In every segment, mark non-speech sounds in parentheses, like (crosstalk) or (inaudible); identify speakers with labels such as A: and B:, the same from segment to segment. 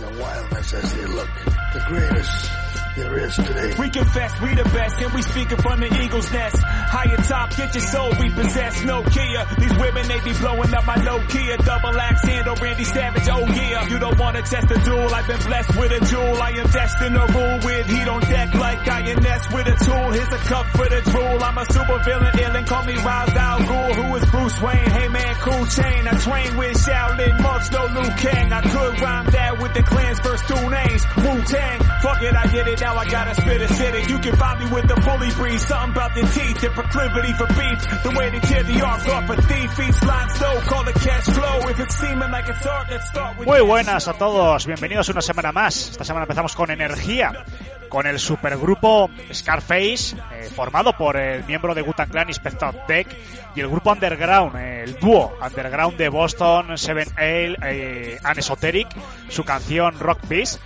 A: The
B: wildness as they look. The greatest there is today.
C: We confess we the best and we speaking from the eagle's nest. Higher top, get your soul repossessed, no Kia. These women, they be blowing up my Nokia. Double axe handle, Randy Savage, oh yeah. You don't wanna test the duel, I've been blessed with a jewel. I am destined to rule with heat on deck like INS with a tool. Here's a cup for the drool. I'm a super villain, ill and call me Ra's al Ghul. Who is Bruce Wayne? Hey man, cool chain. I train with Shaolin monks, no Liu Kang. I could rhyme that with the clan's first two names. Wu-Tang. Fuck it, I get it, now I gotta spit acidic. You can find me with the bully breeze. Something about the teeth, the proclivity for beef. The way they tear the arms off a thief. Feet slime stove, call the cash flow. If it's seeming like it's hard, let's start with...
D: Muy buenas a todos, bienvenidos una semana más. Esta semana empezamos con energía, con el supergrupo Scarface, eh, formado por el miembro de Gutan Clan Inspector Deck y el grupo Underground, eh, el dúo Underground de Boston, Seven Ale eh, and Esoteric, su canción Rock Peace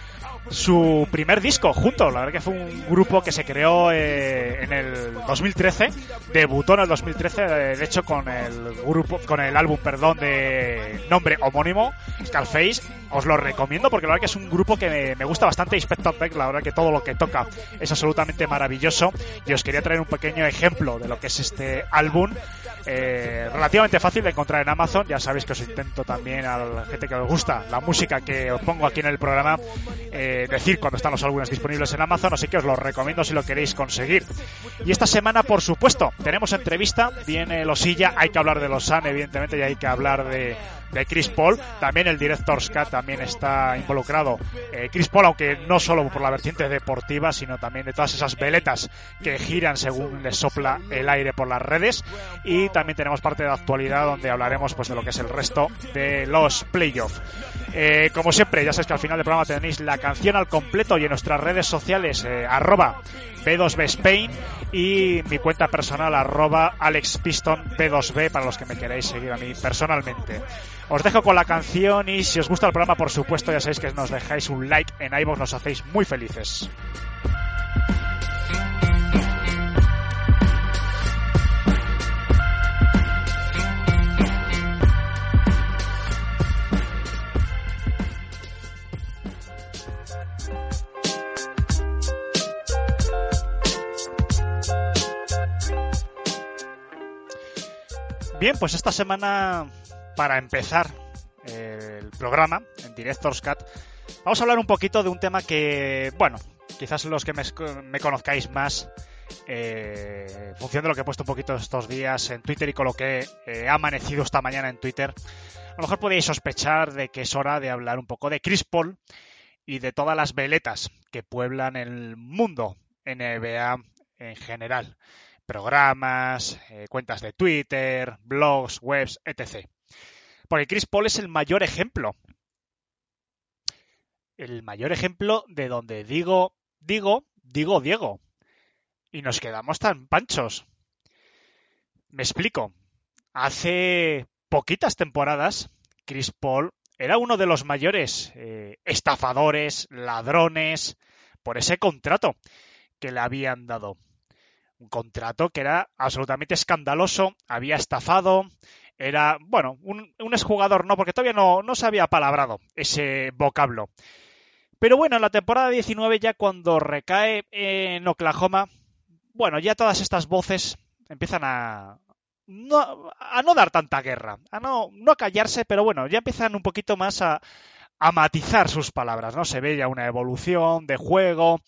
D: su primer disco juntos. La verdad que fue un grupo que se creó eh, en el 2013, debutó en el 2013, eh, de hecho con el grupo, con el álbum, perdón, de nombre homónimo, Scarface. Os lo recomiendo porque la verdad que es un grupo que me, gusta bastante. Inspector Deck, la verdad que todo lo que toca es absolutamente maravilloso. Y os quería traer un pequeño ejemplo de lo que es este álbum. Eh, relativamente fácil de encontrar en Amazon. Ya sabéis que os intento también a la gente que os gusta la música que os pongo aquí en el programa eh, decir cuando están los álbumes disponibles en Amazon, así que os lo recomiendo si lo queréis conseguir. Y esta semana, por supuesto, tenemos entrevista. Viene Losilla, hay que hablar de Losan, evidentemente, y hay que hablar de, de Chris Paul. También el Director's Cut también está involucrado. Eh, Chris Paul, aunque no solo por la vertiente deportiva, sino también de todas esas veletas que giran según les sopla el aire por las redes. Y también tenemos parte de actualidad donde hablaremos pues de lo que es el resto de los playoffs. Eh, como siempre, ya sabéis que al final del programa tenéis la canción al completo y en nuestras redes sociales, eh, arroba B2B Spain y mi cuenta personal, arroba Alex Piston B2B para los que me queráis seguir a mí personalmente. Os dejo con la canción y si os gusta el programa, por supuesto, ya sabéis que nos dejáis un like en iVoox, nos hacéis muy felices. Bien, pues esta semana, para empezar eh, el programa en Director's Cut, vamos a hablar un poquito de un tema que, bueno, quizás los que me, conozcáis más, eh, en función de lo que he puesto un poquito estos días en Twitter y con lo que eh, ha amanecido esta mañana en Twitter, a lo mejor podéis sospechar de que es hora de hablar un poco de Chris Paul y de todas las veletas que pueblan el mundo NBA en general programas, cuentas de Twitter, blogs, webs, etc. Porque Chris Paul es el mayor ejemplo. El mayor ejemplo de donde digo, digo, digo Diego. Y nos quedamos tan panchos. Me explico. Hace poquitas temporadas, Chris Paul era uno de los mayores eh, estafadores, ladrones, por ese contrato que le habían dado un contrato que era absolutamente escandaloso, había estafado, era, bueno, un, un exjugador no, porque todavía no, no se había palabrado ese vocablo. Pero bueno, en la temporada 19 ya cuando recae en Oklahoma, bueno, ya todas estas voces empiezan a no, a no dar tanta guerra, a no, no a callarse, pero bueno, ya empiezan un poquito más a, a matizar sus palabras, ¿no? Se ve ya una evolución de juego,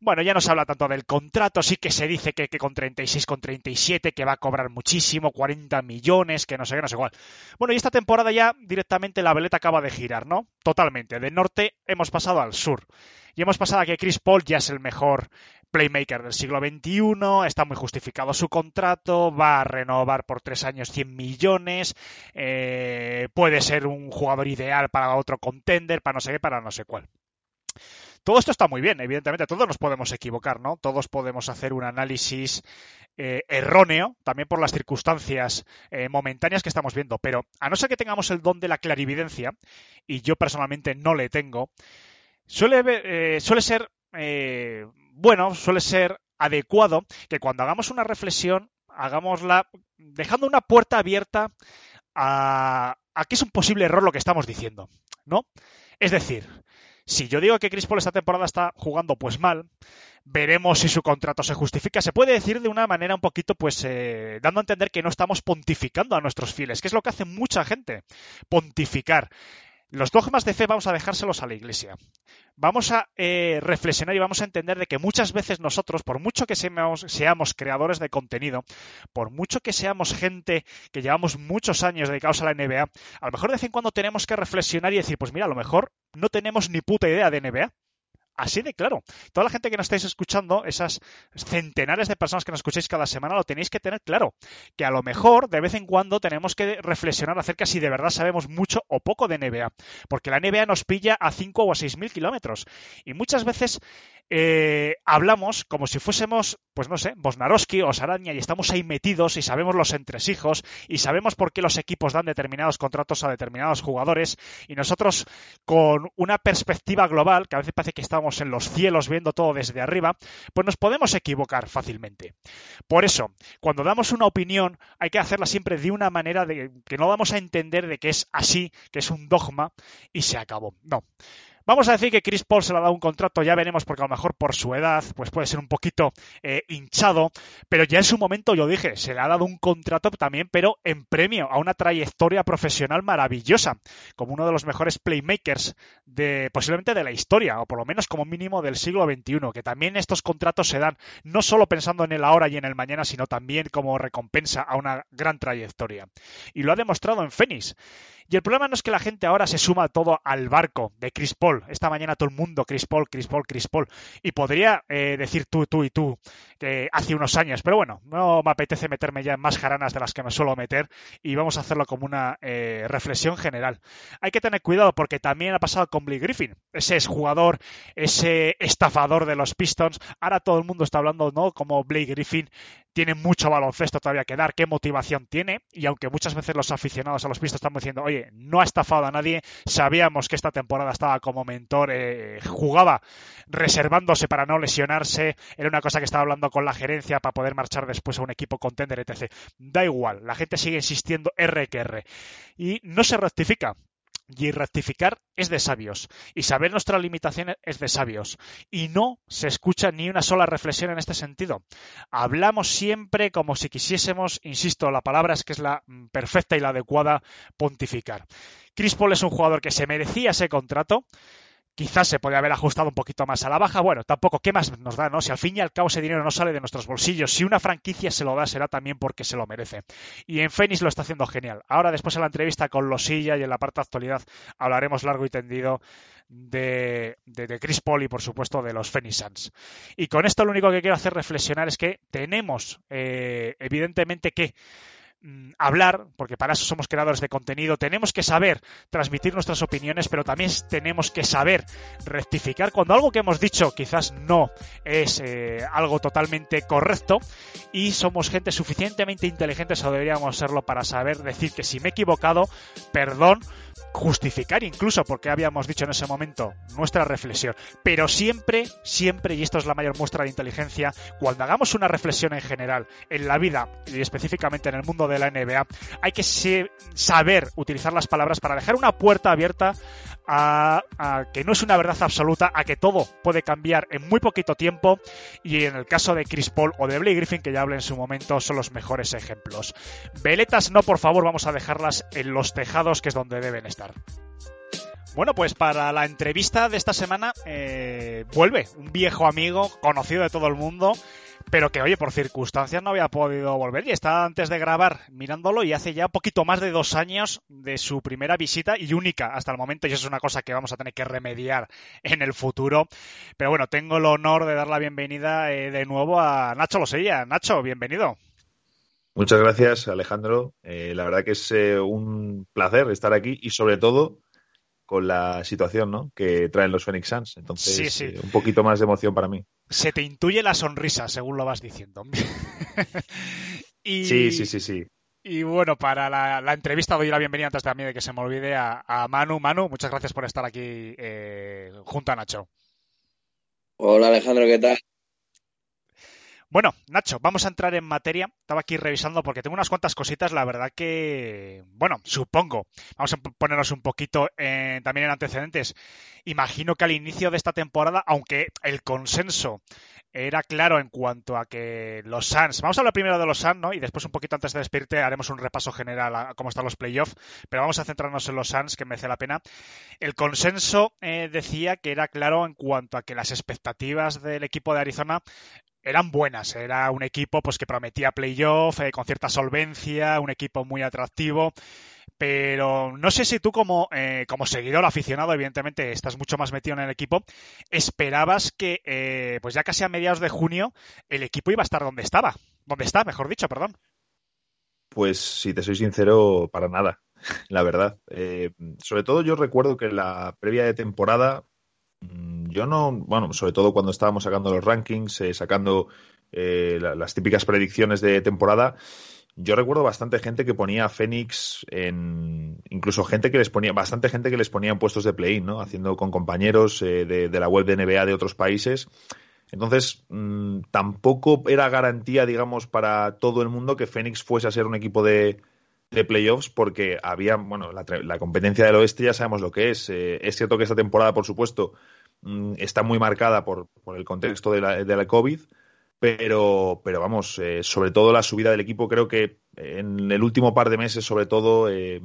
D: Bueno, ya no se habla tanto del contrato, sí que se dice que, con 36, con 37, que va a cobrar muchísimo, 40 millones, que no sé qué, no sé cuál. Bueno, y esta temporada ya directamente la veleta acaba de girar, ¿no? Totalmente. Del norte hemos pasado al sur. Y hemos pasado a que Chris Paul ya es el mejor playmaker del siglo XXI, está muy justificado su contrato, va a renovar por tres años 100 millones, eh, puede ser un jugador ideal para otro contender, para no sé qué, para no sé cuál. Todo esto está muy bien, evidentemente, todos nos podemos equivocar, ¿no? Todos podemos hacer un análisis eh, erróneo, también por las circunstancias eh, momentáneas que estamos viendo, pero a no ser que tengamos el don de la clarividencia, y yo personalmente no le tengo, suele, eh, suele ser, bueno, suele ser adecuado que cuando hagamos una reflexión, hagámosla dejando una puerta abierta a, a que es un posible error lo que estamos diciendo, ¿no? Es decir, si yo digo que Chris Paul esta temporada está jugando pues mal, veremos si su contrato se justifica. Se puede decir de una manera un poquito, pues, eh, dando a entender que no estamos pontificando a nuestros fieles, que es lo que hace mucha gente, pontificar. Los dogmas de fe vamos a dejárselos a la iglesia. Vamos a eh, reflexionar y vamos a entender de que muchas veces nosotros, por mucho que seamos, seamos, creadores de contenido, por mucho que seamos gente que llevamos muchos años dedicados a la NBA, a lo mejor de vez en cuando tenemos que reflexionar y decir, pues mira, a lo mejor no tenemos ni puta idea de NBA. Así de claro. Toda la gente que nos estáis escuchando, esas centenares de personas que nos escucháis cada semana, lo tenéis que tener claro. Que a lo mejor de vez en cuando tenemos que reflexionar acerca si de verdad sabemos mucho o poco de NBA. Porque la NBA nos pilla a 5 o a 6 mil kilómetros. Y muchas veces eh, hablamos como si fuésemos, pues no sé, Bosnarowski o Saraña y estamos ahí metidos y sabemos los entresijos y sabemos por qué los equipos dan determinados contratos a determinados jugadores y nosotros con una perspectiva global, que a veces parece que estamos en los cielos viendo todo desde arriba, pues nos podemos equivocar fácilmente. Por eso, cuando damos una opinión hay que hacerla siempre de una manera de que no vamos a entender de que es así, que es un dogma y se acabó. No. Vamos a decir que Chris Paul se le ha dado un contrato, ya veremos, porque a lo mejor por su edad, pues puede ser un poquito eh, hinchado, pero ya en su momento yo dije, se le ha dado un contrato también, pero en premio a una trayectoria profesional maravillosa, como uno de los mejores playmakers de posiblemente de la historia, o por lo menos como mínimo del siglo XXI, que también estos contratos se dan no solo pensando en el ahora y en el mañana, sino también como recompensa a una gran trayectoria. Y lo ha demostrado en Phoenix. Y el problema no es que la gente ahora se suma todo al barco de Chris Paul. Esta mañana todo el mundo, Chris Paul, Chris Paul, Chris Paul. Y podría eh, decir tú, tú y tú, hace unos años. Pero bueno, no me apetece meterme ya en más jaranas de las que me suelo meter y vamos a hacerlo como una eh, reflexión general. Hay que tener cuidado porque también ha pasado con Blake Griffin. Ese es jugador, ese estafador de los Pistons. Ahora todo el mundo está hablando, ¿no? Como Blake Griffin tiene mucho baloncesto todavía que dar, qué motivación tiene. Y aunque muchas veces los aficionados a los Pistons están diciendo, oye, no ha estafado a nadie. Sabíamos que esta temporada estaba como mentor, eh, jugaba reservándose para no lesionarse. Era una cosa que estaba hablando con la gerencia para poder marchar después a un equipo contender, etc. Da igual, la gente sigue insistiendo R que R. Y no se rectifica. Y rectificar es de sabios. Y saber nuestras limitaciones es de sabios. Y no se escucha ni una sola reflexión en este sentido. Hablamos siempre como si quisiésemos, insisto, la palabra es que es la mm, perfecta y la adecuada, pontificar. Chris Paul es un jugador que se merecía ese contrato. Quizás se podría haber ajustado un poquito más a la baja. Bueno, tampoco, ¿qué más nos da, no? Si al fin y al cabo ese dinero no sale de nuestros bolsillos, si una franquicia se lo da, será también porque se lo merece. Y en Phoenix lo está haciendo genial. Ahora, después de la entrevista con Losilla y en la parte de actualidad, hablaremos largo y tendido de, de, Chris Paul y por supuesto de los Phoenix Suns. Y con esto lo único que quiero hacer reflexionar es que tenemos eh, evidentemente que hablar, porque para eso somos creadores de contenido, tenemos que saber transmitir nuestras opiniones, pero también tenemos que saber rectificar cuando algo que hemos dicho quizás no es eh, algo totalmente correcto y somos gente suficientemente inteligente, o deberíamos serlo para saber decir que si me he equivocado, perdón, justificar incluso porque habíamos dicho en ese momento nuestra reflexión. Pero siempre, siempre, y esto es la mayor muestra de inteligencia, cuando hagamos una reflexión en general en la vida y específicamente en el mundo de la NBA, hay que saber utilizar las palabras para dejar una puerta abierta a, que no es una verdad absoluta, a que todo puede cambiar en muy poquito tiempo y en el caso de Chris Paul o de Blake Griffin, que ya hablé en su momento, son los mejores ejemplos. Veletas no, por favor, vamos a dejarlas en los tejados, que es donde deben estar. Bueno, pues para la entrevista de esta semana eh, vuelve un viejo amigo conocido de todo el mundo, pero que, oye, por circunstancias no había podido volver y está antes de grabar mirándolo y hace ya poquito más de dos años de su primera visita y única hasta el momento y eso es una cosa que vamos a tener que remediar en el futuro. Pero bueno, tengo el honor de dar la bienvenida eh, de nuevo a Nacho Losella. Nacho, bienvenido.
E: Muchas gracias, Alejandro. Eh, la verdad que es eh, un placer estar aquí y sobre todo con la situación ¿no? que traen los Phoenix Suns. Entonces,
D: Sí, sí.
E: eh, un poquito más de emoción para mí.
D: Se te intuye la sonrisa, según lo vas diciendo. (laughs) y,
E: Sí, sí, sí, sí.
D: Y bueno, para la, la entrevista doy la bienvenida antes también de que se me olvide a, a Manu. Manu, muchas gracias por estar aquí eh, junto a Nacho.
F: Hola Alejandro, ¿qué tal?
D: Bueno, Nacho, vamos a entrar en materia. Estaba aquí revisando porque tengo unas cuantas cositas, la verdad que, bueno, supongo. Vamos a ponernos un poquito en- también en antecedentes. Imagino que al inicio de esta temporada, aunque el consenso era claro en cuanto a que los Suns, vamos a hablar primero de los Suns, ¿no? Y después un poquito antes de despedirte haremos un repaso general a cómo están los playoffs, pero vamos a centrarnos en los Suns, que merece la pena. El consenso eh, decía que era claro en cuanto a que las expectativas del equipo de Arizona eran buenas. Era un equipo pues que prometía playoff, eh, con cierta solvencia, un equipo muy atractivo. Pero no sé si tú como, eh, como seguidor aficionado, evidentemente estás mucho más metido en el equipo, esperabas que eh, pues ya casi a mediados de junio el equipo iba a estar donde estaba. Donde está, mejor dicho, perdón.
E: Pues si te soy sincero, para nada, (laughs) la verdad. Eh, sobre todo yo recuerdo que la previa de temporada, yo no, bueno, sobre todo cuando estábamos sacando los rankings, eh, sacando eh, la- las típicas predicciones de temporada, yo recuerdo bastante gente que ponía a Phoenix en, incluso gente que les ponía, bastante gente que les ponía en puestos de play-in, ¿no? Haciendo con compañeros eh, de, la web de NBA de otros países. Entonces, mmm, tampoco era garantía, digamos, para todo el mundo que Phoenix fuese a ser un equipo de, de playoffs, porque había, bueno, la, la competencia del oeste ya sabemos lo que es. Eh, es cierto que esta temporada, por supuesto, mm, está muy marcada por, por el contexto de la, de la COVID, pero, pero vamos, eh, sobre todo la subida del equipo, creo que en el último par de meses, sobre todo, eh,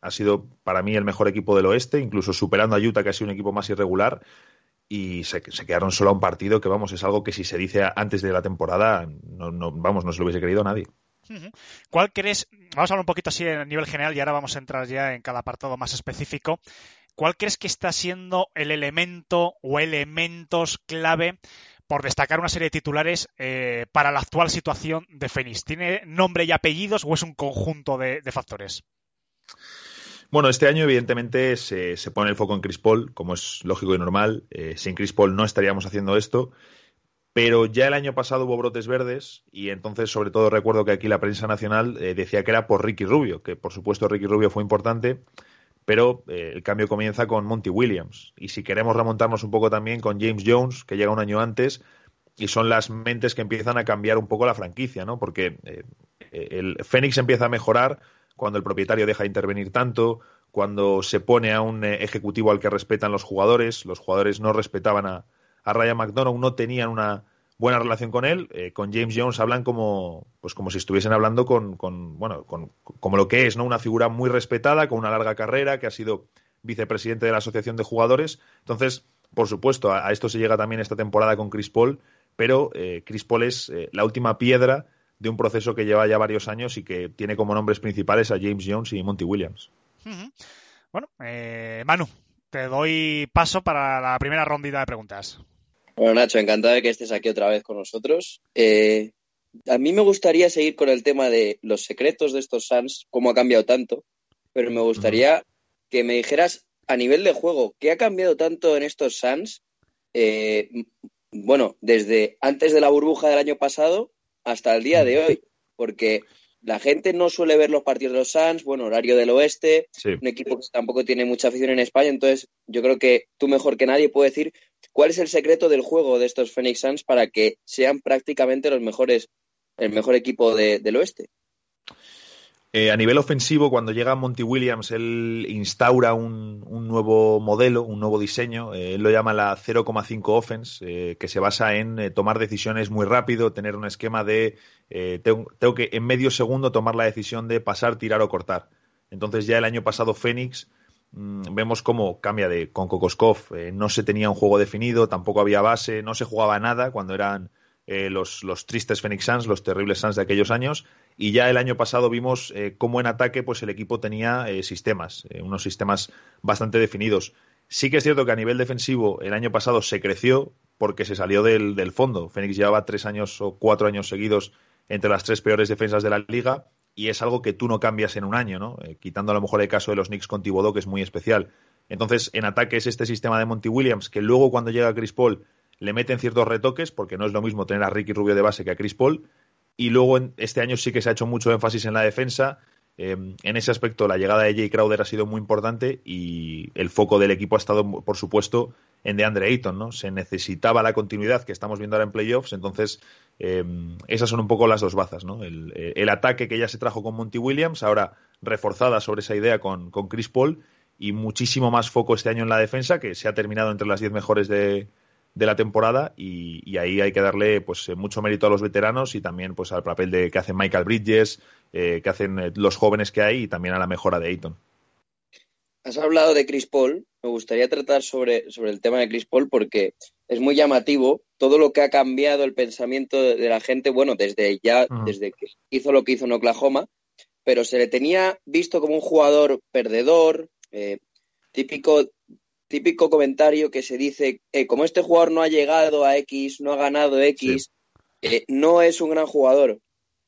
E: ha sido para mí el mejor equipo del oeste, incluso superando a Utah, que ha sido un equipo más irregular y se, quedaron solo a un partido que, vamos, es algo que si se dice antes de la temporada, no, no, vamos, no se lo hubiese querido nadie.
D: ¿Cuál crees? Vamos a hablar un poquito así a nivel general y ahora vamos a entrar ya en cada apartado más específico. ¿Cuál crees que está siendo el elemento o elementos clave por destacar una serie de titulares eh, para la actual situación de Phoenix? ¿Tiene nombre y apellidos o es un conjunto de, de factores?
E: Bueno, este año evidentemente se, se, pone el foco en Chris Paul, como es lógico y normal. Eh, sin Chris Paul no estaríamos haciendo esto. Pero ya el año pasado hubo brotes verdes y entonces sobre todo recuerdo que aquí la prensa nacional eh, decía que era por Ricky Rubio, que por supuesto Ricky Rubio fue importante, pero eh, el cambio comienza con Monty Williams. Y si queremos remontarnos un poco también con James Jones, que llega un año antes, y son las mentes que empiezan a cambiar un poco la franquicia, ¿no? Porque eh, el Phoenix empieza a mejorar cuando el propietario deja de intervenir tanto, cuando se pone a un ejecutivo al que respetan los jugadores, los jugadores no respetaban a, a Ryan McDonough, no tenían una buena relación con él, eh, con James Jones hablan como pues como si estuviesen hablando con, con bueno con, como lo que es no una figura muy respetada con una larga carrera que ha sido vicepresidente de la asociación de jugadores. Entonces por supuesto a, esto se llega también esta temporada con Chris Paul pero eh, Chris Paul es eh, la última piedra de un proceso que lleva ya varios años y que tiene como nombres principales a James Jones y Monty Williams.
D: Bueno Manu te doy paso para la primera rondita de preguntas
F: bueno, Nacho, encantado de que estés aquí otra vez con nosotros. Eh, a mí me gustaría seguir con el tema de los secretos de estos Suns, cómo ha cambiado tanto, pero me gustaría que me dijeras a nivel de juego, ¿qué ha cambiado tanto en estos Suns? Eh, bueno, desde antes de la burbuja del año pasado hasta el día de hoy, porque la gente no suele ver los partidos de los Suns, bueno, horario del oeste, sí. un equipo que tampoco tiene mucha afición en España, entonces yo creo que tú mejor que nadie puedes decir cuál es el secreto del juego de estos Phoenix Suns para que sean prácticamente los mejores, el mejor equipo de, del oeste.
E: Eh, a nivel ofensivo, cuando llega Monty Williams, él instaura un, nuevo modelo, un nuevo diseño. Eh, él lo llama la 0,5 offense, eh, que se basa en tomar decisiones muy rápido, tener un esquema de tengo, tengo, que en medio segundo tomar la decisión de pasar, tirar o cortar. Entonces ya el año pasado Phoenix vemos cómo cambia de con Kokoskov. Eh, no se tenía un juego definido, tampoco había base, no se jugaba nada cuando eran eh, los, los, tristes Phoenix Suns, los terribles Suns de aquellos años. Y ya el año pasado vimos eh, cómo en ataque pues el equipo tenía eh, sistemas, unos sistemas bastante definidos. Sí que es cierto que a nivel defensivo el año pasado se creció porque se salió del, del fondo. Phoenix llevaba tres años o cuatro años seguidos entre las tres peores defensas de la liga y es algo que tú no cambias en un año, ¿no? quitando a lo mejor el caso de los Knicks con Thibodeau, que es muy especial. Entonces, en ataque es este sistema de Monty Williams, que luego cuando llega Chris Paul le meten ciertos retoques, porque no es lo mismo tener a Ricky Rubio de base que a Chris Paul. Y luego en, este año sí que se ha hecho mucho énfasis en la defensa. Eh, en ese aspecto, la llegada de Jay Crowder ha sido muy importante y el foco del equipo ha estado, por supuesto, en DeAndre Ayton. ¿no? Se necesitaba la continuidad que estamos viendo ahora en playoffs, entonces eh, esas son un poco las dos bazas. ¿no? El, el, ataque que ya se trajo con Monty Williams, ahora reforzada sobre esa idea con, con Chris Paul y muchísimo más foco este año en la defensa, que se ha terminado entre las 10 mejores de, de la temporada y, ahí hay que darle pues eh, mucho mérito a los veteranos y también pues al papel de que hacen Michael Bridges, eh, que hacen eh, los jóvenes que hay y también a la mejora de Ayton.
F: Has hablado de Chris Paul, me gustaría tratar sobre, sobre el tema de Chris Paul porque es muy llamativo todo lo que ha cambiado el pensamiento de, la gente, bueno, desde ya, desde que hizo lo que hizo en Oklahoma, pero se le tenía visto como un jugador perdedor, típico típico comentario que se dice, eh, como este jugador no ha llegado a X, no ha ganado X, eh, no es un gran jugador.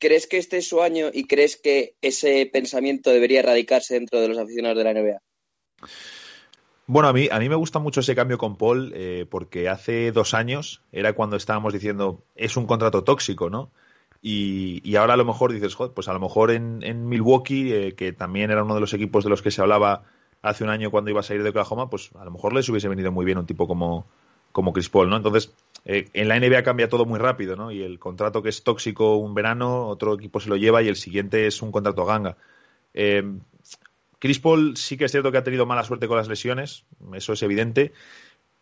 F: ¿Crees que este es su año y crees que ese pensamiento debería erradicarse dentro de los aficionados de la NBA?
E: Bueno, a mí, a mí me gusta mucho ese cambio con Paul eh, porque hace dos años era cuando estábamos diciendo es un contrato tóxico, ¿no? Y, ahora a lo mejor dices, joder, pues a lo mejor en, en Milwaukee, que también era uno de los equipos de los que se hablaba hace un año cuando iba a salir de Oklahoma, pues a lo mejor les hubiese venido muy bien un tipo como, como Chris Paul, ¿no? Entonces, eh, en la NBA cambia todo muy rápido, ¿no? Y el contrato que es tóxico un verano, otro equipo se lo lleva y el siguiente es un contrato ganga. Eh, Chris Paul sí que es cierto que ha tenido mala suerte con las lesiones, eso es evidente,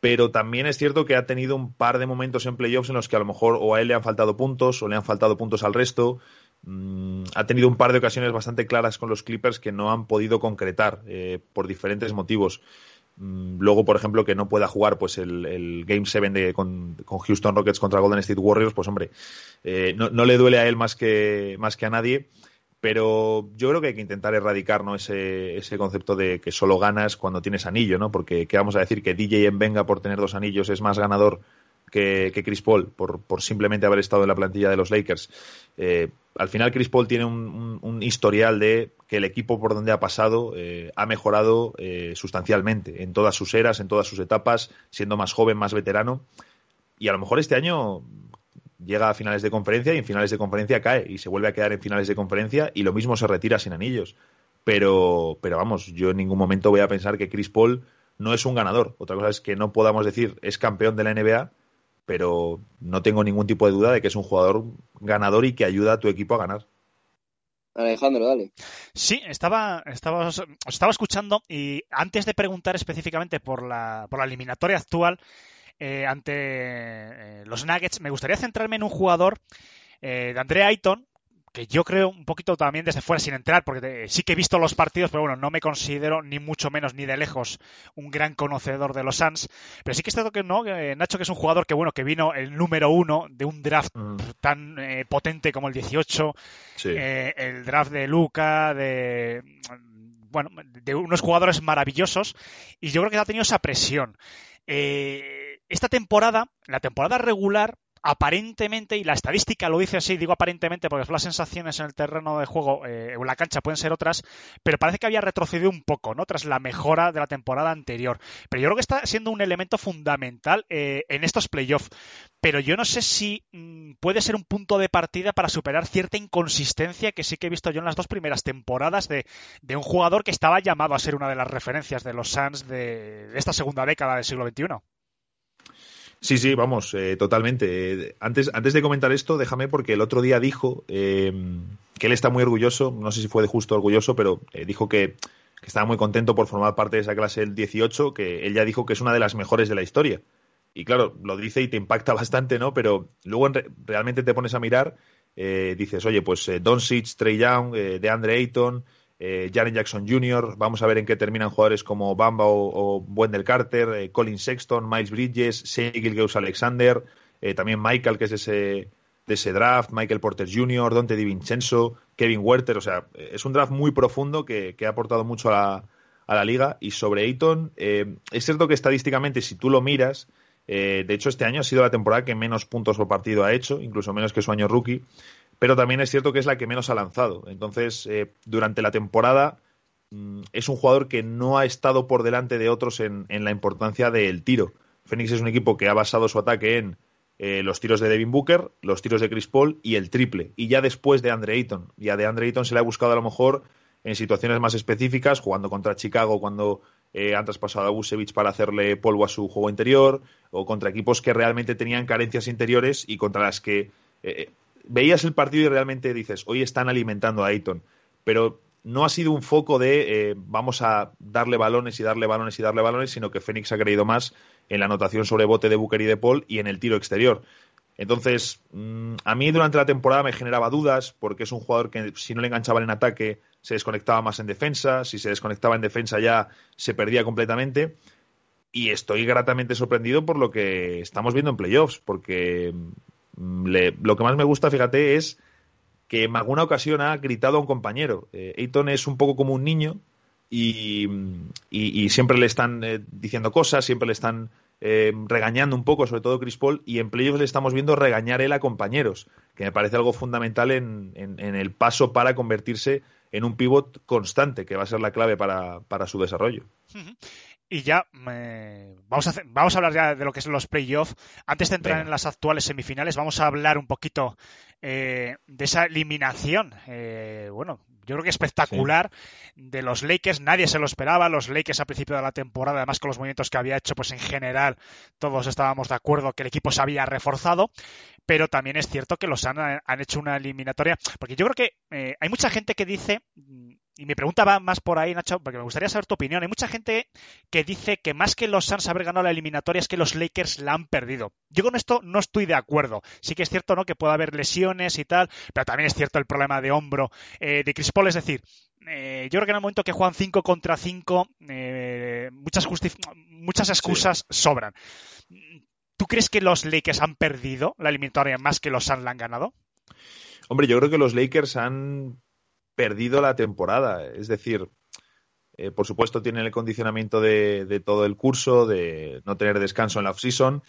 E: pero también es cierto que ha tenido un par de momentos en playoffs en los que a lo mejor o a él le han faltado puntos o le han faltado puntos al resto. Mm, ha tenido un par de ocasiones bastante claras con los Clippers que no han podido concretar eh, por diferentes motivos. Mm, luego, por ejemplo, que no pueda jugar pues el, Game 7 de, con, Houston Rockets contra Golden State Warriors, pues hombre, eh, no, le duele a él más que, más que a nadie. Pero yo creo que hay que intentar erradicar ¿no? ese, ese concepto de que solo ganas cuando tienes anillo, ¿no? Porque, ¿qué vamos a decir? Que DJ en Venga por tener dos anillos es más ganador que, Chris Paul por, por, simplemente haber estado en la plantilla de los Lakers. Eh, al final Chris Paul tiene un, historial de que el equipo por donde ha pasado eh, ha mejorado eh, sustancialmente en todas sus eras, en todas sus etapas, siendo más joven, más veterano. Y a lo mejor este año llega a finales de conferencia y en finales de conferencia cae y se vuelve a quedar en finales de conferencia y lo mismo se retira sin anillos. Pero, pero vamos, yo en ningún momento voy a pensar que Chris Paul no es un ganador. Otra cosa es que no podamos decir es campeón de la NBA, pero no tengo ningún tipo de duda de que es un jugador ganador y que ayuda a tu equipo a ganar.
F: Alejandro, dale.
D: Sí, estaba, estaba, os estaba escuchando y antes de preguntar específicamente por la, por la eliminatoria actual eh, ante eh, los Nuggets, me gustaría centrarme en un jugador eh, de Andrea Ayton, que yo creo un poquito también desde fuera sin entrar, porque sí que he visto los partidos, pero bueno, no me considero ni mucho menos ni de lejos un gran conocedor de los Suns. Pero sí que es cierto que no, Nacho, que es un jugador que bueno, que vino el número uno de un draft mm. tan eh, potente como el 18, eh, el draft de Luca, de bueno, de unos jugadores maravillosos, y yo creo que ha tenido esa presión. Eh, esta temporada, la temporada regular, aparentemente, y la estadística lo dice así, digo aparentemente porque las sensaciones en el terreno de juego eh, o en la cancha pueden ser otras, pero parece que había retrocedido un poco, ¿no? Tras la mejora de la temporada anterior. Pero yo creo que está siendo un elemento fundamental eh, en estos playoffs. Pero yo no sé si mm, puede ser un punto de partida para superar cierta inconsistencia que sí que he visto yo en las dos primeras temporadas de, un jugador que estaba llamado a ser una de las referencias de los Suns de, de esta segunda década del siglo XXI.
E: Sí, sí, vamos, eh, totalmente. Antes, antes de comentar esto, déjame porque el otro día dijo eh, que él está muy orgulloso, no sé si fue de justo orgulloso, pero eh, dijo que, estaba muy contento por formar parte de esa clase del 18, que él ya dijo que es una de las mejores de la historia. Y claro, lo dice y te impacta (laughs) bastante, ¿no? Pero luego realmente te pones a mirar, dices, oye, pues Don Doncic, Trey Young, DeAndre Ayton, eh, Jaren Jackson Jr., vamos a ver en qué terminan jugadores como Bamba o, Wendell Carter, eh, Colin Sexton, Miles Bridges, Shea Gilgeous Alexander, eh, también Michael, que es ese, de ese draft, Michael Porter Jr., Dante DiVincenzo, Kevin Werther, o sea, es un draft muy profundo que, que ha aportado mucho a la, a la liga. Y sobre Ayton, es cierto que estadísticamente, si tú lo miras, de hecho este año ha sido la temporada que menos puntos por partido ha hecho, incluso menos que su año rookie, pero también es cierto que es la que menos ha lanzado. Entonces, eh, durante la temporada mm, es un jugador que no ha estado por delante de otros en, en la importancia del tiro. Phoenix es un equipo que ha basado su ataque en eh, los tiros de Devin Booker, los tiros de Chris Paul y el triple. Y ya después de Andre Ayton. Y a de Andre Ayton se le ha buscado a lo mejor en situaciones más específicas, jugando contra Chicago cuando eh, han traspasado a Busevich para hacerle polvo a su juego interior, o contra equipos que realmente tenían carencias interiores y contra las que eh, veías el partido y realmente dices, hoy están alimentando a Ayton. Pero no ha sido un foco de eh, vamos a darle balones y darle balones y darle balones, sino que Phoenix ha creído más en la anotación sobre bote de Booker y de Paul y en el tiro exterior. Entonces, mm, a mí durante la temporada me generaba dudas porque es un jugador que si no le enganchaban en ataque se desconectaba más en defensa, si se desconectaba en defensa ya se perdía completamente. Y estoy gratamente sorprendido por lo que estamos viendo en playoffs, porque le- lo que más me gusta, fíjate, es que en alguna ocasión ha gritado a un compañero. Eh, Ayton es un poco como un niño y, y siempre le están eh, diciendo cosas, siempre le están eh, regañando un poco, sobre todo Chris Paul, y en playoffs le estamos viendo regañar él a compañeros, que me parece algo fundamental en, el paso para convertirse en un pivot constante, que va a ser la clave para su desarrollo.
D: Y ya eh, vamos, a hacer- vamos a hablar ya de lo que son los playoffs. Antes de entrar en las actuales semifinales, vamos a hablar un poquito eh, de esa eliminación. eh, bueno, yo creo que espectacular de los Lakers. Nadie se lo esperaba. Los Lakers a principio de la temporada, además con los movimientos que había hecho, pues en general todos estábamos de acuerdo que el equipo se había reforzado. Pero también es cierto que los han, han hecho una eliminatoria. Porque yo creo que eh, hay mucha gente que dice, mm, y mi pregunta va más por ahí, Nacho, porque me gustaría saber tu opinión. Hay mucha gente que dice que más que los Suns haber ganado la eliminatoria es que los Lakers la han perdido. Yo con esto no estoy de acuerdo. Sí que es cierto ¿no? que puede haber lesiones y tal, pero también es cierto el problema de hombro eh, de Chris Paul. Es decir, eh, yo creo que en el momento que juegan 5 contra 5, muchas, justif- muchas excusas sobran. ¿Tú crees que los Lakers han perdido la eliminatoria más que los Suns la han ganado?
E: Hombre, yo creo que los Lakers han perdido la temporada. Es decir, eh, por supuesto tienen el condicionamiento de, todo el curso, de no tener descanso en la off-season,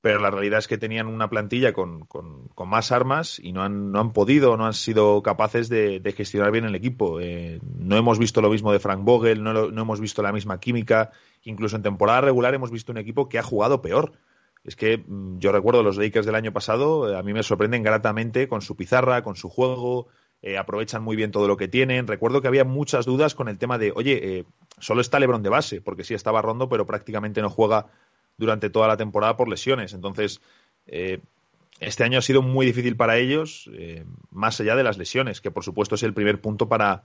E: pero la realidad es que tenían una plantilla con, con- más armas y no han, podido, no han sido capaces de, gestionar bien el equipo. Eh, no hemos visto lo mismo de Frank Vogel, no, no hemos visto la misma química. Incluso en temporada regular hemos visto un equipo que ha jugado peor. Es que mm, yo recuerdo los Lakers del año pasado, eh, a mí me sorprenden gratamente con su pizarra, con su juego, eh, aprovechan muy bien todo lo que tienen. Recuerdo que había muchas dudas con el tema de, oye, eh, solo está Lebron de base, porque sí estaba Rondo, pero prácticamente no juega durante toda la temporada por lesiones. Entonces, eh, este año ha sido muy difícil para ellos, más allá de las lesiones, que por supuesto es el primer punto para,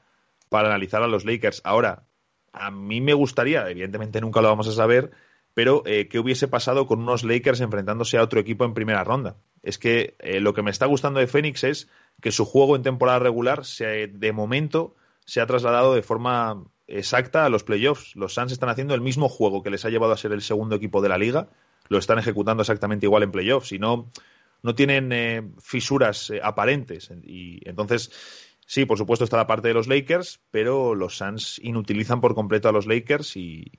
E: para analizar a los Lakers. Ahora, a mí me gustaría, evidentemente nunca lo vamos a saber, pero ¿qué hubiese pasado con unos Lakers enfrentándose a otro equipo en primera ronda? Es que eh, lo que me está gustando de Phoenix es que su juego en temporada regular, se, de momento, se ha trasladado de forma exacta a los playoffs. Los Suns están haciendo el mismo juego que les ha llevado a ser el segundo equipo de la liga, lo están ejecutando exactamente igual en playoffs y no, no tienen eh, fisuras eh, aparentes. Y entonces, sí, por supuesto está la parte de los Lakers, pero los Suns inutilizan por completo a los Lakers y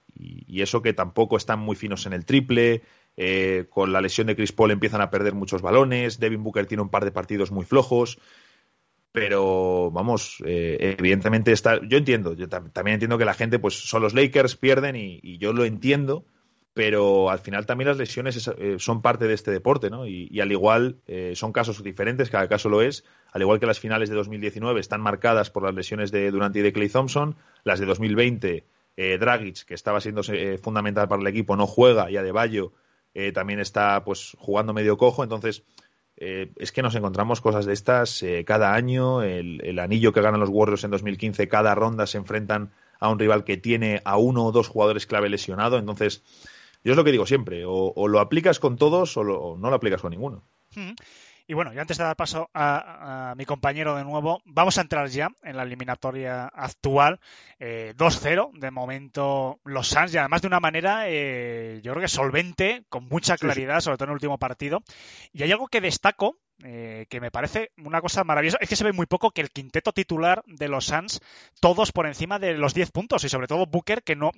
E: eso que tampoco están muy finos en el triple. Eh, con la lesión de Chris Paul empiezan a perder muchos balones. Devin Booker tiene un par de partidos muy flojos. Pero vamos, eh, evidentemente está. Yo entiendo, yo tam- también entiendo que la gente, pues son los Lakers, pierden y, yo lo entiendo, pero al final también las lesiones es- eh, son parte de este deporte, ¿no? Y, y al igual eh, son casos diferentes, cada caso lo es, al igual que las finales de 2019 están marcadas por las lesiones de Durant y de Clay Thompson, las de 2020, eh, Dragic, que estaba siendo eh, fundamental para el equipo, no juega y Adebayo eh, también está pues jugando medio cojo, entonces eh, es que nos encontramos cosas de estas eh, cada año. El, el anillo que ganan los Warriors en 2015, cada ronda se enfrentan a un rival que tiene a uno o dos jugadores clave lesionado. Entonces, yo es lo que digo siempre: o, lo aplicas con todos o, lo- o no lo aplicas con ninguno.
D: Ujú. Y bueno, y antes de dar paso a, a, mi compañero de nuevo, vamos a entrar ya en la eliminatoria actual. Eh, 2-0, de momento los Suns, y además de una manera, eh, yo creo que solvente, con mucha claridad, sí, sí. sobre todo en el último partido. Y hay algo que destaco, eh, que me parece una cosa maravillosa. Es que se ve muy poco que el quinteto titular de los Suns, todos por encima de los 10 puntos, y sobre todo Booker, que no,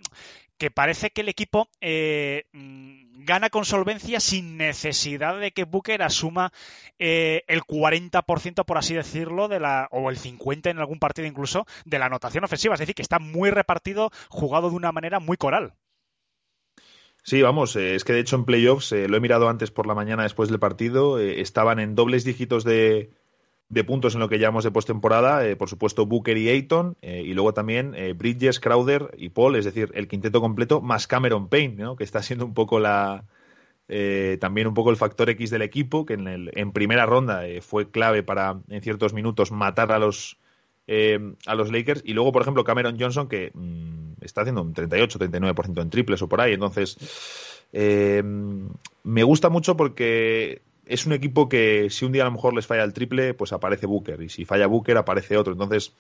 D: que parece que el equipo eh, gana con solvencia sin necesidad de que Booker asuma eh, el 40%, por así decirlo, de la, o el 50% en algún partido incluso, de la anotación ofensiva. Es decir, que está muy repartido, jugado de una manera muy coral.
E: Sí, vamos, eh, es que de hecho en playoffs, eh, lo he mirado antes por la mañana después del partido, eh, estaban en dobles dígitos de, de, puntos en lo que llamamos de postemporada, por supuesto Booker y Ayton, y luego también Bridges, Crowder y Paul, es decir, el quinteto completo, más Cameron Payne, ¿no? que está siendo un poco la, también un poco el factor X del equipo, que en, el, en primera ronda fue clave para en ciertos minutos matar a los, eh, a los Lakers. Y luego, por ejemplo, Cameron Johnson, que mmm, está haciendo un 38-39% en triples o por ahí. Entonces, eh, me gusta mucho porque es un equipo que si un día a lo mejor les falla el triple, pues aparece Booker. Y si falla Booker, aparece otro. Entonces,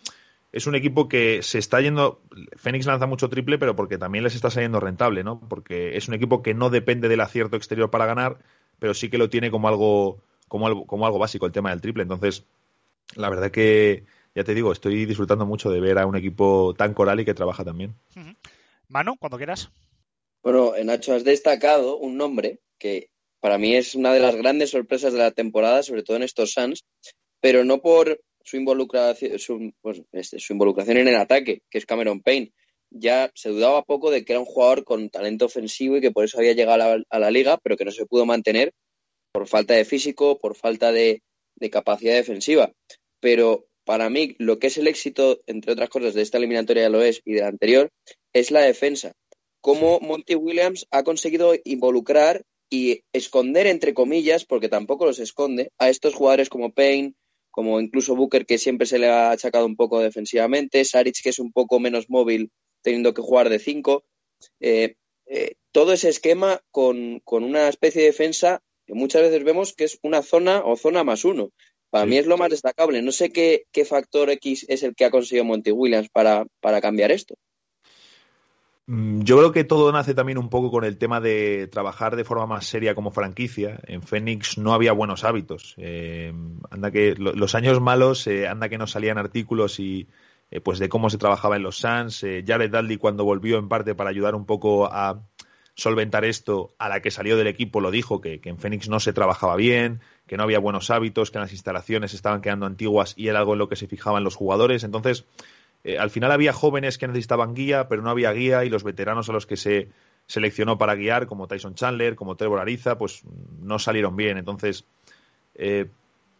E: es un equipo que se está yendo. Fénix lanza mucho triple, pero porque también les está saliendo rentable, ¿no? Porque es un equipo que no depende del acierto exterior para ganar, pero sí que lo tiene como algo, como algo, como algo básico el tema del triple. Entonces, la verdad que ya te digo, estoy disfrutando mucho de ver a un equipo tan coral y que trabaja también.
D: Uh -huh. Manu, cuando quieras.
F: Bueno, Nacho, has destacado un nombre que para mí es una de las grandes sorpresas de la temporada, sobre todo en estos Suns, pero no por su involucración, su, pues, este, su involucración en el ataque, que es Cameron Payne. Ya se dudaba poco de que era un jugador con talento ofensivo y que por eso había llegado a la, a la liga, pero que no se pudo mantener por falta de físico, por falta de, de capacidad defensiva. Pero para mí lo que es el éxito, entre otras cosas, de esta eliminatoria del Oeste y de la anterior, es la defensa. Cómo Monty Williams ha conseguido involucrar y esconder, entre comillas, porque tampoco los esconde, a estos jugadores como Payne, como incluso Booker, que siempre se le ha achacado un poco defensivamente, Saric, que es un poco menos móvil, teniendo que jugar de cinco. Eh, eh, todo ese esquema con, con una especie de defensa que muchas veces vemos que es una zona o zona más uno. Para sí. mí es lo más destacable. No sé qué, qué, factor X es el que ha conseguido Monty Williams para, para, cambiar esto.
E: Mm, Yo creo que todo nace también un poco con el tema de trabajar de forma más seria como franquicia. En Phoenix no había buenos hábitos. Eh, anda que los años malos, eh, anda que no salían artículos y eh, pues de cómo se trabajaba en los Suns. Jared Dudley cuando volvió en parte para ayudar un poco a solventar esto, a la que salió del equipo lo dijo que, que en Phoenix no se trabajaba bien, que no había buenos hábitos, que las instalaciones estaban quedando antiguas y era algo en lo que se fijaban los jugadores. Entonces, eh, al final había jóvenes que necesitaban guía, pero no había guía y los veteranos a los que se seleccionó para guiar, como Tyson Chandler, como Trevor Ariza, pues no salieron bien. Entonces, eh,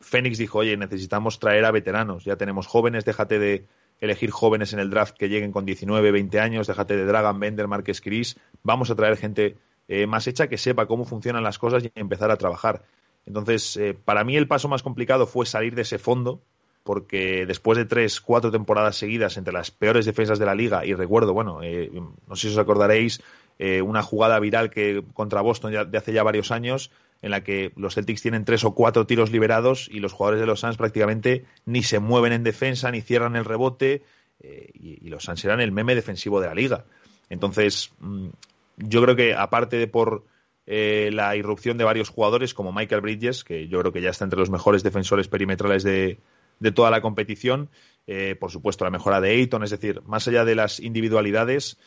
E: Phoenix dijo, oye, necesitamos traer a veteranos, ya tenemos jóvenes, déjate de elegir jóvenes en el draft que lleguen con 19, 20 años, déjate de Dragan, Bender, Marques Cris, vamos a traer gente eh, más hecha que sepa cómo funcionan las cosas y empezar a trabajar. Entonces, eh, para mí el paso más complicado fue salir de ese fondo, porque después de tres, cuatro temporadas seguidas entre las peores defensas de la liga, y recuerdo, bueno, eh, no sé si os acordaréis, eh, una jugada viral que contra Boston de hace ya varios años, en la que los Celtics tienen tres o cuatro tiros liberados y los jugadores de los Suns prácticamente ni se mueven en defensa, ni cierran el rebote, eh, y, y, los Suns eran el meme defensivo de la liga. Entonces, mmm, yo creo que aparte de por eh, la irrupción de varios jugadores como Michael Bridges, que yo creo que ya está entre los mejores defensores perimetrales de, de toda la competición. Eh, por supuesto, la mejora de Ayton, es decir, más allá de las individualidades,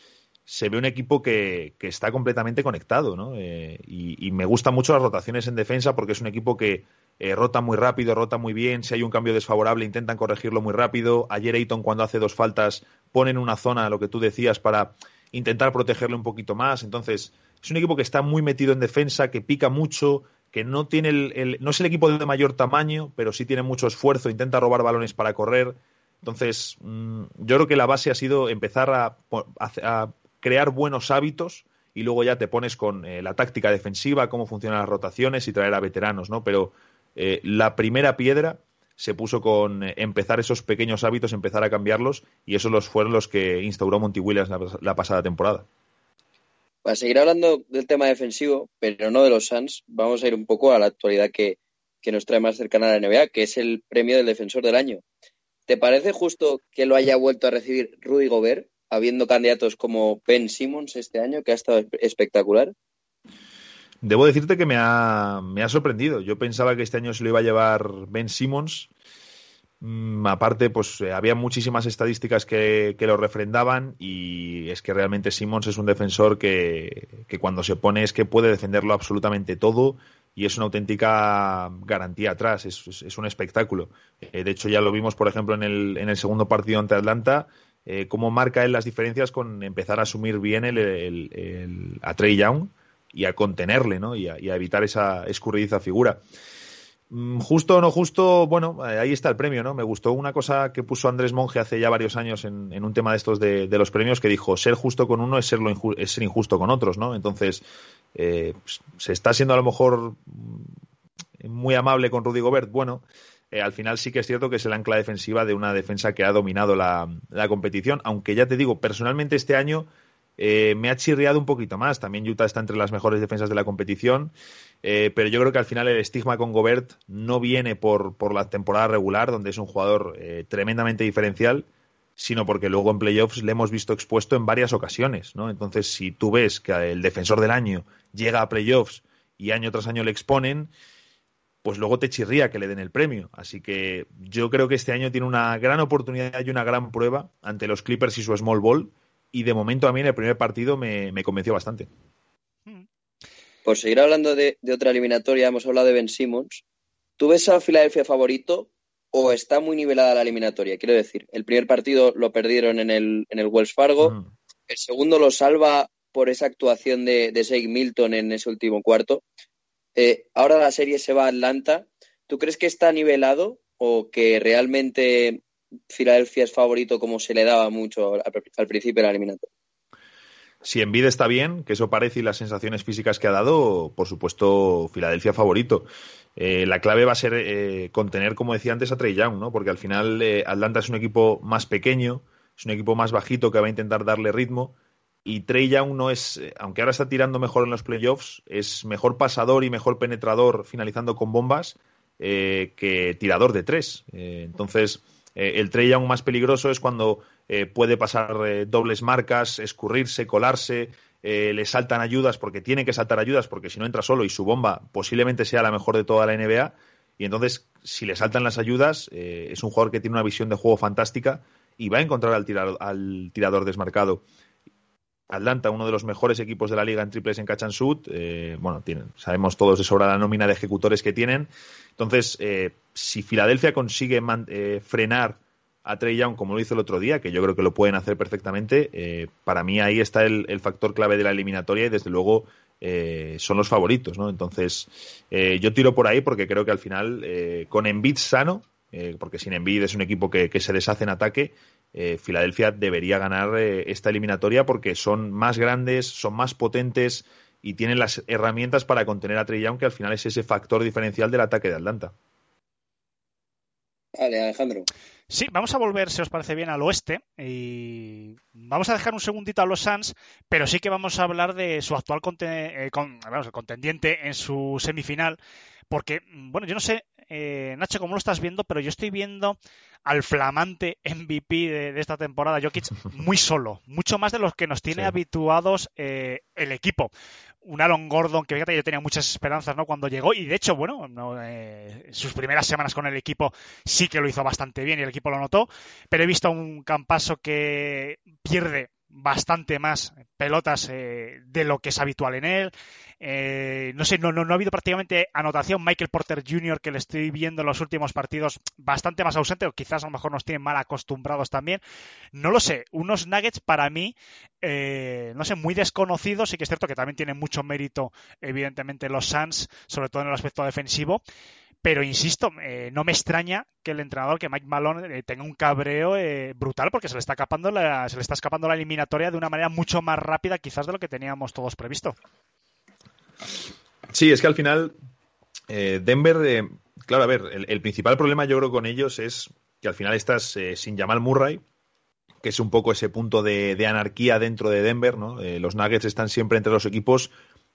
E: se ve un equipo que, que está completamente conectado, ¿no? Eh, y, me gustan mucho las rotaciones en defensa porque es un equipo que eh, rota muy rápido, rota muy bien. Si hay un cambio desfavorable, intentan corregirlo muy rápido. Ayer Ayton, cuando hace dos faltas, pone en una zona, lo que tú decías, para intentar protegerle un poquito más. Entonces, es un equipo que está muy metido en defensa, que pica mucho, que no tiene el, no es el equipo de mayor tamaño, pero sí tiene mucho esfuerzo, intenta robar balones para correr. Entonces, mmm, yo creo que la base ha sido empezar a, crear buenos hábitos y luego ya te pones con eh, la táctica defensiva, cómo funcionan las rotaciones y traer a veteranos, ¿no? Pero eh, la primera piedra se puso con eh, empezar esos pequeños hábitos, empezar a cambiarlos, y esos los fueron los que instauró Monty Williams la pasada temporada.
F: Para seguir hablando del tema defensivo, pero no de los Suns, vamos a ir un poco a la actualidad que, que nos trae más cercana a la NBA, que es el premio del defensor del año. ¿Te parece justo que lo haya vuelto a recibir Rudy Gobert, habiendo candidatos como Ben Simmons este año, que ha estado espectacular?
E: Debo decirte que me ha, me ha sorprendido. Yo pensaba que este año se lo iba a llevar Ben Simmons. Mm, aparte, pues eh, había muchísimas estadísticas que, lo refrendaban y es que realmente Simmons es un defensor que, cuando se pone es que puede defenderlo absolutamente todo y es una auténtica garantía atrás, es, un espectáculo. Eh, de hecho, ya lo vimos, por ejemplo, en el, en el segundo partido ante Atlanta, eh, cómo marca él las diferencias con empezar a asumir bien el, a Trey Young y a contenerle, ¿no? Y a evitar esa escurridiza figura. Mm, justo o no justo, bueno, eh, ahí está el premio, ¿no? Me gustó una cosa que puso Andrés Monge hace ya varios años en, un tema de estos de, los premios que dijo, ser justo con uno es, ser injusto con otros, ¿no? Entonces, eh, pues, se está siendo a lo mejor muy amable con Rudy Gobert, bueno, eh, al final sí que es cierto que es el ancla defensiva de una defensa que ha dominado la, la competición, aunque ya te digo, personalmente este año eh, me ha chirriado un poquito más. También Utah está entre las mejores defensas de la competición, eh, pero yo creo que al final el estigma con Gobert no viene por, por la temporada regular, donde es un jugador eh, tremendamente diferencial, sino porque luego en playoffs le hemos visto expuesto en varias ocasiones. ¿no? Entonces, si tú ves que el defensor del año llega a playoffs y año tras año le exponen, pues luego te chirría que le den el premio. Así que yo creo que este año tiene una gran oportunidad y una gran prueba ante los Clippers y su small ball y de momento a mí en el primer partido me, me convenció bastante.
F: Por seguir hablando de, de, otra eliminatoria, hemos hablado de Ben Simmons. ¿Tú ves a Filadelfia favorito o está muy nivelada la eliminatoria? Quiero decir, el primer partido lo perdieron en el, en el Wells Fargo, mm. el segundo lo salva por esa actuación de, de Shake Milton en ese último cuarto. Eh, ahora la serie se va a Atlanta. ¿Tú crees que está nivelado o que realmente Filadelfia es favorito como se le daba mucho al, al principio de la eliminatoria.
E: Si Envid está bien, que eso parece y las sensaciones físicas que ha dado, por supuesto, Filadelfia favorito. Eh, la clave va a ser eh, contener, como decía antes, a Trey Young, ¿no? Porque al final eh, Atlanta es un equipo más pequeño, es un equipo más bajito que va a intentar darle ritmo. Y Trey Young no es, aunque ahora está tirando mejor en los playoffs, es mejor pasador y mejor penetrador finalizando con bombas que tirador de tres. entonces, el Trey Young más peligroso es cuando eh, puede pasar eh, dobles marcas, escurrirse, colarse, eh, le saltan ayudas porque tiene que saltar ayudas porque si no entra solo y su bomba posiblemente sea la mejor de toda la NBA. Y entonces, si le saltan las ayudas, es un jugador que tiene una visión de juego fantástica y va a encontrar al, tirador, al tirador desmarcado. Atlanta, uno de los mejores equipos de la liga en triples en catch and shoot. Bueno, sabemos todos de sobra la nómina de ejecutores que tienen. Entonces, eh, si Filadelfia consigue frenar a Trey Young como lo hizo el otro día, que yo creo que lo pueden hacer perfectamente, eh, para mí ahí está el, factor clave de la eliminatoria y desde luego son los favoritos. ¿no? Entonces, yo tiro por ahí porque creo que al final, con Embiid sano, porque sin Embiid es un equipo que, que se deshace en ataque, eh, Filadelfia debería ganar eh, esta eliminatoria porque son más grandes, son más potentes y tienen las herramientas para contener a Trey Young, que al final es ese factor diferencial del ataque de Atlanta.
F: Vale, Alejandro.
D: Sí, vamos a volver, si os parece bien, al oeste y vamos a dejar un segundito a los Suns, pero sí que vamos a hablar de su actual conten eh, con, vamos, contendiente en su semifinal, porque, bueno, yo no sé, eh, Nacho, cómo lo estás viendo, pero yo estoy viendo al flamante MVP de, de, esta temporada, Jokic, muy solo, mucho más de los que nos tiene sí. habituados eh, el equipo. Un Aaron Gordon que fíjate, yo tenía muchas esperanzas ¿no? cuando llegó y de hecho, bueno, no, eh, sus primeras semanas con el equipo sí que lo hizo bastante bien y el equipo lo notó, pero he visto un campaso que pierde bastante más pelotas eh, de lo que es habitual en él. Eh, no sé, no, no, no, ha habido prácticamente anotación. Michael Porter Jr., que le estoy viendo en los últimos partidos, bastante más ausente, o quizás a lo mejor nos tienen mal acostumbrados también. No lo sé. Unos Nuggets para mí, eh, no sé, muy desconocidos. Sí que es cierto que también tienen mucho mérito, evidentemente, los Suns, sobre todo en el aspecto defensivo. Pero insisto, eh, no me extraña que el entrenador, que Mike Malone, eh, tenga un cabreo eh, brutal porque se le, está escapando la, se le está escapando la eliminatoria de una manera mucho más rápida quizás de lo que teníamos todos previsto.
E: Sí, es que al final Denver, claro, a ver, el, principal problema yo creo con ellos es que al final estás sin Jamal Murray, que es un poco ese punto de, de anarquía dentro de Denver, ¿no? los Nuggets están siempre entre los equipos.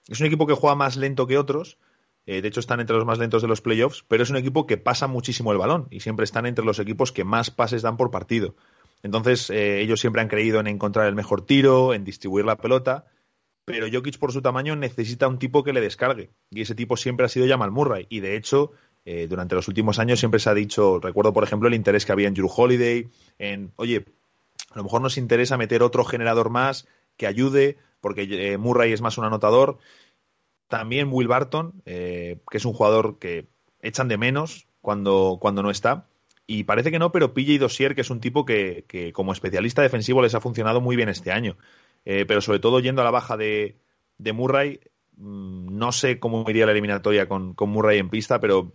E: Es un equipo que juega más lento que otros, Eh, de hecho, están entre los más lentos de los playoffs, pero es un equipo que pasa muchísimo el balón y siempre están entre los equipos que más pases dan por partido. Entonces, eh, ellos siempre han creído en encontrar el mejor tiro, en distribuir la pelota, pero Jokic, por su tamaño, necesita un tipo que le descargue. Y ese tipo siempre ha sido Jamal Murray. Y de hecho, eh, durante los últimos años siempre se ha dicho, recuerdo, por ejemplo, el interés que había en Drew Holiday, en, oye, a lo mejor nos interesa meter otro generador más que ayude, porque Murray es más un anotador. También Will Barton, eh, que es un jugador que echan de menos cuando, cuando no está. Y parece que no, pero PJ Dossier, que es un tipo que, que, como especialista defensivo les ha funcionado muy bien este año. Eh, pero sobre todo yendo a la baja de, de Murray, mmm, no sé cómo iría la eliminatoria con, con Murray en pista, pero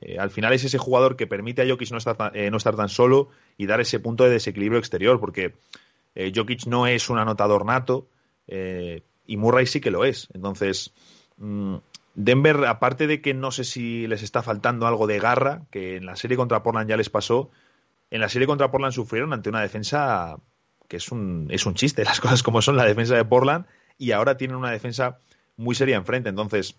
E: eh, al final es ese jugador que permite a Jokic no estar, eh, no estar tan solo y dar ese punto de desequilibrio exterior, porque Jokic no es un anotador nato y Murray sí que lo es. Entonces, Mm, Denver, aparte de que no sé si les está faltando algo de garra, que en la serie contra Portland ya les pasó, en la serie contra Portland sufrieron ante una defensa que es un, es un chiste, (laughs) las cosas como son la defensa de Portland, y ahora tienen una defensa muy seria enfrente. Entonces,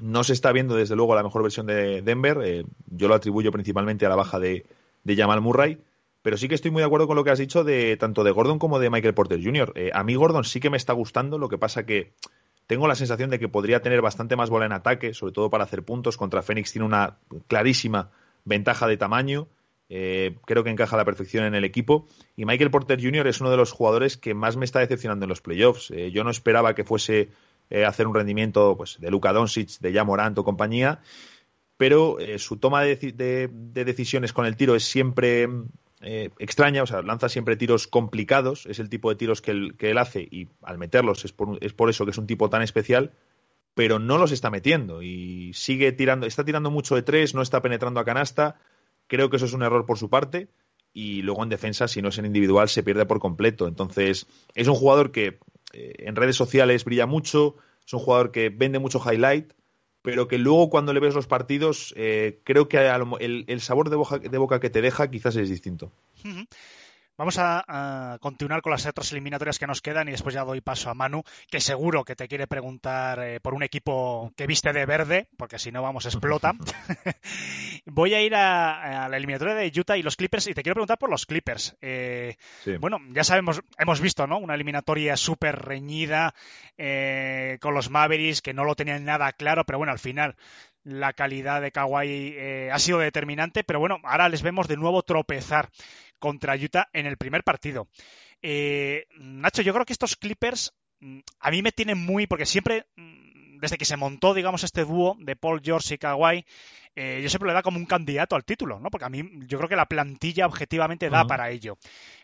E: no se está viendo desde luego la mejor versión de Denver. Eh, yo lo atribuyo principalmente a la baja de, de, Jamal Murray. Pero sí que estoy muy de acuerdo con lo que has dicho de tanto de Gordon como de Michael Porter Jr. Eh, a mí Gordon sí que me está gustando, lo que pasa que tengo la sensación de que podría tener bastante más bola en ataque, sobre todo para hacer puntos. Contra Phoenix tiene una clarísima ventaja de tamaño. Eh, creo que encaja a la perfección en el equipo. Y Michael Porter Jr. es uno de los jugadores que más me está decepcionando en los playoffs. Eh, yo no esperaba que fuese eh, hacer un rendimiento pues, de Luka Doncic, de Jamorant o compañía, pero su toma de, decisiones con el tiro es siempre eh, extraña, o sea, lanza siempre tiros complicados, es el tipo de tiros que él, que él hace y al meterlos es por, es por, eso que es un tipo tan especial, pero no los está metiendo y sigue tirando, está tirando mucho de tres, no está penetrando a canasta, creo que eso es un error por su parte y luego en defensa, si no es en individual, se pierde por completo. Entonces, es un jugador que eh, en redes sociales brilla mucho, es un jugador que vende mucho highlight, pero que luego cuando le ves los partidos, eh, creo que el, el sabor de boca, de boca, que te deja quizás es distinto.
D: Vamos a, a, continuar con las otras eliminatorias que nos quedan y después ya doy paso a Manu, que seguro que te quiere preguntar eh, por un equipo que viste de verde, porque si no, vamos, explota. (laughs) (laughs) Voy a ir a, a, la eliminatoria de Utah y los Clippers y te quiero preguntar por los Clippers. Eh, sí. Bueno, ya sabemos, hemos visto, ¿no? Una eliminatoria súper reñida eh, con los Mavericks que no lo tenían nada claro, pero bueno, al final la calidad de Kawhi eh, ha sido determinante, pero bueno, ahora les vemos de nuevo tropezar contra Utah en el primer partido. Eh, Nacho, yo creo que estos Clippers mm, a mí me tienen muy, porque siempre, mm, desde que se montó, digamos, este dúo de Paul George y Kawhi, eh, yo siempre le da como un candidato al título, ¿no? Porque a mí yo creo que la plantilla objetivamente da uh -huh. para ello.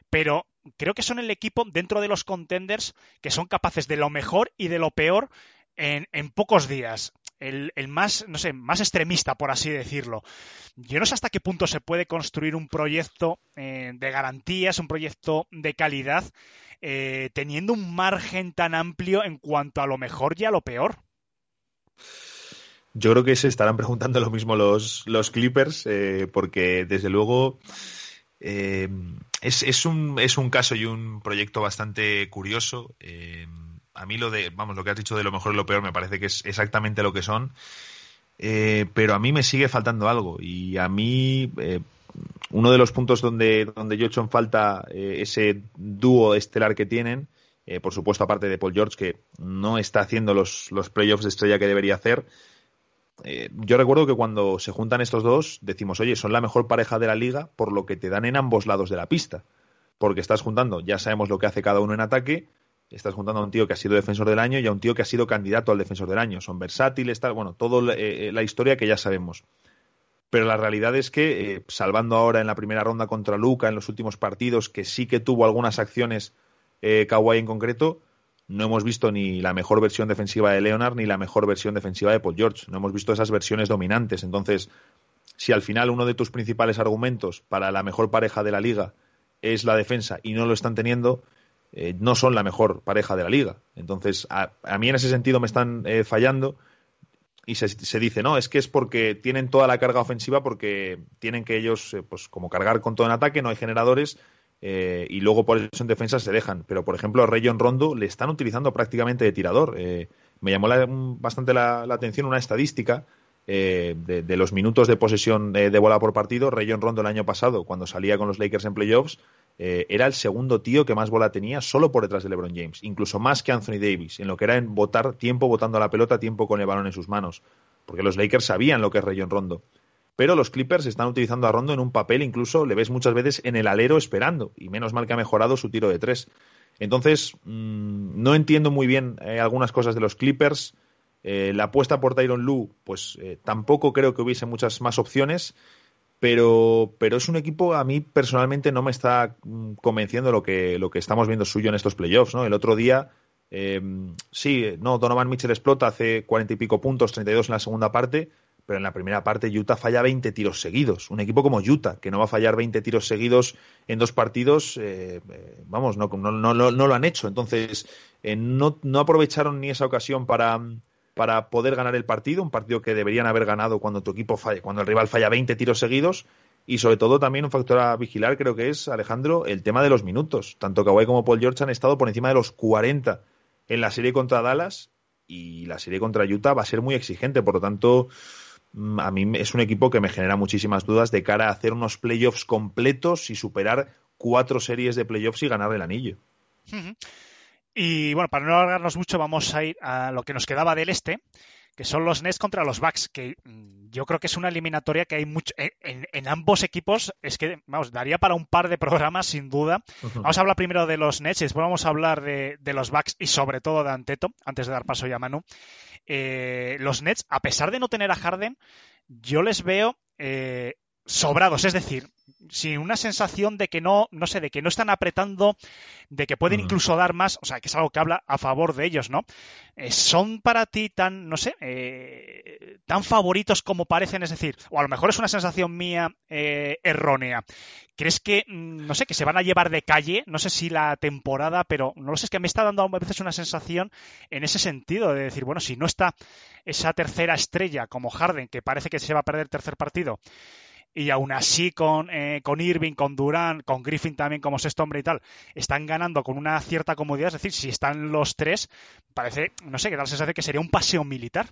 D: Pero creo que son el equipo dentro de los contenders que son capaces de lo mejor y de lo peor en, en pocos días. El, más, no sé, más extremista, por así decirlo. Yo no sé hasta qué punto se puede construir un proyecto eh, de garantías, un proyecto de calidad, eh, teniendo un margen tan amplio en cuanto a lo mejor y a lo peor.
E: Yo creo que se estarán preguntando lo mismo los, los Clippers, eh, porque desde luego eh, es, es, un, es un caso y un proyecto bastante curioso. A mí lo de, vamos, lo que has dicho de lo mejor y lo peor me parece que es exactamente lo que son. Eh, pero a mí me sigue faltando algo. Y a mí, eh, uno de los puntos donde, donde yo he hecho en falta eh, ese dúo estelar que tienen, por supuesto, aparte de Paul George, que no está haciendo los, los playoffs de estrella que debería hacer. Yo recuerdo que cuando se juntan estos dos, decimos, oye, son la mejor pareja de la liga por lo que te dan en ambos lados de la pista. Porque estás juntando, ya sabemos lo que hace cada uno en ataque, estás juntando a un tío que ha sido defensor del año y a un tío que ha sido candidato al defensor del año. Son versátiles, tal, bueno, toda eh, la historia que ya sabemos. Pero la realidad es que, eh, salvando ahora en la primera ronda contra Luca, en los últimos partidos, que sí que tuvo algunas acciones eh, Kawhi en concreto, no hemos visto ni la mejor versión defensiva de Leonard ni la mejor versión defensiva de Paul George. No hemos visto esas versiones dominantes. Entonces, si al final uno de tus principales argumentos para la mejor pareja de la liga es la defensa y no lo están teniendo, eh, no son la mejor pareja de la liga. Entonces, a, a mí en ese sentido me están eh, fallando y se, dice, no, es que es porque tienen toda la carga ofensiva porque tienen que ellos, eh, pues como cargar con todo en ataque, no hay generadores eh, y luego por eso en defensa se dejan. Pero, por ejemplo, a Rayon Rondo le están utilizando prácticamente de tirador. Me llamó la, bastante la, atención una estadística eh, de, los minutos de posesión de, de bola por partido, Rayon Rondo el año pasado, cuando salía con los Lakers en playoffs, eh, era el segundo tío que más bola tenía solo por detrás de LeBron James, incluso más que Anthony Davis, en lo que era en botar tiempo botando la pelota, tiempo con el balón en sus manos, porque los Lakers sabían lo que es Rayon Rondo. Pero los Clippers están utilizando a Rondo en un papel, incluso le ves muchas veces en el alero esperando, y menos mal que ha mejorado su tiro de tres. Entonces, mmm, no entiendo muy bien eh, algunas cosas de los Clippers. Eh, la apuesta por Tyron Lu, pues eh, tampoco creo que hubiese muchas más opciones, pero, pero es un equipo, a mí personalmente no me está mm, convenciendo lo que, lo que estamos viendo suyo en estos playoffs. ¿no? El otro día, eh, sí, no, Donovan Mitchell explota, hace cuarenta y pico puntos, 32 en la segunda parte, pero en la primera parte Utah falla 20 tiros seguidos. Un equipo como Utah, que no va a fallar 20 tiros seguidos en dos partidos, eh, eh, vamos, no, no, no, lo han hecho. Entonces, eh, no, no aprovecharon ni esa ocasión para para poder ganar el partido, un partido que deberían haber ganado cuando tu equipo falla, cuando el rival falla 20 tiros seguidos. Y sobre todo también un factor a vigilar creo que es, Alejandro, el tema de los minutos. Tanto Kawhi como Paul George han estado por encima de los 40 en la serie contra Dallas y la serie contra Utah va a ser muy exigente. Por lo tanto, mm, a mí es un equipo que me genera muchísimas dudas de cara a hacer unos playoffs completos y superar cuatro series de playoffs y ganar el anillo.
D: Y bueno, para no alargarnos mucho, vamos a ir a lo que nos quedaba del este, que son los Nets contra los Bucks, que mm, yo creo que es una eliminatoria que hay mucho en, en, ambos equipos, es que, vamos, daría para un par de programas sin duda. Uh -huh. Vamos a hablar primero de los Nets y después vamos a hablar de, de, los Bucks y sobre todo de Anteto, antes de dar paso ya a Manu. Eh, los Nets, a pesar de no tener a Harden, yo les veo eh, sobrados, es decir, sin una sensación de que no, no sé, de que no están apretando, de que pueden incluso dar más, o sea, que es algo que habla a favor de ellos, ¿no? Eh, ¿Son para ti tan, no sé, eh, tan favoritos como parecen? Es decir, o a lo mejor es una sensación mía eh, errónea. ¿Crees que, mm, no sé, que se van a llevar de calle? No sé si la temporada, pero no lo sé, es que me está dando a veces una sensación en ese sentido, de decir, bueno, si no está esa tercera estrella como Harden, que parece que se va a perder el tercer partido, y aún así con, eh, con Irving, con Durán, con Griffin también como sexto hombre y tal, están ganando con una cierta comodidad. Es decir, si están los tres, parece, no sé, que da la sensación que sería un paseo militar.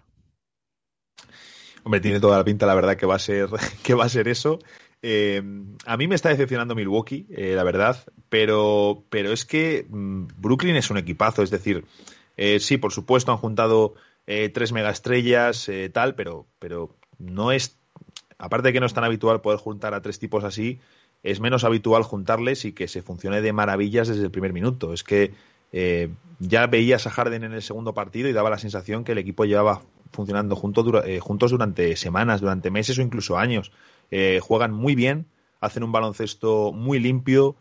E: Hombre, tiene toda la pinta, la verdad, que va a ser, (laughs) que va a ser eso. Eh, a mí me está decepcionando Milwaukee, eh, la verdad, pero, pero es que mmm, Brooklyn es un equipazo, es decir, sí, por supuesto han juntado tres megaestrellas, tal, pero, pero no es aparte de que no es tan habitual poder juntar a tres tipos así, es menos habitual juntarles y que se funcione de maravillas desde el primer minuto. Es que eh, ya veías a Harden en el segundo partido y daba la sensación que el equipo llevaba funcionando eh, juntos durante semanas, durante meses o incluso años. Eh, juegan muy bien, hacen un baloncesto muy limpio.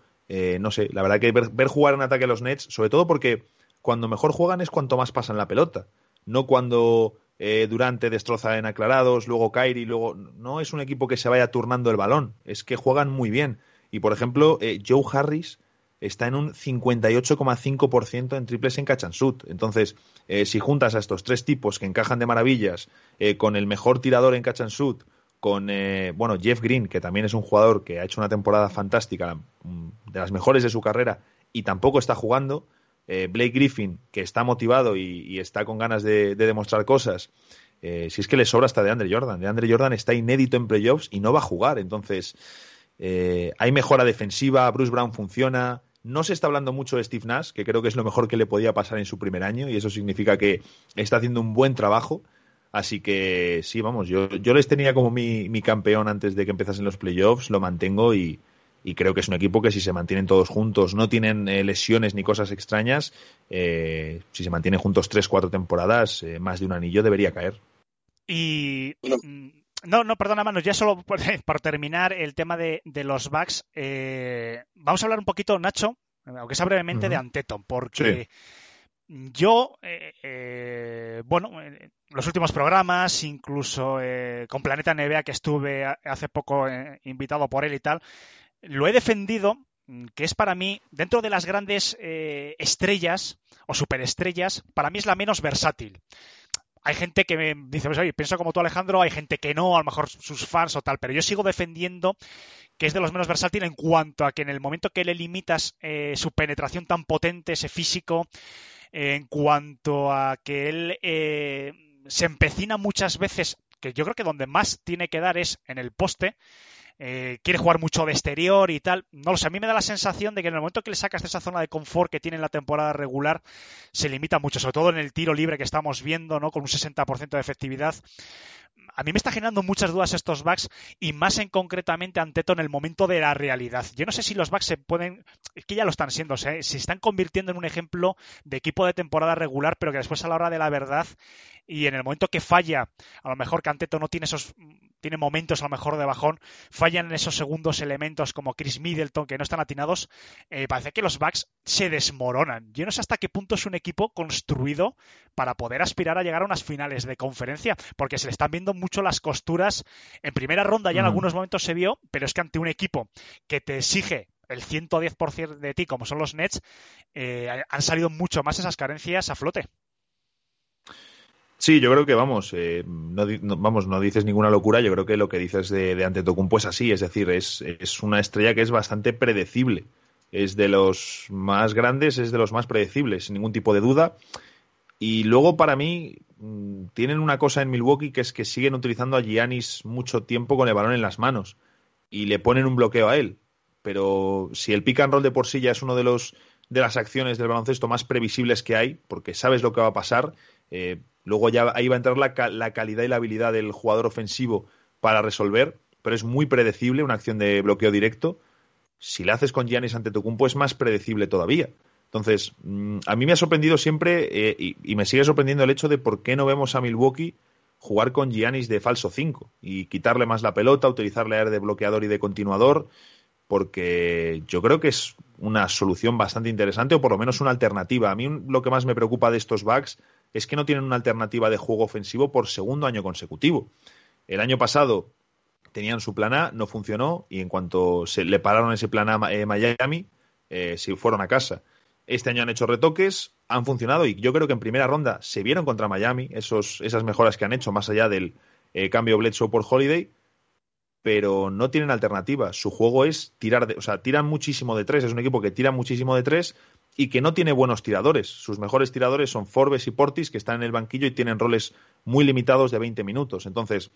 E: No sé, la verdad que ver, ver, jugar en ataque a los Nets, sobre todo porque cuando mejor juegan es cuanto más pasan la pelota, no cuando eh, Durante destroza en aclarados, luego Kyrie, luego no es un equipo que se vaya turnando el balón, es que juegan muy bien. Y por ejemplo, eh, Joe Harris está en un 58,5% en triples en shoot. Entonces, eh, si juntas a estos tres tipos que encajan de maravillas, con el mejor tirador en shoot, con eh, bueno Jeff Green, que también es un jugador que ha hecho una temporada fantástica, de las mejores de su carrera, y tampoco está jugando, eh, Blake Griffin, que está motivado y, está con ganas de, de demostrar cosas, eh, si es que le sobra hasta de Andre Jordan. De Andre Jordan está inédito en playoffs y no va a jugar. Entonces, eh, hay mejora defensiva, Bruce Brown funciona. No se está hablando mucho de Steve Nash, que creo que es lo mejor que le podía pasar en su primer año, y eso significa que está haciendo un buen trabajo. Así que sí, vamos, yo, les tenía como mi campeón antes de que empezasen los playoffs, lo mantengo y, y creo que es un equipo que si se mantienen todos juntos, no tienen eh, lesiones ni cosas extrañas, eh, si se mantienen juntos tres, cuatro temporadas, eh, más de un anillo debería caer.
D: Y no, no, perdona, manos, ya solo por, (laughs) por terminar el tema de, de los backs, eh, vamos a hablar un poquito, Nacho, aunque sea brevemente, uh -huh. de Anteton, porque sí. yo, eh, eh, bueno, en los últimos programas, incluso eh, con Planeta NBA, que estuve hace poco eh, invitado por él y tal, lo he defendido, que es para mí, dentro de las grandes eh, estrellas o superestrellas, para mí es la menos versátil. Hay gente que me dice, pues, oye, pienso como tú, Alejandro, hay gente que no, a lo mejor sus fans o tal, pero yo sigo defendiendo que es de los menos versátil en cuanto a que en el momento que le limitas eh, su penetración tan potente, ese físico, en cuanto a que él eh, se empecina muchas veces que yo creo que donde más tiene que dar es en el poste. Eh, quiere jugar mucho de exterior y tal. No lo sé, a mí me da la sensación de que en el momento que le sacas de esa zona de confort que tiene en la temporada regular, se limita mucho, sobre todo en el tiro libre que estamos viendo, ¿no? Con un 60% de efectividad a mí me está generando muchas dudas estos bugs y más en concretamente Anteto en el momento de la realidad. Yo no sé si los bugs se pueden, es que ya lo están siendo, se, se están convirtiendo en un ejemplo de equipo de temporada regular, pero que después a la hora de la verdad y en el momento que falla, a lo mejor Canteto no tiene esos tiene momentos a lo mejor de bajón, fallan en esos segundos elementos como Chris Middleton que no están atinados, eh, parece que los Bucks se desmoronan. Yo no sé hasta qué punto es un equipo construido para poder aspirar a llegar a unas finales de conferencia, porque se le están viendo mucho las costuras. En primera ronda ya en algunos momentos se vio, pero es que ante un equipo que te exige el 110% de ti, como son los Nets, eh, han salido mucho más esas carencias a flote.
E: Sí, yo creo que vamos, eh, no, vamos, no dices ninguna locura. Yo creo que lo que dices de, de Antetokounmpo es así, es decir, es, es, una estrella que es bastante predecible. Es de los más grandes, es de los más predecibles, sin ningún tipo de duda. Y luego para mí mm, tienen una cosa en Milwaukee que es que siguen utilizando a Giannis mucho tiempo con el balón en las manos y le ponen un bloqueo a él. Pero si el pick and roll de por sí ya es uno de los de las acciones del baloncesto más previsibles que hay, porque sabes lo que va a pasar, eh, Luego ya ahí va a entrar la, calidad y la habilidad del jugador ofensivo para resolver, pero es muy predecible una acción de bloqueo directo. Si la haces con Giannis ante Tocumpo es más predecible todavía. Entonces, mm, a mí me ha sorprendido siempre eh, y, me sigue sorprendiendo el hecho de por qué no vemos a Milwaukee jugar con Giannis de falso 5 y quitarle más la pelota, utilizarle a de bloqueador y de continuador, porque yo creo que es una solución bastante interesante o por lo menos una alternativa. A mí lo que más me preocupa de estos bugs es que no tienen una alternativa de juego ofensivo por segundo año consecutivo. El año pasado tenían su plan A, no funcionó y en cuanto se le pararon ese plan A eh, Miami, eh, se fueron a casa. Este año han hecho retoques, han funcionado y yo creo que en primera ronda se vieron contra Miami esos, esas mejoras que han hecho más allá del eh, cambio Bledsoe por Holiday, pero no tienen alternativa. Su juego es tirar, de, o sea, tiran muchísimo de tres. Es un equipo que tira muchísimo de tres y que no tiene buenos tiradores. Sus mejores tiradores son Forbes y Portis, que están en el banquillo y tienen roles muy limitados de 20 minutos. Entonces,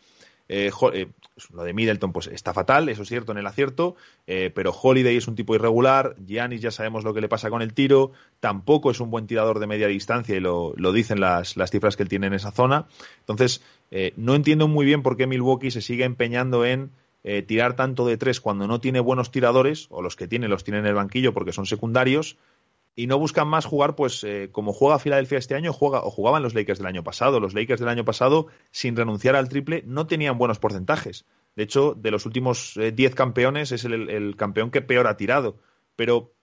E: eh, eh, lo de Middleton pues está fatal, eso es cierto en el acierto, eh, pero Holiday es un tipo irregular, Giannis ya sabemos lo que le pasa con el tiro, tampoco es un buen tirador de media distancia y lo, dicen las, las, cifras que él tiene en esa zona. Entonces, no entiendo muy bien por qué Milwaukee se sigue empeñando en tirar tanto de tres cuando no tiene buenos tiradores, o los que tiene los tiene en el banquillo porque son secundarios, y no buscan más jugar, pues eh, como juega Filadelfia este año, juega o jugaban los Lakers del año pasado. Los Lakers del año pasado, sin renunciar al triple, no tenían buenos porcentajes. De hecho, de los últimos 10 eh, campeones, es el, campeón que peor ha tirado. Pero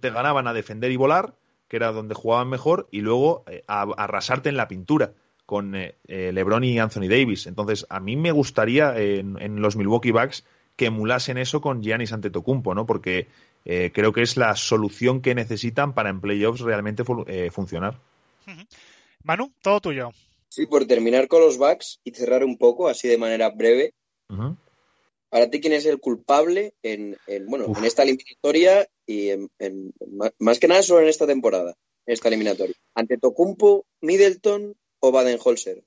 E: te ganaban a defender y volar, que era donde jugaban mejor, y luego eh, a, arrasarte en la pintura con LeBron y Anthony Davis. Entonces, a mí me gustaría en, en los Milwaukee Bucks que emulasen eso con Giannis Antetokounmpo, ¿no? Porque eh, creo que es la solución que necesitan para en playoffs realmente eh, funcionar.
D: Manu, todo tuyo.
F: Sí, por terminar con los Bucks y cerrar un poco, así de manera breve. Para ti, ¿quién es el culpable en, bueno, en esta eliminatoria y en, más que nada solo en esta temporada, en esta eliminatoria? ¿Ante Tocumpo, Middleton o Baden-Holzer?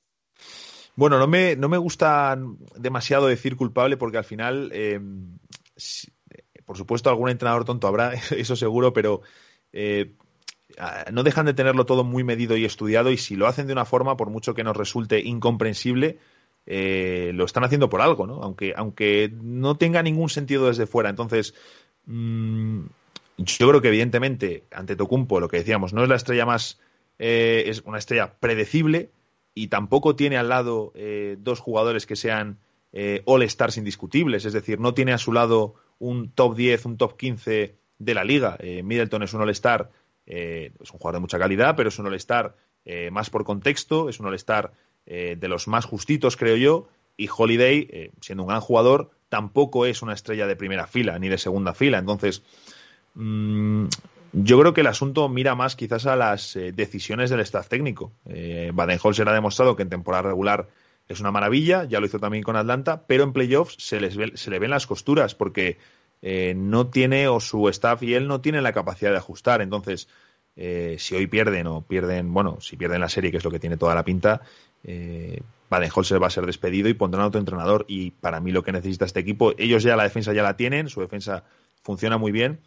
E: Bueno, no me, no me gusta demasiado decir culpable porque al final, eh, por supuesto, algún entrenador tonto habrá, (laughs) eso seguro, pero eh, no dejan de tenerlo todo muy medido y estudiado y si lo hacen de una forma, por mucho que nos resulte incomprensible, eh, lo están haciendo por algo, ¿no? Aunque, aunque no tenga ningún sentido desde fuera. Entonces, mm, yo creo que evidentemente, ante Tocumpo, lo que decíamos, no es la estrella más, es una estrella predecible, y tampoco tiene al lado eh, dos jugadores que sean eh, all-stars indiscutibles, es decir, no tiene a su lado un top 10, un top 15 de la liga. Eh, Middleton es un all-star, es un jugador de mucha calidad, pero es un all-star más por contexto, es un all-star de los más justitos, creo yo, y Holiday, siendo un gran jugador, tampoco es una estrella de primera fila ni de segunda fila. Entonces, mm, yo creo que el asunto mira más quizás a las eh, decisiones del staff técnico. Eh, Baden-Holzer ha demostrado que en temporada regular es una maravilla, ya lo hizo también con Atlanta, pero en playoffs se, les se le ven las costuras porque eh, no tiene, o su staff y él no tienen la capacidad de ajustar. Entonces, eh, si hoy pierden o pierden, bueno, si pierden la serie, que es lo que tiene toda la pinta, eh, Baden-Holzer va a ser despedido y pondrán a otro entrenador. Y para mí lo que necesita este equipo, ellos ya la defensa ya la tienen, su defensa funciona muy bien,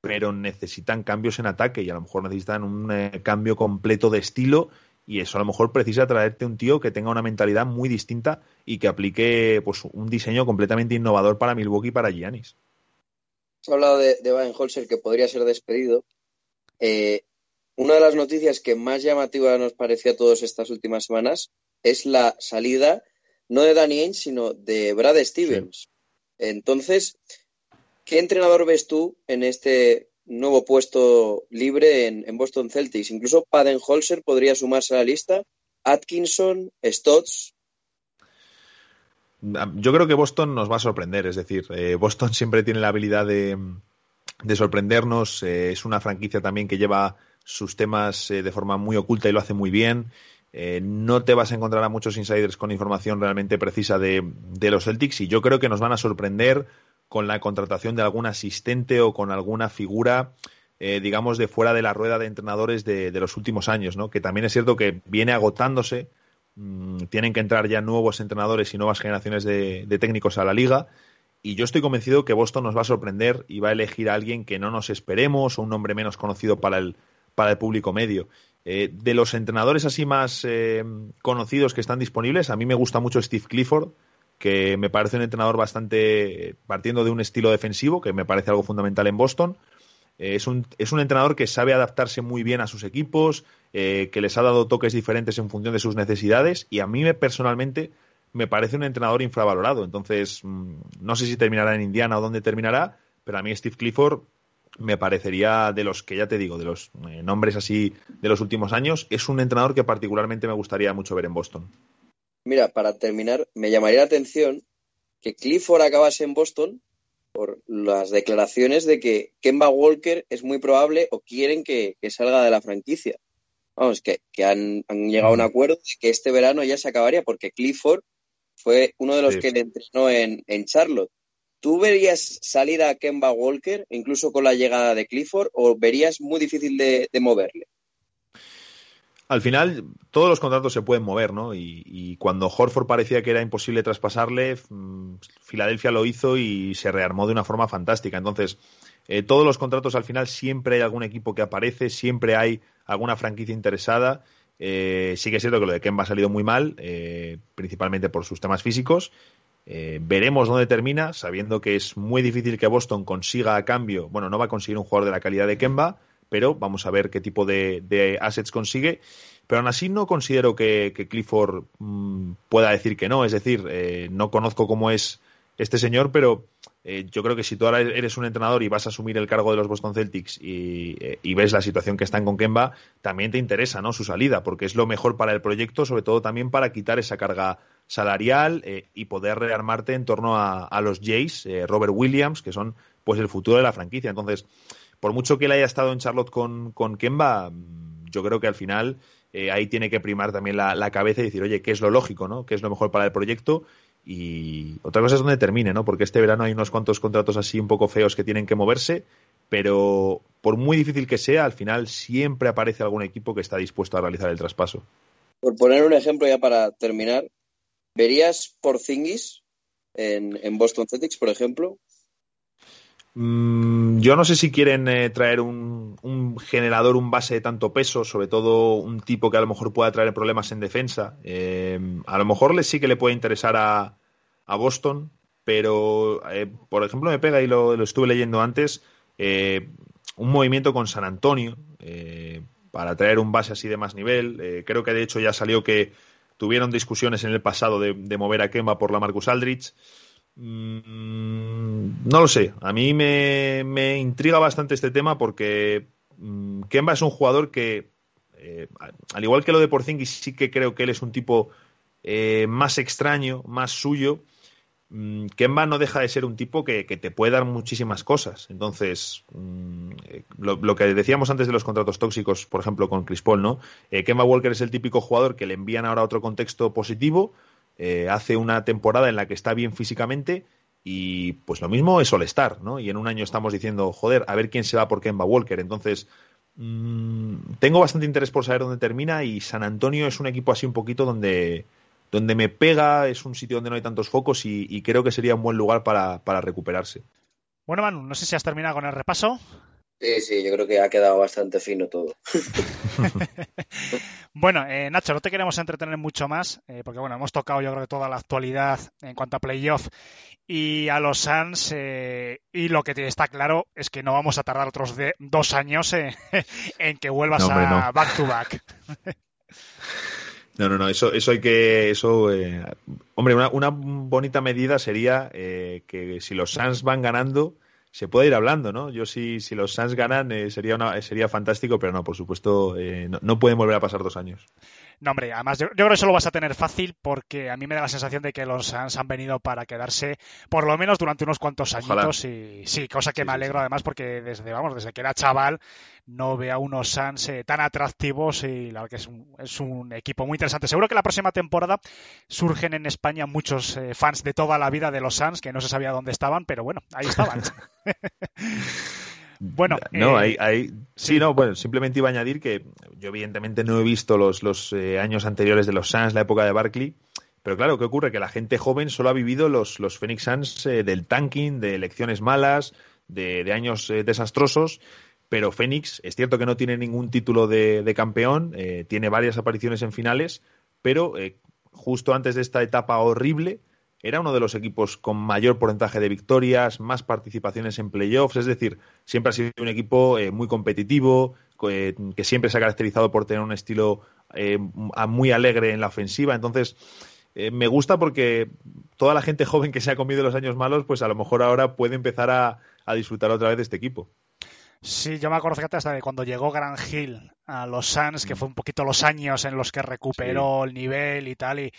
E: pero necesitan cambios en ataque y a lo mejor necesitan un eh, cambio completo de estilo y eso a lo mejor precisa traerte un tío que tenga una mentalidad muy distinta y que aplique pues un diseño completamente innovador para Milwaukee y para Giannis.
F: Has hablado de, de Baden-Holzer que podría ser despedido. Eh, una de las noticias que más llamativa nos pareció a todos estas últimas semanas es la salida no de Danny Ainge, sino de Brad Stevens. Entonces, ¿qué entrenador ves tú en este nuevo puesto libre en, Boston Celtics? Incluso Padenholzer podría sumarse a la lista. Atkinson, Stotts.
E: Yo creo que Boston nos va a sorprender, es decir, eh, Boston siempre tiene la habilidad de, de sorprendernos, eh, es una franquicia también que lleva sus temas eh, de forma muy oculta y lo hace muy bien. No te vas a encontrar a muchos insiders con información realmente precisa de, los Celtics y yo creo que nos van a sorprender con la contratación de algún asistente o con alguna figura, eh, digamos, de fuera de la rueda de entrenadores de, los últimos años, ¿no? Que también es cierto que viene agotándose, mmm, tienen que entrar ya nuevos entrenadores y nuevas generaciones de, de técnicos a la liga y yo estoy convencido que Boston nos va a sorprender y va a elegir a alguien que no nos esperemos o un nombre menos conocido para el, para el público medio. Eh, de los entrenadores así más eh, conocidos que están disponibles, a mí me gusta mucho Steve Clifford, que me parece un entrenador bastante partiendo de un estilo defensivo, que me parece algo fundamental en Boston. Eh, es, un, es, un, entrenador que sabe adaptarse muy bien a sus equipos, eh, que les ha dado toques diferentes en función de sus necesidades y a mí me, personalmente me parece un entrenador infravalorado. Entonces, mmm, no sé si terminará en Indiana o dónde terminará, pero a mí Steve Clifford me parecería de los que ya te digo, de los eh, nombres así de los últimos años, es un entrenador que particularmente me gustaría mucho ver en Boston.
F: Mira, para terminar, me llamaría la atención que Clifford acabase en Boston por las declaraciones de que Kemba Walker es muy probable o quieren que, que salga de la franquicia. Vamos, que, que han, han, llegado a un acuerdo de que este verano ya se acabaría porque Clifford fue uno de los sí. que le entrenó en, en Charlotte ¿Tú verías salir a Kemba Walker, incluso con la llegada de Clifford, o verías muy difícil de, de moverle?
E: Al final, todos los contratos se pueden mover, ¿no? Y, y, cuando Horford parecía que era imposible traspasarle, mmm, Filadelfia lo hizo y se rearmó de una forma fantástica. Entonces, eh, todos los contratos al final siempre hay algún equipo que aparece, siempre hay alguna franquicia interesada. Eh, sí que es cierto que lo de Kemba ha salido muy mal, eh, principalmente por sus temas físicos, eh, veremos dónde termina, sabiendo que es muy difícil que Boston consiga a cambio, bueno, no va a conseguir un jugador de la calidad de Kemba, pero vamos a ver qué tipo de, de assets consigue. Pero aún así no considero que, Clifford mmm, pueda decir que no, es decir, eh, no conozco cómo es este señor, pero eh, yo creo que si tú ahora eres un entrenador y vas a asumir el cargo de los Boston Celtics y, eh, y, ves la situación que están con Kemba, también te interesa ¿no? su salida, porque es lo mejor para el proyecto, sobre todo también para quitar esa carga salarial eh, y poder rearmarte en torno a, a los Jays, eh, Robert Williams, que son pues el futuro de la franquicia. Entonces, por mucho que él haya estado en Charlotte con, con Kemba, yo creo que al final eh, ahí tiene que primar también la, cabeza y decir, oye, ¿qué es lo lógico, no? ¿Qué es lo mejor para el proyecto? Y otra cosa es donde termine, ¿no? Porque este verano hay unos cuantos contratos así un poco feos que tienen que moverse, pero por muy difícil que sea, al final siempre aparece algún equipo que está dispuesto a realizar el traspaso.
F: Por poner un ejemplo ya para terminar, ¿verías por Zingis en, en Boston Celtics, por ejemplo?
E: Mm, yo no sé si quieren eh, traer un, generador, un base de tanto peso, sobre todo un tipo que a lo mejor pueda traer problemas en defensa. Eh, a lo mejor les sí que le puede interesar a, Boston, pero eh, por ejemplo me pega y lo, estuve leyendo antes un movimiento con San Antonio para traer un base así de más nivel. creo que de hecho ya salió que tuvieron discusiones en el pasado de, de mover a Kemba por la Marcus Aldrich. Mm, no lo sé. A mí me, me, intriga bastante este tema porque mm, Kemba es un jugador que, eh, al igual que lo de Porzingis, sí que creo que él es un tipo eh, más extraño, más suyo. Mm, Kemba no deja de ser un tipo que, que te puede dar muchísimas cosas. Entonces, eh, lo, que decíamos antes de los contratos tóxicos, por ejemplo, con Chris Paul, ¿no? Kemba Walker es el típico jugador que le envían ahora otro contexto positivo eh, hace una temporada en la que está bien físicamente y pues lo mismo es All-Star, ¿no? Y en un año estamos diciendo, joder, a ver quién se va por Kemba Walker. Entonces, Mm, tengo bastante interés por saber dónde termina y San Antonio es un equipo así un poquito donde, donde me pega, es un sitio donde no hay tantos focos y, y creo que sería un buen lugar para, para recuperarse.
D: Bueno, Manu, no sé si has terminado con el repaso.
F: Sí, sí, yo creo que ha quedado bastante fino todo. (laughs)
D: bueno, eh, Nacho, no te queremos entretener mucho más, eh, porque bueno, hemos tocado yo creo que toda la actualidad en cuanto a playoff y a los Suns, eh, y lo que te está claro es que no vamos a tardar otros de, dos años (laughs) en que vuelvas
E: No, hombre,
D: a
E: no.
D: back to back.
E: No, no, no, eso, eso hay que. Eso, eh, hombre, una, una bonita medida sería eh, que si los Suns van ganando, se puede ir hablando, ¿no? Yo si, si los Suns ganan eh, sería, una, sería fantástico, pero no, por supuesto, eh, no, no pueden volver a pasar dos años.
D: No, hombre, además yo, yo creo que eso lo vas a tener fácil porque a mí me da la sensación de que los Suns han venido para quedarse por lo menos durante unos cuantos
E: Ojalá.
D: añitos y sí, cosa que
E: Sí,
D: me
E: sí,
D: alegro además porque desde, vamos, desde que era chaval no veo unos Suns eh, tan atractivos y la verdad que es un, es un equipo muy interesante. Seguro que la próxima temporada surgen en España muchos eh, fans de toda la vida de los Suns que no se sabía dónde estaban, pero bueno, ahí estaban. (laughs) Bueno,
E: no,
D: eh,
E: hay, hay- sí, no, bueno, simplemente iba a añadir que yo evidentemente no he visto los, los eh, años anteriores de los Suns, la época de Barkley, pero claro, ¿qué ocurre? Que la gente joven solo ha vivido los, los Phoenix Suns eh, del tanking, de elecciones malas, de, de años desastrosos, pero Phoenix es cierto que no tiene ningún título de, de campeón, tiene varias apariciones en finales, pero justo antes de esta etapa horrible, era uno de los equipos con mayor porcentaje de victorias, más participaciones en playoffs, es decir, siempre ha sido un equipo eh, muy competitivo, co- eh, que siempre se ha caracterizado por tener un estilo eh, muy alegre en la ofensiva. Entonces, eh, me gusta porque toda la gente (laughs) joven que se ha comido los años malos, pues a lo mejor ahora puede empezar a, a disfrutar otra vez de este equipo.
D: Sí, yo me acuerdo, fíjate, hasta de cuando llegó Grant Hill a los Suns, que fue un poquito los años en los que recuperó el nivel y tal, y,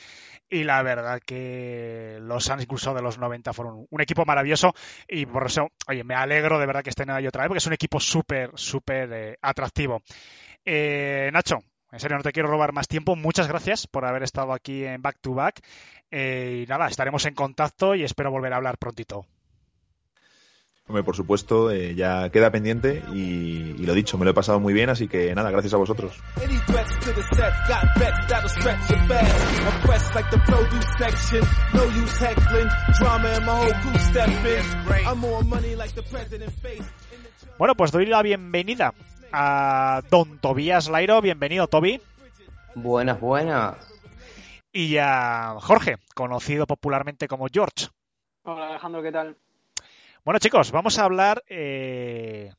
D: y la verdad que los Suns incluso de los 90 fueron un equipo maravilloso y por eso, oye, me alegro de verdad que estén ahí otra vez, porque es un equipo súper, súper eh, atractivo. Eh, Nacho, en serio, no te quiero robar más tiempo. Muchas gracias por haber estado aquí en Back to Back. Eh, y nada, estaremos en contacto y espero volver a hablar prontito.
E: Hombre, por supuesto, eh, ya queda pendiente y, y lo dicho, me lo he pasado muy bien, así que nada, gracias a vosotros.
D: Bueno, pues doy la bienvenida a don Tobías Lairo. Bienvenido, Toby.
G: Buenas, buenas.
D: Y a Jorge, conocido popularmente como George.
H: Hola Alejandro, ¿qué tal?
D: Bueno, chicos, vamos a hablar eh,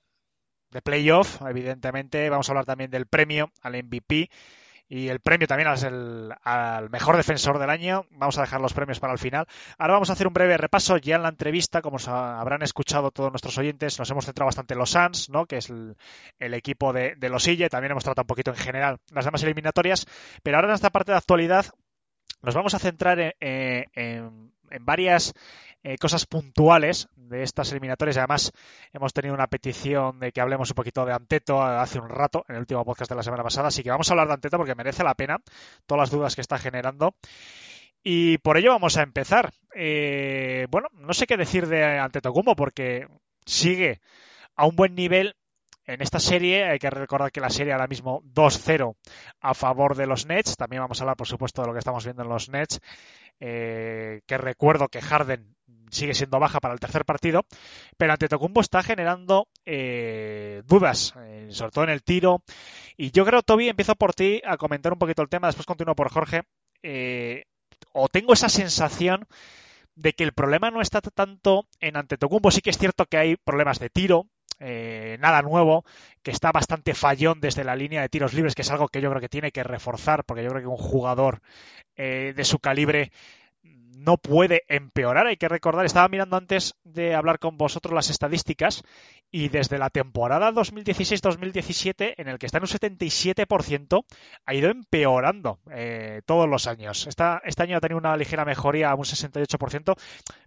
D: de playoff, evidentemente. Vamos a hablar también del premio al MVP y el premio también al, mejor defensor del año. Vamos a dejar los premios para el final. Ahora vamos a hacer un breve repaso ya en la entrevista, como habrán escuchado todos nuestros oyentes. Nos hemos centrado bastante en los Suns, ¿no? que es el, equipo de, de los Ille. También hemos tratado un poquito en general las demás eliminatorias. Pero ahora en esta parte de actualidad nos vamos a centrar en, en- en varias eh, cosas puntuales de estas eliminatorias. Además, hemos tenido una petición de que hablemos un poquito de Anteto hace un rato, en el último podcast de la semana pasada. Así que vamos a hablar de Anteto porque merece la pena todas las dudas que está generando. Y por ello vamos a empezar. Eh, bueno, no sé qué decir de Antetokounmpo porque sigue a un buen nivel en esta serie. Hay que recordar que la serie ahora mismo 2-0 a favor de los Nets. También vamos a hablar, por supuesto, de lo que estamos viendo en los Nets. Eh, que recuerdo que Harden sigue siendo baja para el tercer partido, pero Antetokounmpo está generando eh, dudas, eh, sobre todo en el tiro. Y yo creo, Toby, empiezo por ti a comentar un poquito el tema, después continúo por Jorge. Eh, o tengo esa sensación de que el problema no está tanto en Antetokounmpo, sí que es cierto que hay problemas de tiro, eh, nada nuevo, que está bastante fallón desde la línea de tiros libres, que es algo que yo creo que tiene que reforzar, porque yo creo que un jugador de su calibre no puede empeorar. Hay que recordar, estaba mirando antes de hablar con vosotros las estadísticas y desde la temporada 2016-2017, en el que está en un 77%, ha ido empeorando eh, todos los años. Este año ha tenido una ligera mejoría a un 68%,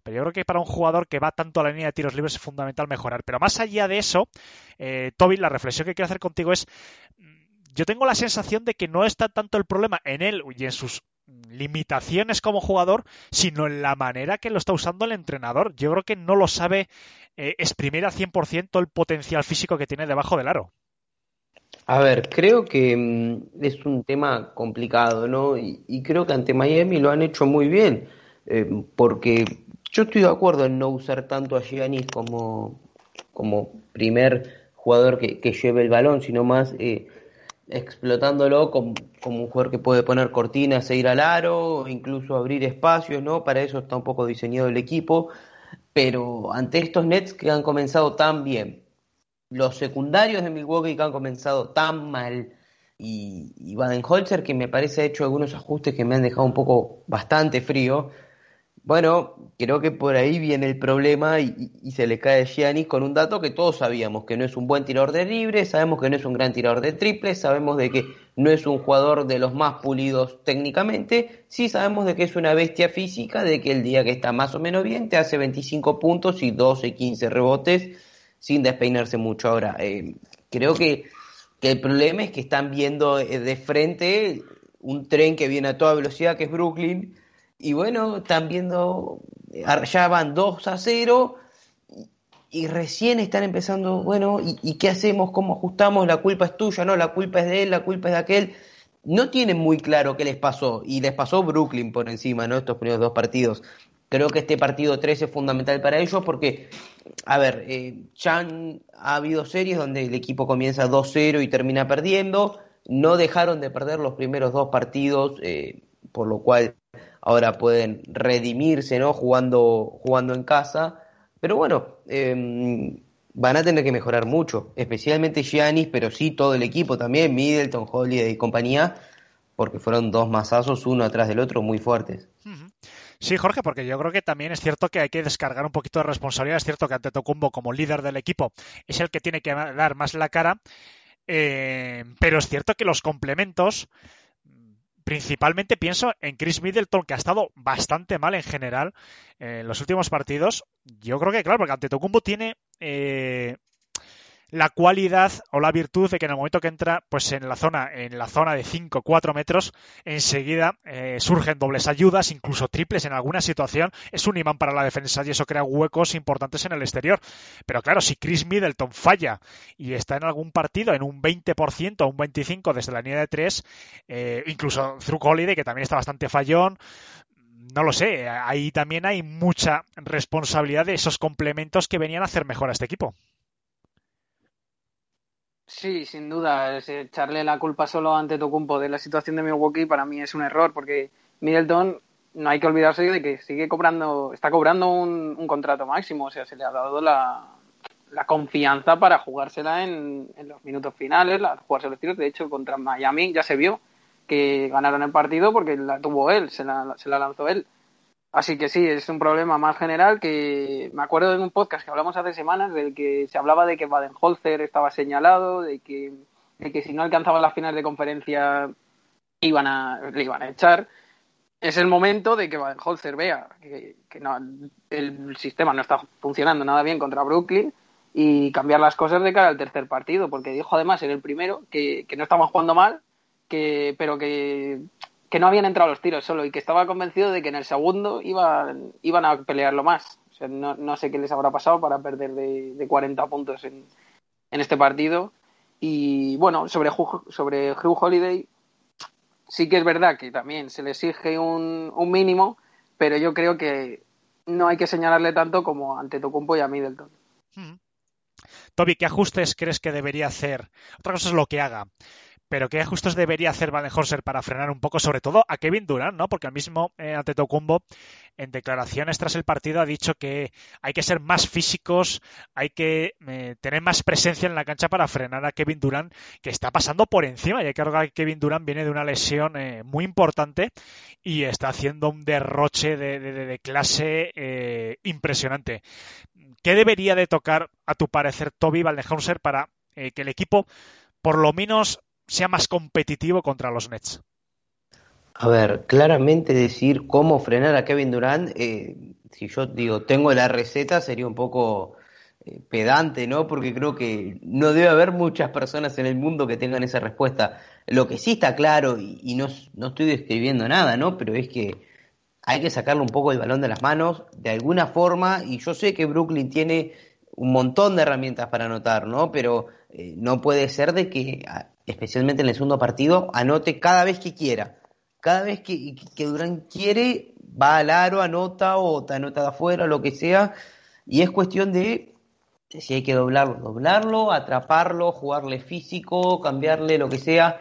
D: pero yo creo que para un jugador que va tanto a la línea de tiros libres es fundamental mejorar. Pero más allá de eso, eh, Toby, la reflexión que quiero hacer contigo es, yo tengo la sensación de que no está tanto el problema en él y en sus limitaciones como jugador, sino en la manera que lo está usando el entrenador. Yo creo que no lo sabe eh, exprimir al 100% el potencial físico que tiene debajo del aro.
G: A ver, creo que mm, es un tema complicado, ¿no? Y, creo que ante Miami lo han hecho muy bien, eh, porque yo estoy de acuerdo en no usar tanto a Giannis como, como primer jugador que, lleve el balón, sino más eh, explotándolo como, un jugador que puede poner cortinas e ir al aro, incluso abrir espacios, ¿no? Para eso está un poco diseñado el equipo, pero ante estos Nets que han comenzado tan bien, los secundarios de Milwaukee que han comenzado tan mal y, y Baden-Holzer que me parece ha hecho algunos ajustes que me han dejado un poco bastante frío. Bueno, creo que por ahí viene el problema y, se le cae Giannis con un dato que todos sabíamos, que no es un buen tirador de libre, sabemos que no es un gran tirador de triple, sabemos de que no es un jugador de los más pulidos técnicamente, sí sabemos de que es una bestia física, de que el día que está más o menos bien te hace 25 puntos y 12, 15 rebotes sin despeinarse mucho. Ahora, eh, creo que, el problema es que están viendo eh, de frente un tren que viene a toda velocidad, que es Brooklyn, y bueno, están viendo, eh, ya van 2 a 0, y recién están empezando, bueno, ¿y, qué hacemos? ¿Cómo ajustamos? La culpa es tuya, no, la culpa es de él, la culpa es de aquel. No tienen muy claro qué les pasó, y les pasó Brooklyn por encima, ¿no? Estos primeros dos partidos. Creo que este partido 3 es fundamental para ellos porque, a ver, eh, ya ha habido series donde el equipo comienza 2-0 y termina perdiendo. No dejaron de perder los primeros dos partidos, eh, por lo cual ahora pueden redimirse, ¿no? Jugando, jugando en casa. Pero bueno, em, van a tener que mejorar mucho, especialmente Giannis, pero sí todo el equipo también, Middleton, Holiday y compañía, porque fueron dos masazos uno atrás del otro muy fuertes.
D: Sí, Jorge, porque yo creo que también es cierto que hay que descargar un poquito de responsabilidad. Es cierto que ante Tocumbo, como líder del equipo, es el que tiene que dar más la cara. Eh, pero es cierto que los complementos, principalmente pienso en Chris Middleton, que ha estado bastante mal en general en los últimos partidos. Yo creo que, claro, porque ante Tocumbo tiene eh, la cualidad o la virtud de que en el momento que entra pues en la zona en la zona de 5 4 metros enseguida eh, surgen dobles ayudas incluso triples en alguna situación es un imán para la defensa y eso crea huecos importantes en el exterior pero claro si Chris Middleton falla y está en algún partido en un 20% o un 25% desde la línea de 3 eh, incluso Through Holiday que también está bastante fallón no lo sé, ahí también hay mucha responsabilidad de esos complementos que venían a hacer mejor a este equipo.
H: Sí, sin duda. echarle la culpa solo ante Tocumpo de la situación de Milwaukee para mí es un error, porque Middleton no hay que olvidarse de que sigue cobrando, está cobrando un, contrato máximo, o sea, se le ha dado la, confianza para jugársela en, los minutos finales, jugarse los tiros. De hecho, contra Miami ya se vio que ganaron el partido porque la tuvo él, se la, se la lanzó él. Así que sí, es un problema más general que me acuerdo de un podcast que hablamos hace semanas del que se hablaba de que Baden-Holzer estaba señalado, de que, de que si no alcanzaba las finales de conferencia iban a, le iban a echar. Es el momento de que Baden-Holzer vea que, no, el sistema no está funcionando nada bien contra Brooklyn y cambiar las cosas de cara al tercer partido, porque dijo además en el primero que, que no estamos jugando mal, que, pero que que no habían entrado los tiros solo y que estaba convencido de que en el segundo iban, iban a pelearlo más. O sea, no, no sé qué les habrá pasado para perder de, de 40 puntos en, en, este partido. Y bueno, sobre, sobre Hugh Holiday, sí que es verdad que también se le exige un, un mínimo, pero yo creo que no hay que señalarle tanto como ante Tocumpo y a Middleton.
D: Toby, ¿qué ajustes crees que debería hacer? Otra cosa es lo que haga pero qué ajustes debería hacer Van para frenar un poco, sobre todo a Kevin Durant, ¿no? Porque al mismo eh, Antetokounmpo en declaraciones tras el partido ha dicho que hay que ser más físicos, hay que eh, tener más presencia en la cancha para frenar a Kevin Durant, que está pasando por encima. Y hay que recordar que Kevin Durant viene de una lesión eh, muy importante y está haciendo un derroche de, clase eh, impresionante. ¿Qué debería de tocar, a tu parecer, Toby Van para que el equipo por lo menos sea más competitivo contra los Nets?
G: A ver, claramente decir cómo frenar a Kevin Durant, eh, si yo digo tengo la receta, sería un poco eh, pedante, ¿no? Porque creo que no debe haber muchas personas en el mundo que tengan esa respuesta. Lo que sí está claro, y, no, no, estoy describiendo nada, ¿no? Pero es que hay que sacarle un poco el balón de las manos de alguna forma, y yo sé que Brooklyn tiene un montón de herramientas para anotar, ¿no? Pero eh, no puede ser de que especialmente en el segundo partido, anote cada vez que quiera. Cada vez que, que Durán quiere, va al aro, anota o te anota de afuera, lo que sea. Y es cuestión de si hay que doblarlo, doblarlo, atraparlo, jugarle físico, cambiarle lo que sea.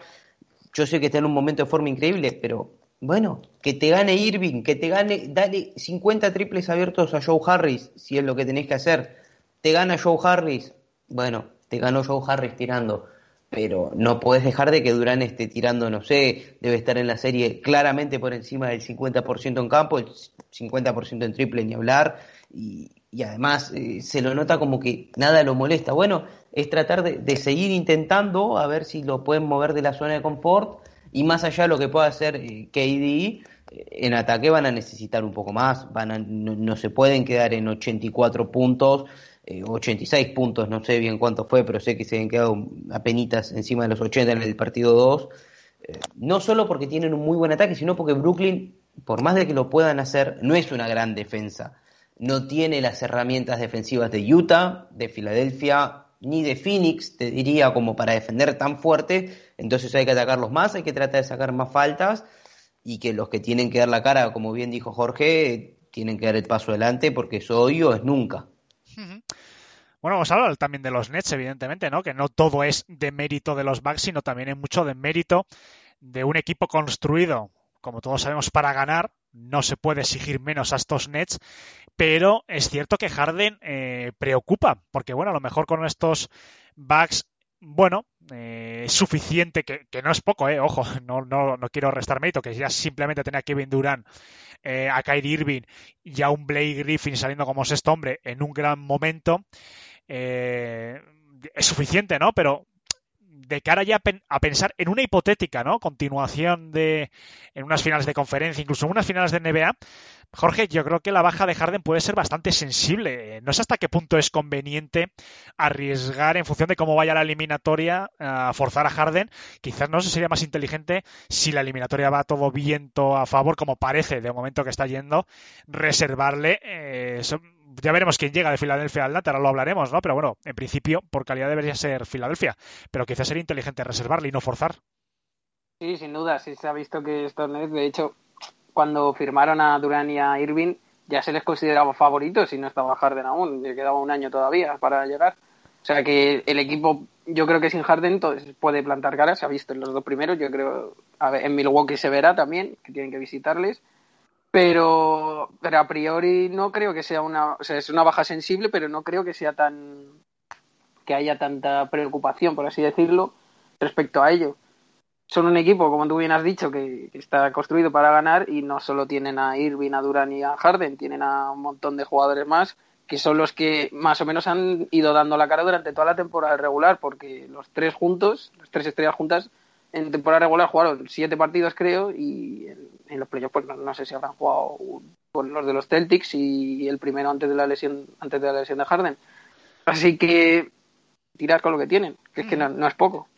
G: Yo sé que está en un momento de forma increíble, pero bueno, que te gane Irving, que te gane, dale 50 triples abiertos a Joe Harris, si es lo que tenés que hacer. Te gana Joe Harris, bueno, te ganó Joe Harris tirando, pero no podés dejar de que Durán esté tirando, no sé, debe estar en la serie claramente por encima del 50% en campo, el 50% en triple ni hablar, y, además eh, se lo nota como que nada lo molesta. Bueno, es tratar de, de seguir intentando a ver si lo pueden mover de la zona de confort y más allá de lo que pueda hacer eh, KD, eh, en ataque van a necesitar un poco más, van no, se pueden quedar en 84 puntos, 86 eh, puntos, no sé bien cuánto fue, pero sé que se han quedado apenas encima de los 80 en el partido 2. no solo porque tienen un muy buen ataque, sino porque Brooklyn, por más de que lo puedan hacer, no es una gran defensa. No tiene las herramientas defensivas de Utah, de Filadelfia, ni de Phoenix, te diría, como para defender tan fuerte, entonces hay que atacarlos más, hay que tratar de sacar más faltas y que los que tienen que dar la cara, como bien dijo Jorge, tienen que dar el paso adelante porque eso hoy o es nunca.
D: Bueno, vamos a hablar también de los Nets, evidentemente, ¿no? Que no todo es de mérito de los Bucks, sino también es mucho de mérito de un equipo construido, como todos sabemos, para ganar. No se puede exigir menos a estos Nets pero es cierto que Harden eh, preocupa, porque bueno, a lo mejor con estos backs, bueno, eh, es suficiente, que, no es poco, eh, ojo, (laughs) no, no, no quiero restar mérito, que ya simplemente tener a Kevin Durant, eh, a Kyrie Irving y a un Blake Griffin saliendo como sexto hombre en un gran momento, es suficiente, ¿no? Pero de cara ya a pensar en una hipotética, ¿no? Continuación de en unas finales de conferencia, incluso en unas finales de NBA, Jorge, yo creo que la baja de Harden puede ser bastante sensible. No sé hasta qué punto es conveniente arriesgar en función de cómo vaya la eliminatoria a forzar a Harden. Quizás no sería más inteligente si la eliminatoria va todo viento a favor, como parece de momento que está yendo, reservarle. Eh, ya veremos quién llega de Filadelfia al ahora lo hablaremos, ¿no? Pero bueno, en principio, por calidad debería ser Filadelfia. Pero quizás sería inteligente reservarle y no forzar.
H: Sí, sin duda, sí se ha visto que estos de hecho, cuando firmaron a Durán y a Irving, ya se les consideraba favoritos y no estaba Harden aún, le quedaba un año todavía para llegar. O sea que el equipo, yo creo que sin Harden puede plantar cara, se ha visto en los dos primeros, yo creo, en Milwaukee se verá también, que tienen que visitarles, pero, pero a priori no creo que sea una, o sea, es una baja sensible, pero no creo que sea tan, que haya tanta preocupación, por así decirlo, respecto a ello. Son un equipo, como tú bien has dicho, que, está construido para ganar y no solo tienen a Irving, a Durán y a Harden, tienen a un montón de jugadores más que son los que más o menos han ido dando la cara durante toda la temporada regular, porque los tres juntos, las tres estrellas juntas, en temporada regular jugaron siete partidos, creo, y en, los playoffs, pues no, sé si habrán jugado con los de los Celtics y el primero antes de la lesión, antes de la lesión de Harden. Así que tirar con lo que tienen, que es que no es poco.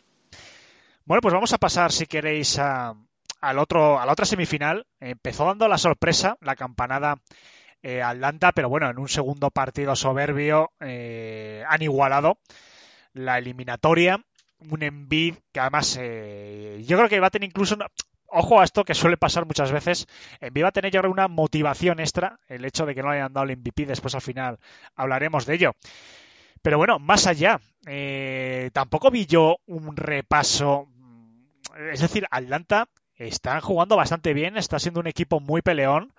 D: Bueno, pues vamos a pasar, si queréis, a, al otro, a la otra semifinal. Empezó dando la sorpresa, la campanada eh, Atlanta, pero bueno, en un segundo partido soberbio eh, han igualado la eliminatoria. Un Embiid que además eh, yo creo que va a tener incluso ojo a esto que suele pasar muchas veces. Embiid va a tener yo creo una motivación extra el hecho de que no le hayan dado el MVP. Después al final hablaremos de ello. Pero bueno, más allá, tampoco vi yo un repaso es decir, Atlanta está jugando bastante bien, está siendo un equipo muy peleón.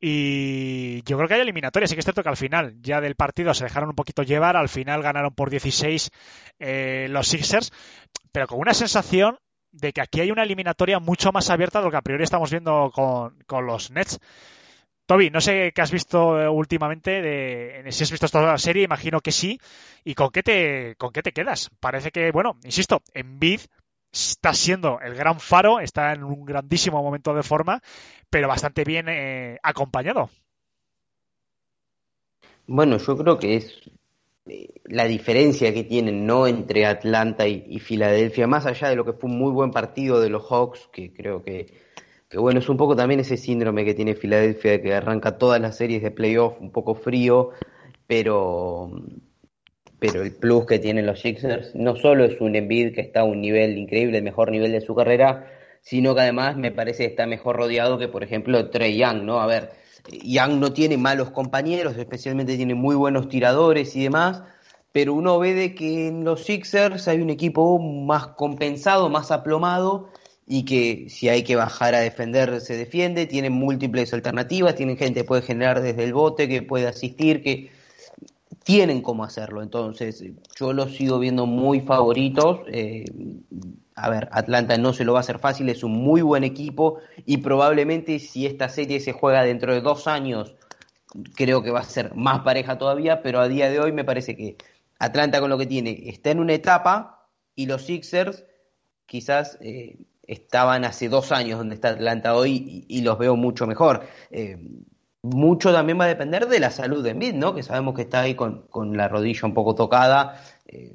D: Y yo creo que hay eliminatorias. Sí que es cierto que al final ya del partido se dejaron un poquito llevar. Al final ganaron por 16 eh, los Sixers. Pero con una sensación de que aquí hay una eliminatoria mucho más abierta de lo que a priori estamos viendo con, los Nets. Toby, no sé qué has visto eh, últimamente, si has visto toda la serie, imagino que sí. ¿Y con qué te, con qué te quedas? Parece que, bueno, insisto, en Bid está siendo el gran faro, está en un grandísimo momento de forma, pero bastante bien eh, acompañado.
G: Bueno, yo creo que es eh, la diferencia que tienen no entre Atlanta y, Filadelfia, más allá de lo que fue un muy buen partido de los Hawks, que creo que, que, bueno, es un poco también ese síndrome que tiene Filadelfia de que arranca todas las series de playoff un poco frío, pero pero el plus que tienen los Sixers no solo es un Embiid que está a un nivel increíble, el mejor nivel de su carrera, sino que además me parece que está mejor rodeado que, por ejemplo, Trey Young, ¿no? A ver, Young no tiene malos compañeros, especialmente tiene muy buenos tiradores y demás, pero uno ve de que en los Sixers hay un equipo más compensado, más aplomado, y que si hay que bajar a defender, se defiende, tienen múltiples alternativas, tienen gente que puede generar desde el bote, que puede asistir, que tienen cómo hacerlo. Entonces, yo los sigo viendo muy favoritos. Eh, a ver, Atlanta no se lo va a hacer fácil, es un muy buen equipo y probablemente si esta serie se juega dentro de dos años, creo que va a ser más pareja todavía, pero a día de hoy me parece que Atlanta con lo que tiene está en una etapa y los Sixers quizás eh, estaban hace dos años donde está Atlanta hoy y, los veo mucho mejor. Eh, mucho también va a depender de la salud de Embiid, ¿no? Que sabemos que está ahí con, la rodilla un poco tocada. Eh,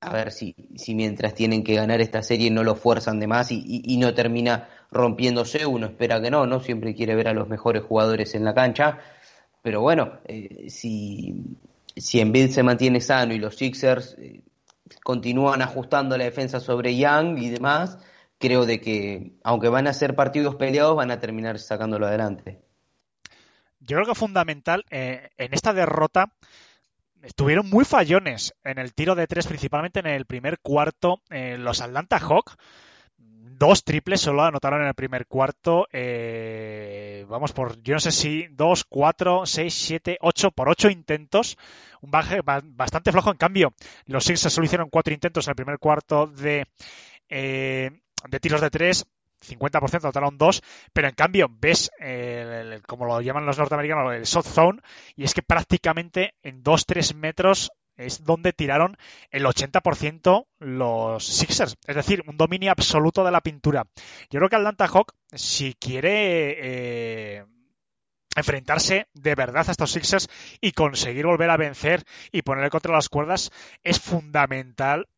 G: a ver si, si mientras tienen que ganar esta serie no lo fuerzan de más y, no termina rompiéndose. Uno espera que no, ¿no? Siempre quiere ver a los mejores jugadores en la cancha. Pero bueno, eh, si, si Embiid se mantiene sano y los Sixers eh, continúan ajustando la defensa sobre Young y demás, creo de que, aunque van a ser partidos peleados, van a terminar sacándolo adelante.
D: Yo creo que fundamental eh, en esta derrota estuvieron muy fallones en el tiro de tres, principalmente en el primer cuarto. Eh, los Atlanta Hawks, dos triples solo anotaron en el primer cuarto. Eh, vamos por, yo no sé si dos, cuatro, seis, siete, ocho, por ocho intentos. Un baje bastante flojo. En cambio, los Sixers solo hicieron cuatro intentos en el primer cuarto de, de tiros de tres 50% notaron dos, pero en cambio ves, como lo llaman los norteamericanos, el soft zone, y es que prácticamente en 2-3 metros es donde tiraron el 80% los Sixers. Es decir, un dominio absoluto de la pintura. Yo creo que Atlanta Hawk, si quiere eh, enfrentarse de verdad a estos Sixers y conseguir volver a vencer y ponerle contra las cuerdas, es fundamental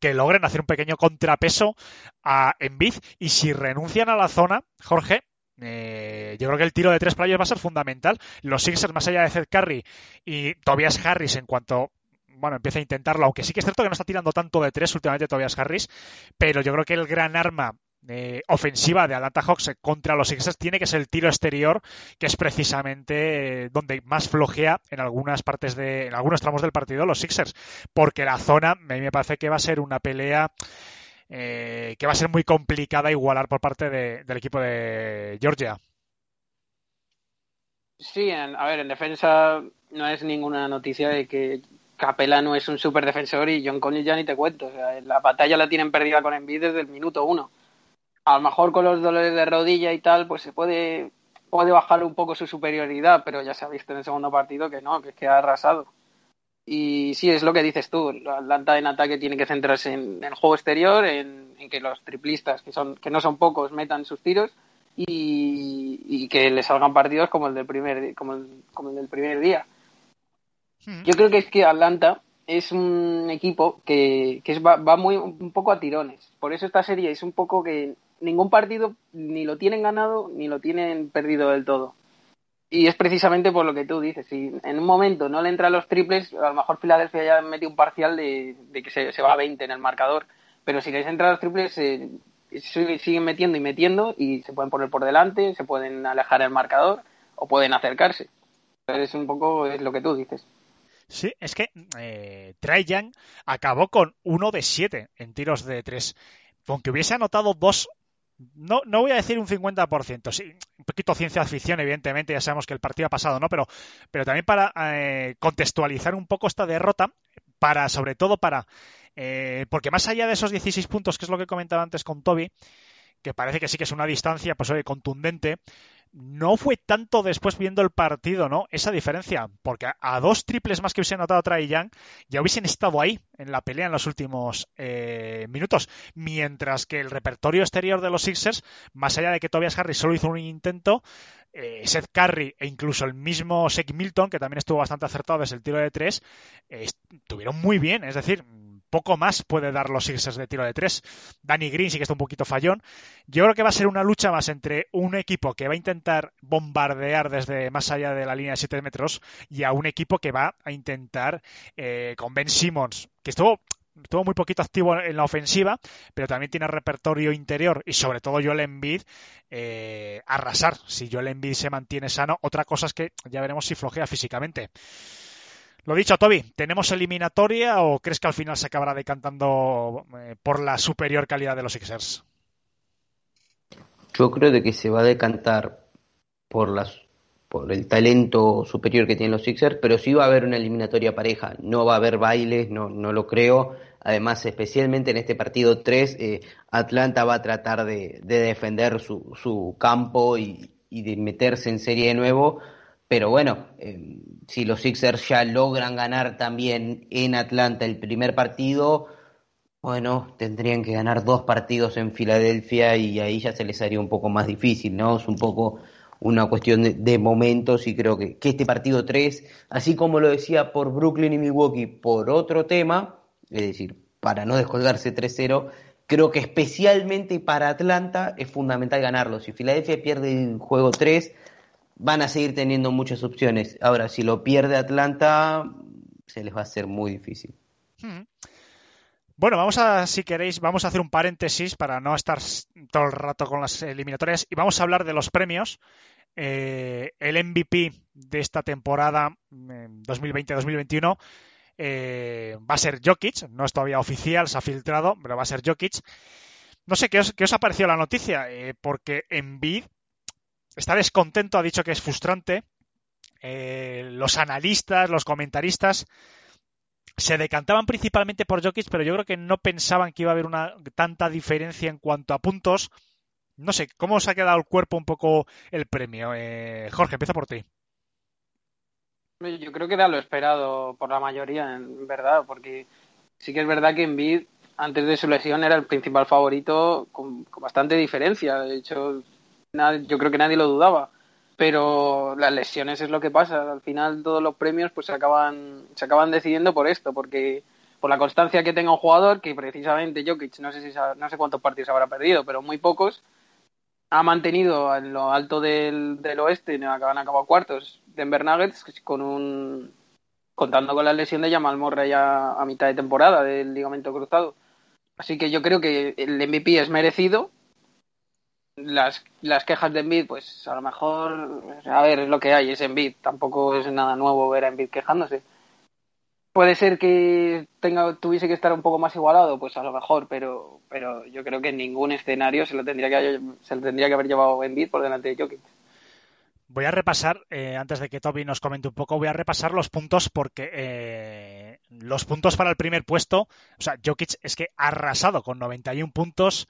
D: que logren hacer un pequeño contrapeso a Embiid y si renuncian a la zona, Jorge, eh, yo creo que el tiro de tres playas va a ser fundamental. Los Sixers, más allá de Zed Curry y Tobias Harris, en cuanto bueno, empieza a intentarlo, aunque sí que es cierto que no está tirando tanto de tres últimamente Tobias Harris, pero yo creo que el gran arma eh, ofensiva de Atlanta Hawks contra los Sixers tiene que ser el tiro exterior, que es precisamente eh, donde más flojea en algunas partes de, en algunos tramos del partido los Sixers, porque la zona a mí me parece que va a ser una pelea eh, que va a ser muy complicada igualar por parte del equipo de Georgia.
H: Sí, a ver, en defensa no es ninguna noticia de que Capela no es un super defensor y John Conley ya ni te cuento. O sea, la batalla la tienen perdida con Embiid desde el minuto uno a lo mejor con los dolores de rodilla y tal, pues se puede, puede bajar un poco su superioridad, pero ya se ha visto en el segundo partido que no, que es que ha arrasado. Y sí, es lo que dices tú, Atlanta en ataque tiene que centrarse en, el juego exterior, en, que los triplistas, que, son, que no son pocos, metan sus tiros y, que le salgan partidos como el del primer, como el, como el del primer día. Hmm. Yo creo que es que Atlanta es un equipo que, que va, va, muy un poco a tirones. Por eso esta serie es un poco que ningún partido ni lo tienen ganado ni lo tienen perdido del todo. Y es precisamente por lo que tú dices. Si en un momento no le entran los triples, a lo mejor Filadelfia ya mete un parcial de, que se, va a 20 en el marcador. Pero si les entran los triples, eh, siguen metiendo y metiendo y se pueden poner por delante, se pueden alejar el marcador o pueden acercarse. Es un poco es lo que tú dices.
D: Sí, es que eh, acabó con uno de siete en tiros de tres. Aunque hubiese anotado dos no, no voy a decir un 50%, sí, un poquito ciencia ficción, evidentemente, ya sabemos que el partido ha pasado, ¿no? Pero, pero también para eh, contextualizar un poco esta derrota, para, sobre todo para, eh, porque más allá de esos 16 puntos, que es lo que comentaba antes con Toby, que parece que sí que es una distancia, pues oye, contundente, no fue tanto después viendo el partido, ¿no? Esa diferencia, porque a, dos triples más que hubiesen anotado Trae Young, ya hubiesen estado ahí en la pelea en los últimos eh, minutos, mientras que el repertorio exterior de los Sixers, más allá de que Tobias Harris solo hizo un intento, eh, Seth Curry e incluso el mismo Shake Milton, que también estuvo bastante acertado desde el tiro de tres, eh, estuvieron muy bien, es decir, poco más puede dar los Sixers de tiro de tres. Danny Green sí que está un poquito fallón. Yo creo que va a ser una lucha más entre un equipo que va a intentar bombardear desde más allá de la línea de 7 metros y a un equipo que va a intentar eh, con Ben Simmons, que estuvo estuvo muy poquito activo en la ofensiva, pero también tiene repertorio interior y sobre todo Joel Embiid eh, arrasar. Si Joel Embiid se mantiene sano, otra cosa es que ya veremos si flojea físicamente. Lo dicho, Toby, ¿tenemos eliminatoria o crees que al final se acabará decantando eh, por la superior calidad de los Sixers?
G: Yo creo de que se va a decantar por las por el talento superior que tienen los Sixers, pero sí va a haber una eliminatoria pareja, no va a haber bailes, no, lo creo. Además, especialmente en este partido 3, eh, Atlanta va a tratar de, de defender su, su campo y, de meterse en serie de nuevo. Pero bueno, eh, si los Sixers ya logran ganar también en Atlanta el primer partido, bueno, tendrían que ganar dos partidos en Filadelfia y ahí ya se les haría un poco más difícil, ¿no? Es un poco una cuestión de, de momentos y creo que, que, este partido 3, así como lo decía por Brooklyn y Milwaukee por otro tema, es decir, para no descolgarse 3-0, creo que especialmente para Atlanta es fundamental ganarlo. Si Filadelfia pierde el juego 3, van a seguir teniendo muchas opciones. Ahora, si lo pierde Atlanta, se les va a hacer muy difícil.
D: Hmm. Bueno, vamos a, si queréis, vamos a hacer un paréntesis para no estar todo el rato con las eliminatorias y vamos a hablar de los premios. Eh, el MVP de esta temporada 2020-2021 eh, va a ser Jokic, no es todavía oficial, se ha filtrado, pero va a ser Jokic. No sé qué os, qué os ha parecido la noticia, eh, porque Embiid está descontento, ha dicho que es frustrante. Eh, los analistas, los comentaristas se decantaban principalmente por Jokic, pero yo creo que no pensaban que iba a haber una tanta diferencia en cuanto a puntos. No sé, ¿cómo os ha quedado el cuerpo un poco el premio? Eh, Jorge, empieza por ti.
H: Yo creo que era lo esperado por la mayoría, en verdad, porque sí que es verdad que Embiid antes de su lesión era el principal favorito con, con bastante diferencia. De hecho, yo creo que nadie lo dudaba pero las lesiones es lo que pasa. Al final todos los premios pues se acaban, se acaban decidiendo por esto, porque por la constancia que tenga un jugador, que precisamente Jokic, no sé si no sé cuántos partidos habrá perdido, pero muy pocos, ha mantenido en lo alto del, del oeste, han acabado cuartos, Denver Nuggets, con un contando con la lesión de Jamal Murray a, a mitad de temporada del ligamento cruzado. Así que yo creo que el MVP es merecido, las, las quejas de Envid, pues a lo mejor, a ver, es lo que hay, es Envid, tampoco es nada nuevo ver a Envid quejándose. Puede ser que tenga, tuviese que estar un poco más igualado, pues a lo mejor, pero, pero yo creo que en ningún escenario se lo tendría que, se lo tendría que haber llevado Envid por delante de Jokic.
D: Voy a repasar, eh, antes de que Toby nos comente un poco, voy a repasar los puntos porque eh, los puntos para el primer puesto, o sea, Jokic es que ha arrasado con 91 puntos,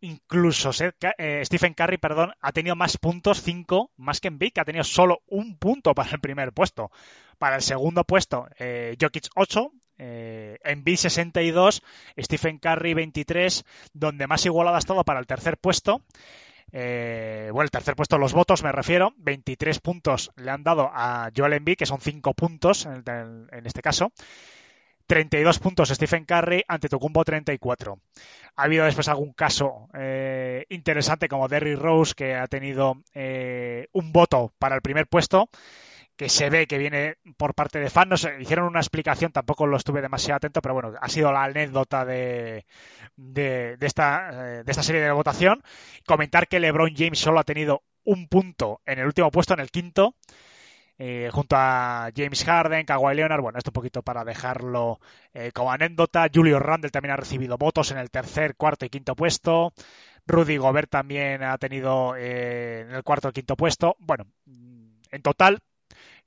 D: incluso eh, Stephen Curry, perdón, ha tenido más puntos, 5, más que Embiid, que ha tenido solo un punto para el primer puesto. Para el segundo puesto, eh, Jokic 8, eh, Embiid 62, Stephen Curry 23, donde más igualado ha estado para el tercer puesto. Eh, bueno, el tercer puesto los votos me refiero, 23 puntos le han dado a Joel Embiid, que son 5 puntos en, en este caso. 32 puntos Stephen Curry ante Tocumbo 34. Ha habido después algún caso eh, interesante como Derry Rose que ha tenido eh, un voto para el primer puesto que se ve que viene por parte de fans. hicieron una explicación, tampoco lo estuve demasiado atento, pero bueno, ha sido la anécdota de, de, de esta, eh, de esta serie de votación. Comentar que LeBron James solo ha tenido un punto en el último puesto, en el quinto eh, junto a James Harden, Kawhi Leonard. Bueno, esto un poquito para dejarlo eh, como anécdota. Julio Randle también ha recibido votos en el tercer, cuarto y quinto puesto. Rudy Gobert también ha tenido eh, en el cuarto y quinto puesto. Bueno, en total,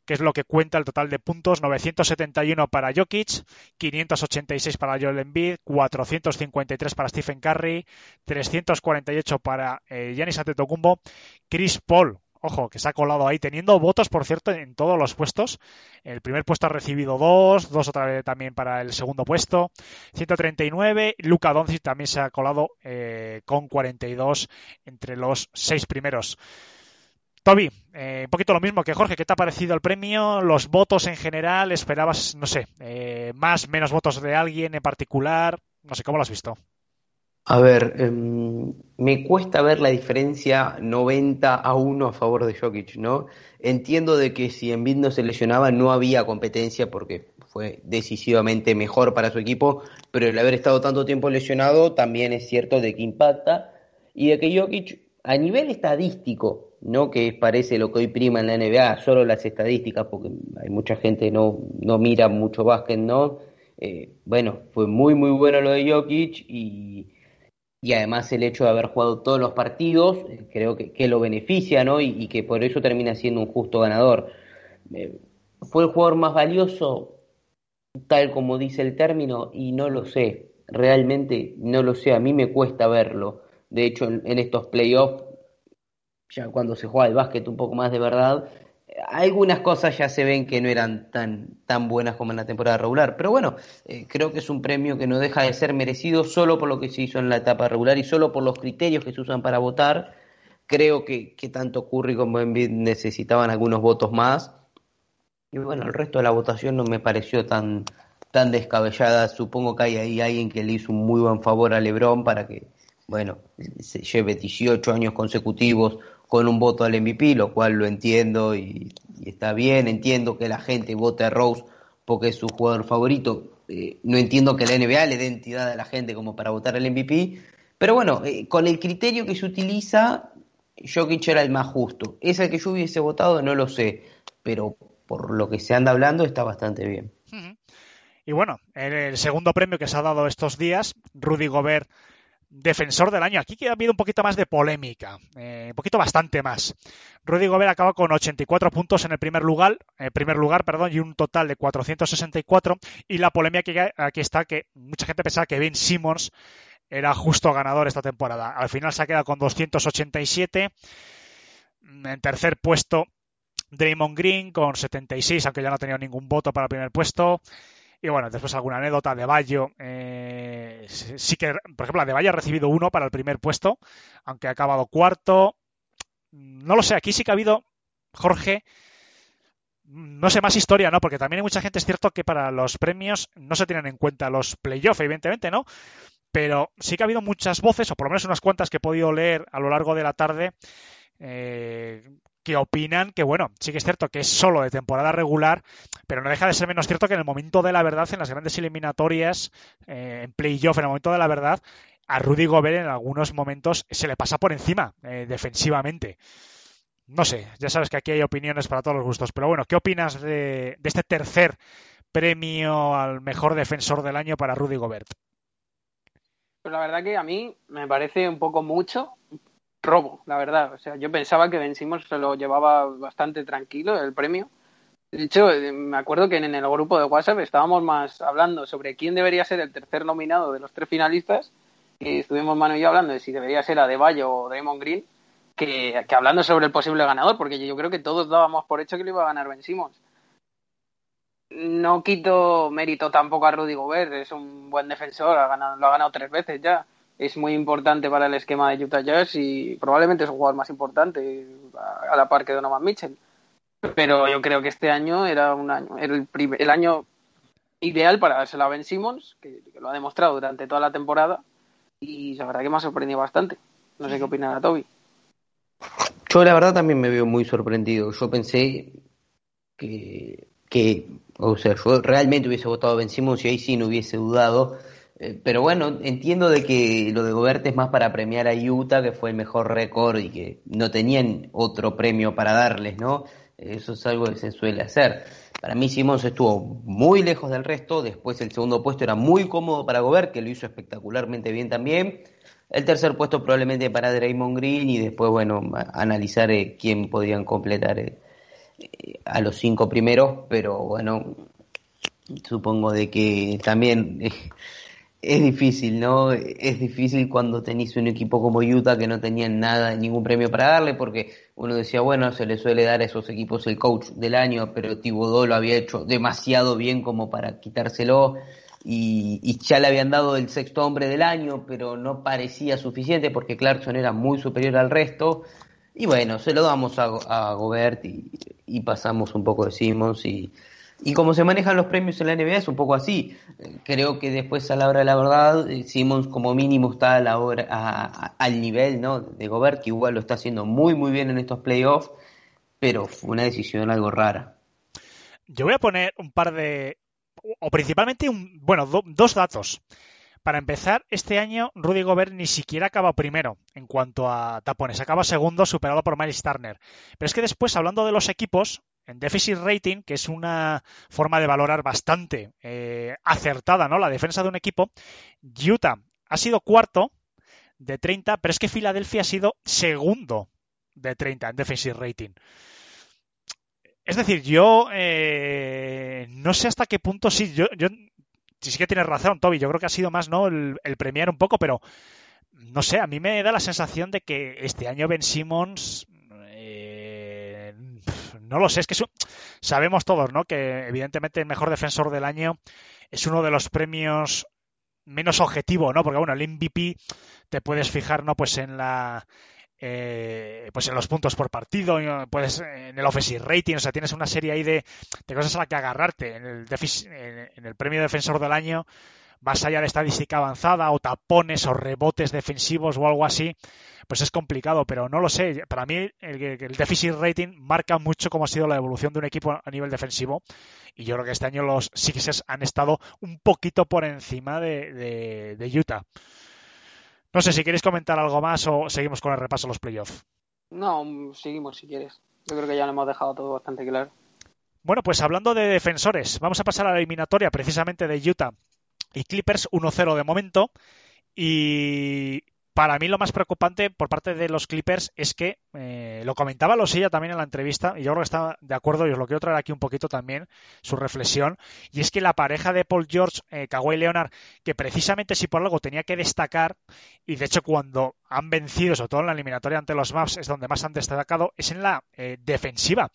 D: que es lo que cuenta el total de puntos, 971 para Jokic, 586 para Joel Embiid, 453 para Stephen Curry, 348 para eh, Giannis Antetokounmpo, Chris Paul ojo, que se ha colado ahí, teniendo votos, por cierto, en todos los puestos. El primer puesto ha recibido dos, dos otra vez también para el segundo puesto. 139, Luca Doncic también se ha colado eh, con 42 entre los seis primeros. Toby, eh, un poquito lo mismo que Jorge, ¿qué te ha parecido el premio? Los votos en general, ¿esperabas, no sé, eh, más, menos votos de alguien en particular? No sé, ¿cómo lo has visto?
G: A ver, em, me cuesta ver la diferencia 90 a 1 a favor de Jokic, ¿no? Entiendo de que si Embiid no se lesionaba no había competencia porque fue decisivamente mejor para su equipo, pero el haber estado tanto tiempo lesionado también es cierto de que impacta y de que Jokic a nivel estadístico, no que parece lo que hoy prima en la NBA, solo las estadísticas, porque hay mucha gente no no mira mucho básquet, ¿no? Eh, bueno, fue muy muy bueno lo de Jokic y y además el hecho de haber jugado todos los partidos, eh, creo que, que lo beneficia, ¿no? Y, que por eso termina siendo un justo ganador. Eh, ¿Fue el jugador más valioso, tal como dice el término? Y no lo sé, realmente no lo sé, a mí me cuesta verlo. De hecho, en, en estos playoffs, ya cuando se juega el básquet un poco más de verdad, algunas cosas ya se ven que no eran tan, tan buenas como en la temporada regular. Pero bueno, eh, creo que es un premio que no deja de ser merecido solo por lo que se hizo en la etapa regular y solo por los criterios que se usan para votar. Creo que, que tanto Curry como Embiid necesitaban algunos votos más. Y bueno, el resto de la votación no me pareció tan, tan descabellada. Supongo que hay ahí alguien que le hizo un muy buen favor a LeBron para que, bueno, se lleve 18 años consecutivos con un voto al MVP, lo cual lo entiendo y, está bien. Entiendo que la gente vote a Rose porque es su jugador favorito. Eh, no entiendo que la NBA le dé entidad a la gente como para votar al MVP. Pero bueno, eh, con el criterio que se utiliza, Jokic era el más justo. Ese que yo hubiese votado no lo sé, pero por lo que se anda hablando está bastante bien.
D: Y bueno, el segundo premio que se ha dado estos días, Rudy Gobert defensor del año. Aquí que ha habido un poquito más de polémica, eh, un poquito bastante más. Rudy Gobert acaba con 84 puntos en el primer lugar, eh, primer lugar, perdón, y un total de 464. Y la polémica que aquí está que mucha gente pensaba que Ben Simmons era justo ganador esta temporada. Al final se ha quedado con 287. En tercer puesto, Draymond Green con 76, aunque ya no ha tenido ningún voto para el primer puesto. Y bueno, después alguna anécdota de Bayo. Eh, sí que, por ejemplo, la de Bayo ha recibido uno para el primer puesto, aunque ha acabado cuarto. No lo sé, aquí sí que ha habido, Jorge, no sé, más historia, ¿no? Porque también hay mucha gente, es cierto que para los premios no se tienen en cuenta los playoffs, evidentemente, ¿no? Pero sí que ha habido muchas voces, o por lo menos unas cuantas que he podido leer a lo largo de la tarde, eh, que opinan que, bueno, sí que es cierto que es solo de temporada regular, pero no deja de ser menos cierto que en el momento de la verdad, en las grandes eliminatorias, eh, en playoff, en el momento de la verdad, a Rudy Gobert en algunos momentos se le pasa por encima eh, defensivamente. No sé, ya sabes que aquí hay opiniones para todos los gustos, pero bueno, ¿qué opinas de, de este tercer premio al mejor defensor del año para Rudy Gobert?
H: Pues la verdad que a mí me parece un poco mucho, robo, la verdad. O sea, yo pensaba que Ben Simmons se lo llevaba bastante tranquilo el premio. De hecho, me acuerdo que en el grupo de WhatsApp estábamos más hablando sobre quién debería ser el tercer nominado de los tres finalistas. Y estuvimos Manu y yo hablando de si debería ser Adebayo o Draymond Green, que, que hablando sobre el posible ganador, porque yo creo que todos dábamos por hecho que lo iba a ganar Ben Simmons. No quito mérito tampoco a Rudy Gobert, es un buen defensor, ha ganado, lo ha ganado tres veces ya es muy importante para el esquema de Utah Jazz y probablemente es un jugador más importante a la par que Donovan Mitchell. Pero yo creo que este año era un año, era el, primer, el año ideal para dárselo a Ben Simmons, que, lo ha demostrado durante toda la temporada y la verdad que me ha sorprendido bastante. No sé qué opina Toby.
G: Yo la verdad también me veo muy sorprendido. Yo pensé que, que o sea, yo realmente hubiese votado a Ben Simmons y ahí sí no hubiese dudado pero bueno, entiendo de que lo de Gobert es más para premiar a Utah, que fue el mejor récord y que no tenían otro premio para darles, ¿no? Eso es algo que se suele hacer. Para mí Simons estuvo muy lejos del resto, después el segundo puesto era muy cómodo para Gobert, que lo hizo espectacularmente bien también. El tercer puesto probablemente para Draymond Green y después, bueno, analizar eh, quién podían completar eh, a los cinco primeros, pero bueno, supongo de que también... Es difícil, ¿no? Es difícil cuando tenéis un equipo como Utah que no tenían nada, ningún premio para darle, porque uno decía, bueno, se le suele dar a esos equipos el coach del año, pero Thibodeau lo había hecho demasiado bien como para quitárselo, y, y, ya le habían dado el sexto hombre del año, pero no parecía suficiente porque Clarkson era muy superior al resto. Y bueno, se lo damos a, a Gobert y, y pasamos un poco de Simmons y, y como se manejan los premios en la NBA es un poco así. Creo que después a la hora de la verdad, eh, Simmons como mínimo está a la hora, a- al nivel ¿no? de Gobert, que igual lo está haciendo muy muy bien en estos playoffs, pero fue una decisión algo rara.
D: Yo voy a poner un par de. O principalmente, un, bueno, do- dos datos. Para empezar, este año Rudy Gobert ni siquiera acaba primero en cuanto a tapones. Acaba segundo, superado por Miles Turner. Pero es que después, hablando de los equipos, en Deficit Rating, que es una forma de valorar bastante eh, acertada, ¿no? La defensa de un equipo, Utah ha sido cuarto de 30, pero es que Filadelfia ha sido segundo de 30 en Defensive Rating. Es decir, yo eh, no sé hasta qué punto sí, yo, sí, que tienes razón, Toby. Yo creo que ha sido más no el, el premiar un poco, pero no sé, a mí me da la sensación de que este año Ben Simmons no lo sé, es que sabemos todos, ¿no? Que evidentemente el mejor defensor del año es uno de los premios menos objetivo, ¿no? Porque bueno, el MVP te puedes fijar, ¿no? Pues en la eh, pues en los puntos por partido, eh, puedes en el offensive rating, o sea, tienes una serie ahí de, de cosas a la que agarrarte. En el, en el premio defensor del año, más allá de estadística avanzada o tapones o rebotes defensivos o algo así, pues es complicado, pero no lo sé. Para mí el, el deficit rating marca mucho cómo ha sido la evolución de un equipo a nivel defensivo y yo creo que este año los Sixers han estado un poquito por encima de, de- de Utah. No sé si queréis comentar algo más o seguimos con el repaso de los playoffs.
H: No, seguimos si quieres. Yo creo que ya lo hemos dejado todo bastante claro.
D: Bueno, pues hablando de defensores, vamos a pasar a la eliminatoria precisamente de Utah y Clippers 1-0 de momento. Y para mí lo más preocupante por parte de los Clippers es que, eh, lo comentaba Losilla también en la entrevista, y yo creo que está de acuerdo, y os lo quiero traer aquí un poquito también, su reflexión, y es que la pareja de Paul George, eh, Kawhi Leonard, que precisamente si por algo tenía que destacar, y de hecho cuando han vencido, sobre todo en la eliminatoria ante los Maps, es donde más han destacado, es en la eh, defensiva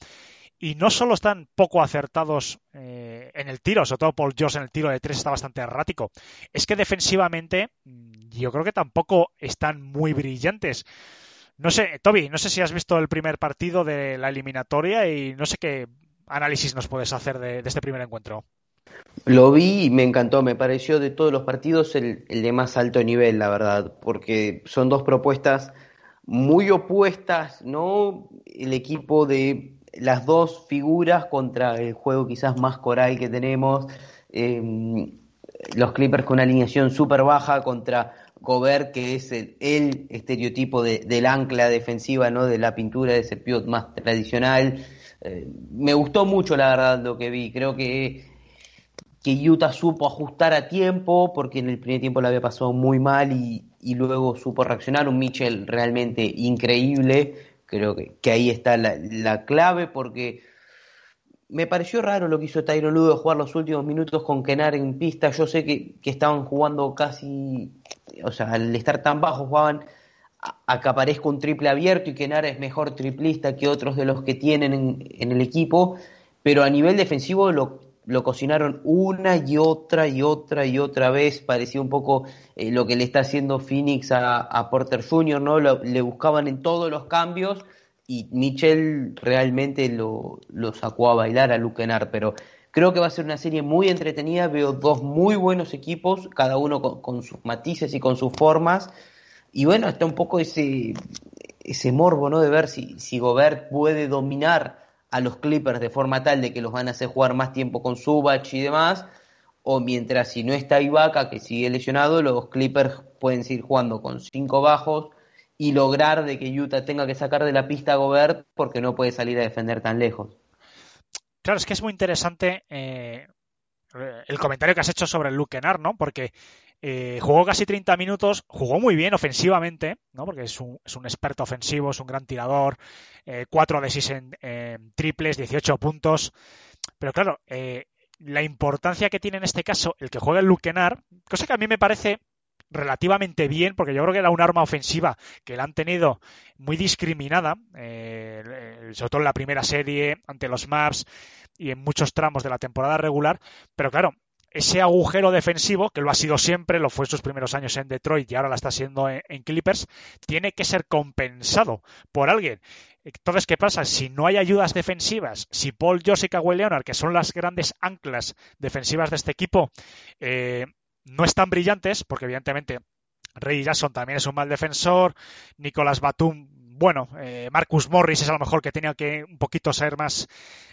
D: y no solo están poco acertados eh, en el tiro, sobre todo Paul George en el tiro de tres está bastante errático, es que defensivamente mm, yo creo que tampoco están muy brillantes. No sé, Toby, no sé si has visto el primer partido de la eliminatoria y no sé qué análisis nos puedes hacer de, este primer encuentro.
G: Lo vi y me encantó, me pareció de todos los partidos el de más alto nivel, la verdad, porque son dos propuestas muy opuestas, ¿no? El equipo de las dos figuras contra el juego quizás más coral que tenemos, eh, los Clippers con una alineación súper baja contra Gobert, que es el, estereotipo de, del ancla defensiva, ¿no? De la pintura de ese pivot más tradicional. Eh, me gustó mucho, la verdad, lo que vi. Creo que que Utah supo ajustar a tiempo, porque en el primer tiempo la había pasado muy mal y, y luego supo reaccionar. Un Mitchell realmente increíble. Creo que, que ahí está la, la, clave, porque me pareció raro lo que hizo Tyron Ludo jugar los últimos minutos con Kenar en pista. Yo sé que, que estaban jugando casi, o sea, al estar tan bajo, jugaban a, que aparezca un triple abierto y Kenar es mejor triplista que otros de los que tienen en, en el equipo, pero a nivel defensivo lo lo cocinaron una y otra y otra y otra vez. Parecía un poco eh, lo que le está haciendo Phoenix a, a Porter Jr., ¿no? Le buscaban en todos los cambios y Mitchell realmente lo, lo sacó a bailar a Luke Kennard, pero creo que va a ser una serie muy entretenida. Veo dos muy buenos equipos, cada uno con, con sus matices y con sus formas. Y bueno, está un poco ese, ese morbo, ¿no? De ver si, si Gobert puede dominar a los Clippers de forma tal de que los van a hacer jugar más tiempo con Subach y demás, o mientras si no está Ibaka, que sigue lesionado, los Clippers pueden seguir jugando con cinco bajos y lograr de que Utah tenga que sacar de la pista a Gobert porque no puede salir a defender tan lejos.
D: Claro, es que es muy interesante eh, el comentario que has hecho sobre el Luke Kennard, ¿no? Porque eh, jugó casi 30 minutos, jugó muy bien ofensivamente, ¿no? Porque es un, es un experto ofensivo, es un gran tirador, eh, 4 de 6 en, triples, 18 puntos. Pero claro, eh, la importancia que tiene en este caso el que juegue el Luke Kennard, cosa que a mí me parece relativamente bien, porque yo creo que era un arma ofensiva que la han tenido muy discriminada, eh, sobre todo en la primera serie, ante los Maps y en muchos tramos de la temporada regular. Pero claro, ese agujero defensivo, que lo ha sido siempre, lo fue en sus primeros años en Detroit y ahora la está siendo en, Clippers, tiene que ser compensado por alguien. Entonces, ¿qué pasa? Si no hay ayudas defensivas, si Paul George y Kawhi Leonard, que son las grandes anclas defensivas de este equipo, eh, no están brillantes, porque evidentemente Ray Jackson también es un mal defensor, Nicolas Batum, bueno, eh, Marcus Morris es a lo mejor que tenía que un poquito ser más,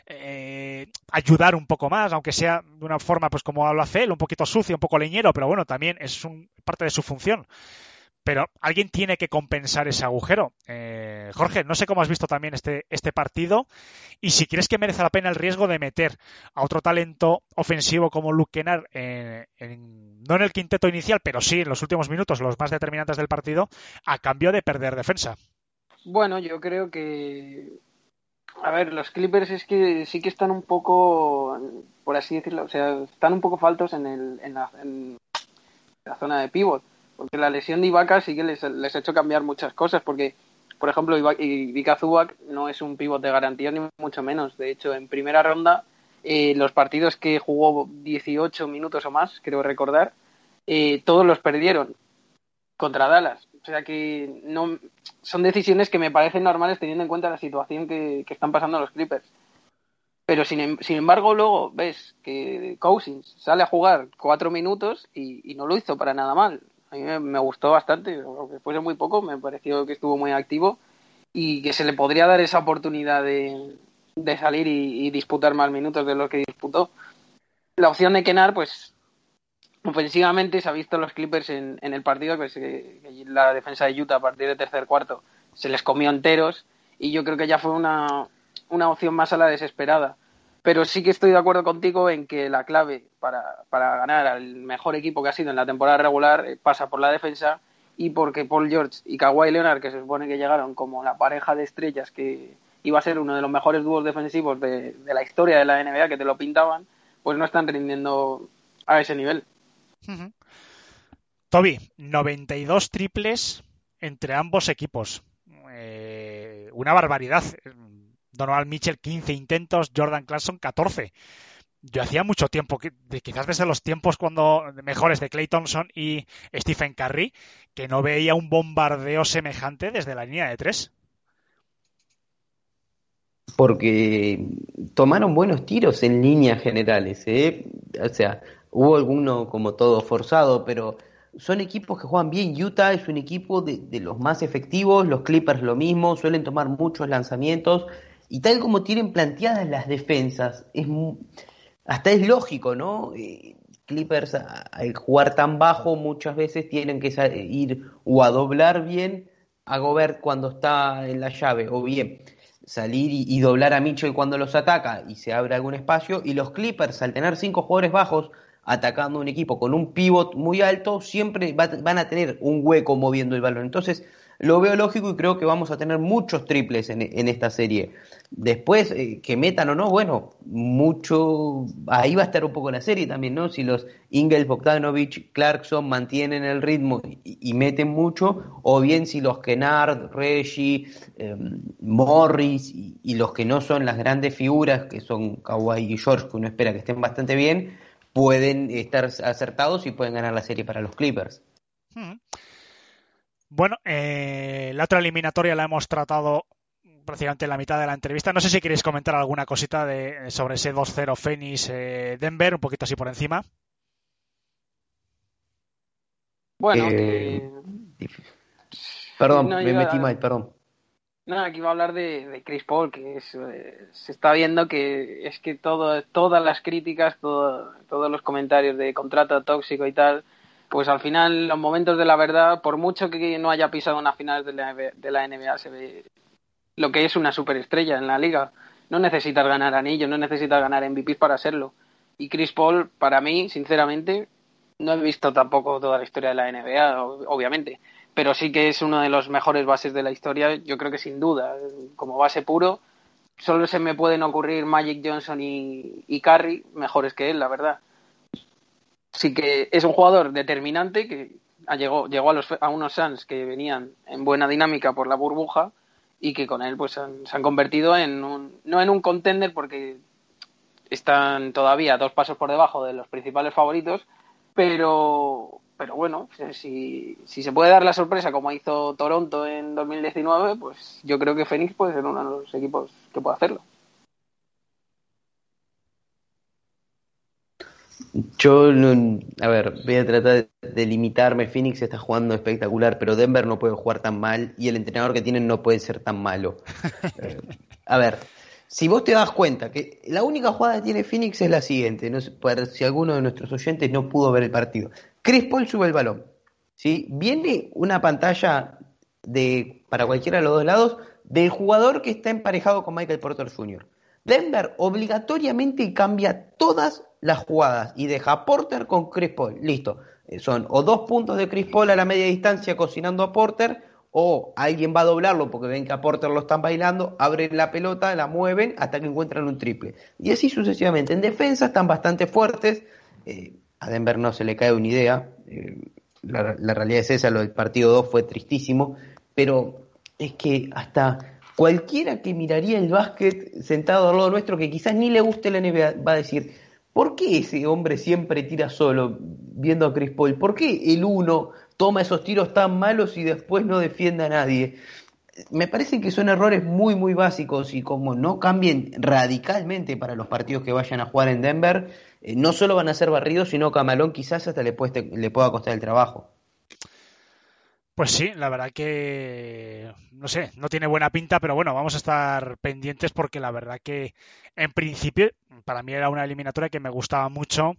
D: eh, ayudar un poco más, aunque sea de una forma pues como lo hace él, un poquito sucio, un poco leñero, pero bueno, también es un, parte de su función. Pero alguien tiene que compensar ese agujero. Eh, Jorge, no sé cómo has visto también este, este partido y si crees que merece la pena el riesgo de meter a otro talento ofensivo como Luke Kennard, en, no en el quinteto inicial, pero sí en los últimos minutos, los más determinantes del partido, a cambio de perder defensa.
H: Bueno, yo creo que. A ver, los Clippers es que sí que están un poco, por así decirlo, o sea, están un poco faltos en, el, en, la, en la zona de pivot porque la lesión de Ibaka sí que les, ha hecho cambiar muchas cosas, porque, por ejemplo, Ibaka Zubac no es un pívot de garantía ni mucho menos. De hecho, en primera ronda, eh, los partidos que jugó 18 minutos o más, creo recordar, eh, todos los perdieron contra Dallas. O sea que no son decisiones que me parecen normales teniendo en cuenta la situación que, que están pasando los Clippers. Pero sin, em, sin, embargo, luego ves que Cousins sale a jugar cuatro minutos y, no lo hizo para nada mal a mí me, gustó bastante, aunque fuese muy poco, me pareció que estuvo muy activo y que se le podría dar esa oportunidad de, de salir y, disputar más minutos de los que disputó. La opción de Kenar, pues ofensivamente se ha visto los Clippers en, en el partido, que la defensa de Utah a partir del tercer cuarto se les comió enteros y yo creo que ya fue una, una opción más a la desesperada. Pero sí que estoy de acuerdo contigo en que la clave para, para ganar al mejor equipo que ha sido en la temporada regular eh, pasa por la defensa y porque Paul George y Kawhi Leonard, que se supone que llegaron como la pareja de estrellas que iba a ser uno de los mejores dúos defensivos de, de la historia de la NBA, que te lo pintaban, pues no están rindiendo a ese nivel.
D: Toby, 92 triples entre ambos equipos. Eh, una barbaridad. Donovan Mitchell 15 intentos, Jordan Clarkson 14. Yo hacía mucho tiempo, quizás desde los tiempos cuando mejores de Clay Thompson y Stephen Curry, que no veía un bombardeo semejante desde la línea de tres.
G: Porque tomaron buenos tiros en líneas generales, ¿eh? O sea, hubo alguno como todo forzado, pero son equipos que juegan bien. Utah es un equipo de, los más efectivos, los Clippers lo mismo, suelen tomar muchos lanzamientos y tal como tienen planteadas las defensas, es hasta es lógico, ¿no? Eh, Clippers al jugar tan bajo muchas veces tienen que ir o a doblar bien a Gobert cuando está en la llave o bien salir y, doblar a Mitchell cuando los ataca y se abre algún espacio y los Clippers al tener cinco jugadores bajos atacando un equipo con un pivot muy alto siempre va, van a tener un hueco moviendo el balón. Entonces lo veo lógico y creo que vamos a tener muchos triples en, en esta serie. Después, eh, que metan o no, bueno, mucho. Ahí va a estar un poco la serie también, ¿no? Si los Ingles, Bogdanovich, Clarkson mantienen el ritmo y, meten mucho, o bien si los Kennard, Reggie, eh, Morris y, y, los que no son las grandes figuras, que son Kawhi y George, que uno espera que estén bastante bien, pueden estar acertados y pueden ganar la serie para los Clippers.
D: Hmm. Bueno, eh, la otra eliminatoria la hemos tratado prácticamente en la mitad de la entrevista. No sé si queréis comentar alguna cosita de, sobre ese 2-0 Phoenix eh, Denver, un poquito así por encima.
H: Bueno, eh,
G: que... perdón, no, me metí mal, perdón.
H: No, aquí va a hablar de, de Chris Paul, que es, eh, se está viendo que es que todo, todas las críticas, todo, todos los comentarios de contrato tóxico y tal, pues al final, los momentos de la verdad, por mucho que no haya pisado una final de la, de la NBA, se ve lo que es una superestrella en la liga. No necesitas ganar anillos, no necesitas ganar MVP para serlo. Y Chris Paul, para mí, sinceramente, no he visto tampoco toda la historia de la NBA, obviamente, pero sí que es uno de los mejores bases de la historia, yo creo que sin duda. Como base puro, solo se me pueden ocurrir Magic Johnson y, y Curry mejores que él, la verdad. Sí que es un jugador determinante que llegó, llegó a, los, a unos Suns que venían en buena dinámica por la burbuja y que con él pues han, se han convertido en un, no en un contender porque están todavía dos pasos por debajo de los principales favoritos, pero, pero bueno, si, si se puede dar la sorpresa como hizo Toronto en 2019, pues yo creo que Phoenix puede ser uno de los equipos que puede hacerlo.
G: Yo, no, a ver, voy a tratar de limitarme. Phoenix está jugando espectacular, pero Denver no puede jugar tan mal y el entrenador que tienen no puede ser tan malo. (laughs) Eh, a ver, si vos te das cuenta que la única jugada que tiene Phoenix es la siguiente, no sé, para si alguno de nuestros oyentes no pudo ver el partido. Chris Paul sube el balón. ¿sí? Viene una pantalla de, para cualquiera de los dos lados del jugador que está emparejado con Michael Porter Jr. Denver obligatoriamente cambia todas las jugadas y deja a Porter con Chris Paul. Listo. Eh, son o dos puntos de Chris Paul a la media distancia cocinando a Porter, o alguien va a doblarlo porque ven que a Porter lo están bailando, abren la pelota, la mueven hasta que encuentran un triple. Y así sucesivamente. En defensa están bastante fuertes. Eh, a Denver no se le cae una idea. Eh, la, la, realidad es esa, lo del partido 2 fue tristísimo. Pero es que hasta cualquiera que miraría el básquet sentado al lado nuestro, que quizás ni le guste la NBA, va a decir, ¿por qué ese hombre siempre tira solo viendo a Chris Paul? ¿Por qué el uno toma esos tiros tan malos y después no defiende a nadie? Me parece que son errores muy, muy básicos y como no cambien radicalmente para los partidos que vayan a jugar en Denver, eh, no solo van a ser barridos, sino que a quizás hasta le, puede, le pueda costar el trabajo.
D: Pues sí, la verdad que no sé, no tiene buena pinta, pero bueno, vamos a estar pendientes porque la verdad que en principio para mí era una eliminatoria que me gustaba mucho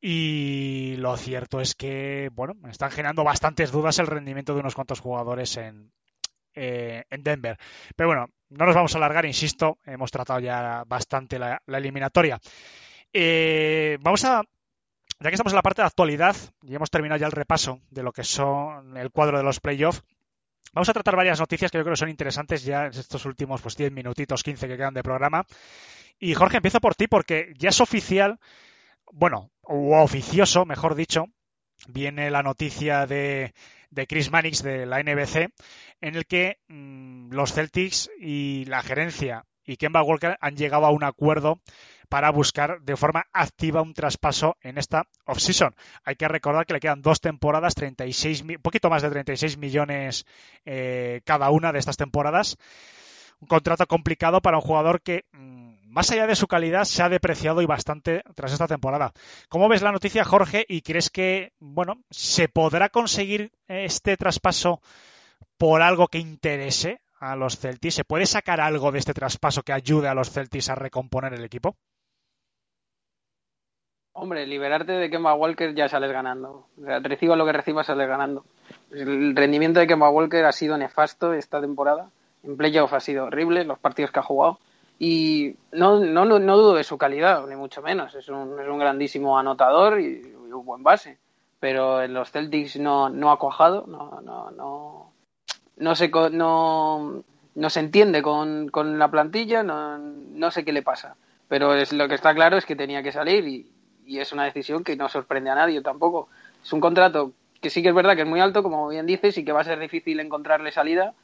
D: y lo cierto es que, bueno, me están generando bastantes dudas el rendimiento de unos cuantos jugadores en, eh, en Denver. Pero bueno, no nos vamos a alargar, insisto, hemos tratado ya bastante la, la eliminatoria. Eh, vamos a ya que estamos en la parte de actualidad y hemos terminado ya el repaso de lo que son el cuadro de los playoffs, vamos a tratar varias noticias que yo creo que son interesantes ya en estos últimos pues 10 minutitos, 15 que quedan de programa. Y Jorge, empiezo por ti porque ya es oficial, bueno, o oficioso, mejor dicho, viene la noticia de, de Chris Mannix de la NBC, en el que mmm, los Celtics y la gerencia y Kemba Walker han llegado a un acuerdo para buscar de forma activa un traspaso en esta offseason. Hay que recordar que le quedan dos temporadas, 36, un poquito más de 36 millones eh, cada una de estas temporadas. Un contrato complicado para un jugador que, mmm, más allá de su calidad, se ha depreciado y bastante tras esta temporada. ¿Cómo ves la noticia, Jorge? ¿Y crees que, bueno, se podrá conseguir este traspaso por algo que interese a los Celtics? ¿Se puede sacar algo de este traspaso que ayude a los Celtics a recomponer el equipo?
H: Hombre, liberarte de Kemba Walker ya sales ganando. Reciba lo que recibas, sales ganando. El rendimiento de Kemba Walker ha sido nefasto esta temporada. En playoff ha sido horrible, los partidos que ha jugado. Y no, no, no dudo de su calidad, ni mucho menos. Es un, es un grandísimo anotador y, y, un buen base. Pero en los Celtics no, no ha cuajado, no, no, no, no, se, no, no se entiende con, con la plantilla, no, no sé qué le pasa. Pero es, lo que está claro es que tenía que salir y, y es una decisión que no sorprende a nadie tampoco. Es un contrato que sí que es verdad que es muy alto, como bien dices, y que va a ser difícil encontrarle salida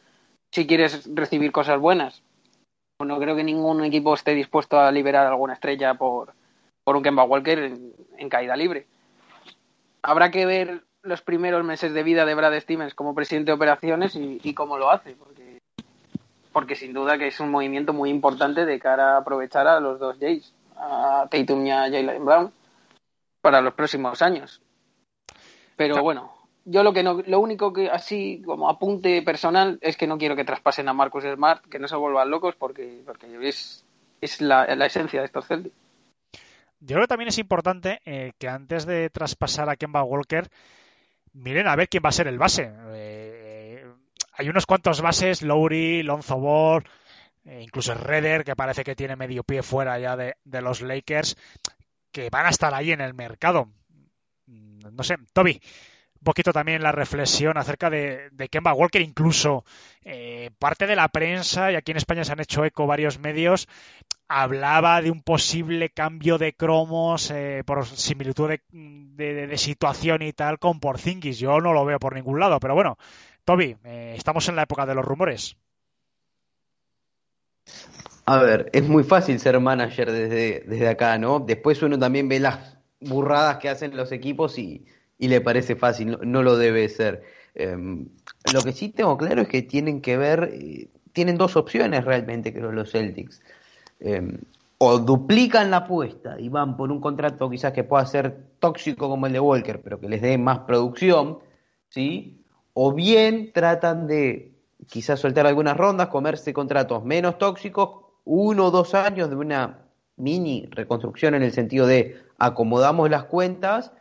H: si quieres recibir cosas buenas. No creo que ningún equipo esté dispuesto a liberar alguna estrella por, por un Kemba Walker en, en caída libre. Habrá que ver los primeros meses de vida de Brad Stevens como presidente de operaciones y, y cómo lo hace, porque, porque sin duda que es un movimiento muy importante de cara a aprovechar a los dos Jays, a Tatum y a Jalen Brown para los próximos años. Pero bueno, yo lo que no, lo único que así como apunte personal es que no quiero que traspasen a Marcus Smart, que no se vuelvan locos porque, porque es, es la, la esencia de estos Celtics.
D: Yo creo que también es importante eh, que antes de traspasar a Kemba Walker, miren a ver quién va a ser el base. Eh, hay unos cuantos bases, Lowry, Lonzo Ball, eh, incluso Redder, que parece que tiene medio pie fuera ya de, de los Lakers, que van a estar ahí en el mercado. No sé, Toby, un poquito también la reflexión acerca de, Kemba Walker, incluso eh, parte de la prensa, y aquí en España se han hecho eco varios medios, hablaba de un posible cambio de cromos eh, por similitud de, situación y tal con Porzingis. Yo no lo veo por ningún lado, pero bueno, Toby, eh, estamos en la época de los rumores.
G: A ver, es muy fácil ser manager desde, desde acá, ¿no? Después uno también ve las burradas que hacen los equipos y, y le parece fácil, no, lo debe ser. Em, lo que sí tengo claro es que tienen que ver, eh, tienen dos opciones realmente, creo, los Celtics. Em, o duplican la apuesta y van por un contrato quizás que pueda ser tóxico como el de Walker, pero que les dé más producción, ¿sí? O bien tratan de quizás soltar algunas rondas, comerse contratos menos tóxicos, uno o dos años de una mini reconstrucción en el sentido de acomodamos las cuentas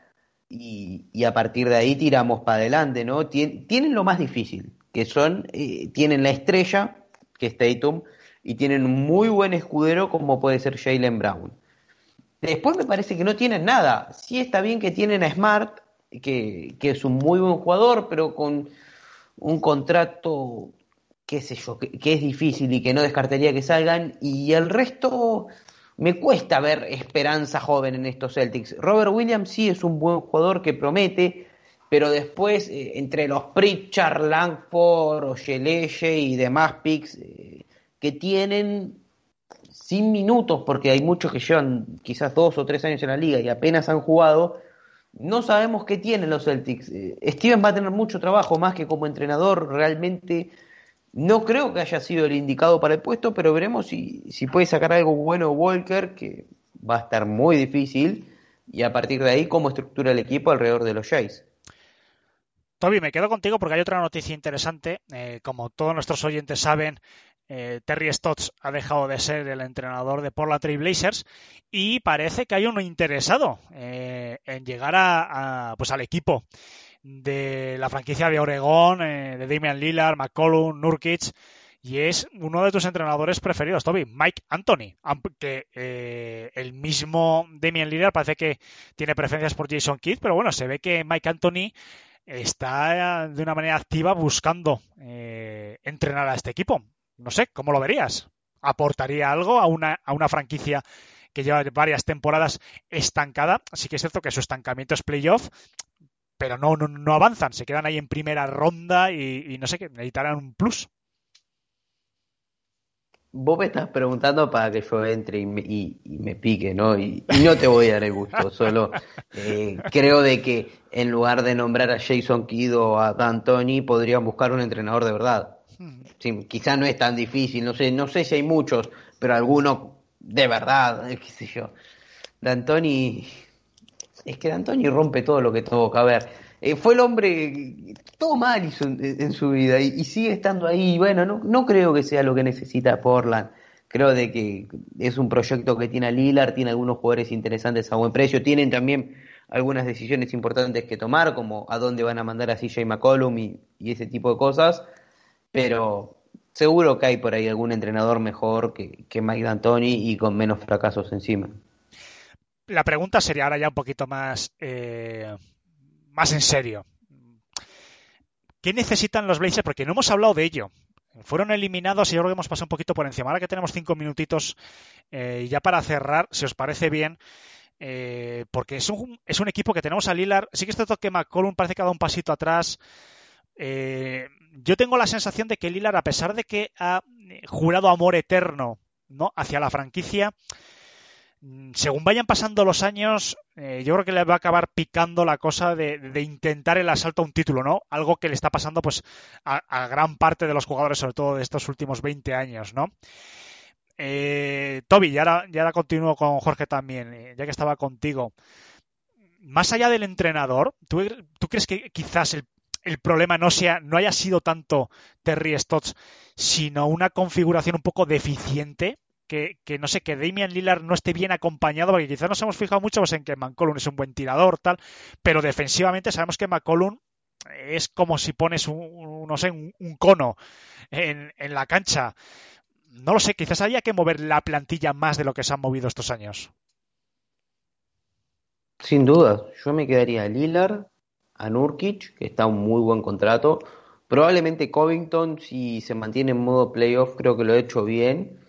G: y, a partir de ahí tiramos para adelante, ¿no? tienen lo más difícil, que son, eh, tienen la estrella, que es Tatum, y tienen un muy buen escudero como puede ser Jalen Brown. Después me parece que no tienen nada. Sí está bien que tienen a Smart, que, que es un muy buen jugador, pero con un contrato, qué sé yo, que, es difícil y que no descartaría que salgan. Y el resto, me cuesta ver esperanza joven en estos Celtics. Robert Williams sí es un buen jugador que promete, pero después eh, entre los Pritchard, Langford, Ojeleye y demás picks eh, que tienen sin minutos, porque hay muchos que llevan quizás dos o tres años en la liga y apenas han jugado, no sabemos qué tienen los Celtics. Eh, Steven va a tener mucho trabajo más que como entrenador, realmente no creo que haya sido el indicado para el puesto, pero veremos si, si puede sacar algo bueno Walker, que va a estar muy difícil, y a partir de ahí cómo estructura el equipo alrededor de los Jays.
D: Toby, me quedo contigo porque hay otra noticia interesante. Eh, como todos nuestros oyentes saben, eh, Terry Stotts ha dejado de ser el entrenador de Portland Trail Blazers y parece que hay uno interesado eh, en llegar a, pues al equipo de la franquicia de Oregón, eh, de Damian Lillard, McCollum, Nurkic, y es uno de tus entrenadores preferidos, Toby, Mike Anthony, aunque eh, el mismo Damian Lillard parece que tiene preferencias por Jason Kidd, pero bueno, se ve que Mike Anthony está de una manera activa buscando eh, entrenar a este equipo. No sé, ¿cómo lo verías? ¿Aportaría algo a una, a una franquicia que lleva varias temporadas estancada? Así que es cierto que su estancamiento es playoff, pero no, no, no, avanzan, se quedan ahí en primera ronda y, y no sé qué, necesitarán un plus.
G: Vos me estás preguntando para que yo entre y me, y, y me pique, ¿no? Y, y, no te voy a dar el gusto, (laughs) solo eh, creo de que en lugar de nombrar a Jason Kidd o a D'Antoni, podrían buscar un entrenador de verdad. Sí, quizá no es tan difícil, no sé, no sé si hay muchos, pero alguno de verdad, qué sé yo. D'Antoni es que D'Antoni rompe todo lo que toca. A ver, eh, fue el hombre, todo mal hizo en, su vida y, sigue estando ahí. Bueno, no, creo que sea lo que necesita Portland. Creo de que es un proyecto que tiene a Lillard, tiene algunos jugadores interesantes a buen precio, tienen también algunas decisiones importantes que tomar, como a dónde van a mandar a CJ McCollum y, y ese tipo de cosas, pero seguro que hay por ahí algún entrenador mejor que, que Mike D'Antoni y con menos fracasos encima
D: la pregunta sería ahora ya un poquito más, eh, más en serio. ¿Qué necesitan los Blazers? Porque no hemos hablado de ello. Fueron eliminados y yo creo que hemos pasado un poquito por encima. Ahora que tenemos cinco minutitos, eh, ya para cerrar, si os parece bien, eh, porque es un, es un equipo que tenemos a Lillard. Sí que es cierto que McCollum parece que ha dado un pasito atrás. Eh, yo tengo la sensación de que Lillard, a pesar de que ha jurado amor eterno ¿no? hacia la franquicia, según vayan pasando los años, eh, yo creo que le va a acabar picando la cosa de, intentar el asalto a un título, ¿no? Algo que le está pasando pues a, gran parte de los jugadores, sobre todo de estos últimos 20 años, ¿no? Eh, Toby, ya ahora, continúo con Jorge también, eh, ya que estaba contigo. Más allá del entrenador, ¿tú, tú crees que quizás el, el, problema no sea, no haya sido tanto Terry Stotts, sino una configuración un poco deficiente? Que, que, no sé, que Damian Lillard no esté bien acompañado, porque quizás nos hemos fijado mucho pues, en que McCollum es un buen tirador, tal, pero defensivamente sabemos que McCollum es como si pones un, no sé, un, cono en, en, la cancha. No lo sé, quizás había que mover la plantilla más de lo que se han movido estos años.
G: Sin duda, yo me quedaría a Lillard, a Nurkic, que está un muy buen contrato. Probablemente Covington, si se mantiene en modo playoff, creo que lo ha hecho bien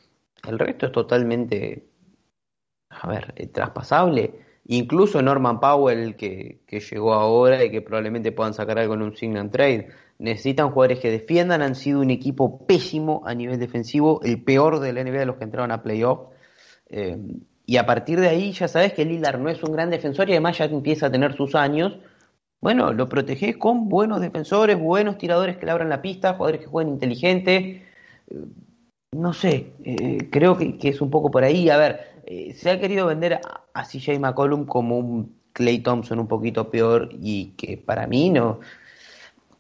G: el resto es totalmente, a ver, traspasable. incluso Norman Powell, que, que llegó ahora y que probablemente puedan sacar algo en un sign and trade. Necesitan jugadores que defiendan, han sido un equipo pésimo a nivel defensivo, el peor de la NBA de los que entraron a playoff. Eh, y a partir de ahí ya sabes que Lillard no es un gran defensor y además ya empieza a tener sus años. Bueno, lo protegés con buenos defensores, buenos tiradores que le abran la pista, jugadores que jueguen inteligente. Eh, no sé, eh, creo que, es un poco por ahí. A ver, eh, se ha querido vender a, CJ McCollum como un Clay Thompson un poquito peor y que para mí no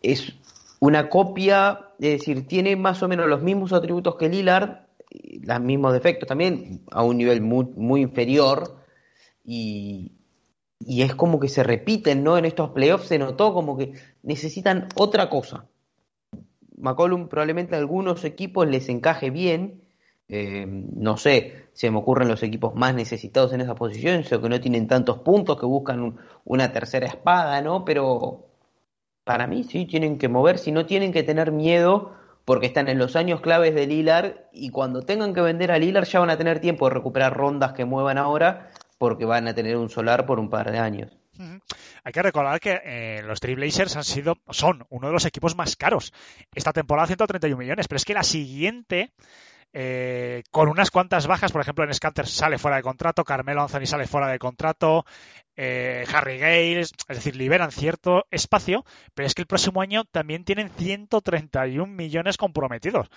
G: es una copia, es decir, tiene más o menos los mismos atributos que Lillard, los mismos defectos también, a un nivel muy, muy inferior, y, y, es como que se repiten, ¿no? En estos playoffs se notó como que necesitan otra cosa. McCollum probablemente a algunos equipos les encaje bien, eh, no sé, se me ocurren los equipos más necesitados en esa posición, o que no tienen tantos puntos, que buscan un, una tercera espada, ¿no? Pero para mí sí tienen que mover, si no tienen que tener miedo porque están en los años claves de Lilar y cuando tengan que vender a Lilar ya van a tener tiempo de recuperar rondas que muevan ahora porque van a tener un solar por un par de años.
D: Hay que recordar que eh, los Trailblazers han sido, son uno de los equipos más caros. Esta temporada 131 millones, pero es que la siguiente eh, con unas cuantas bajas, por ejemplo, en Scanter sale fuera de contrato, Carmelo Anthony sale fuera de contrato, eh, Harry Gales, es decir, liberan cierto espacio, pero es que el próximo año también tienen 131 millones comprometidos.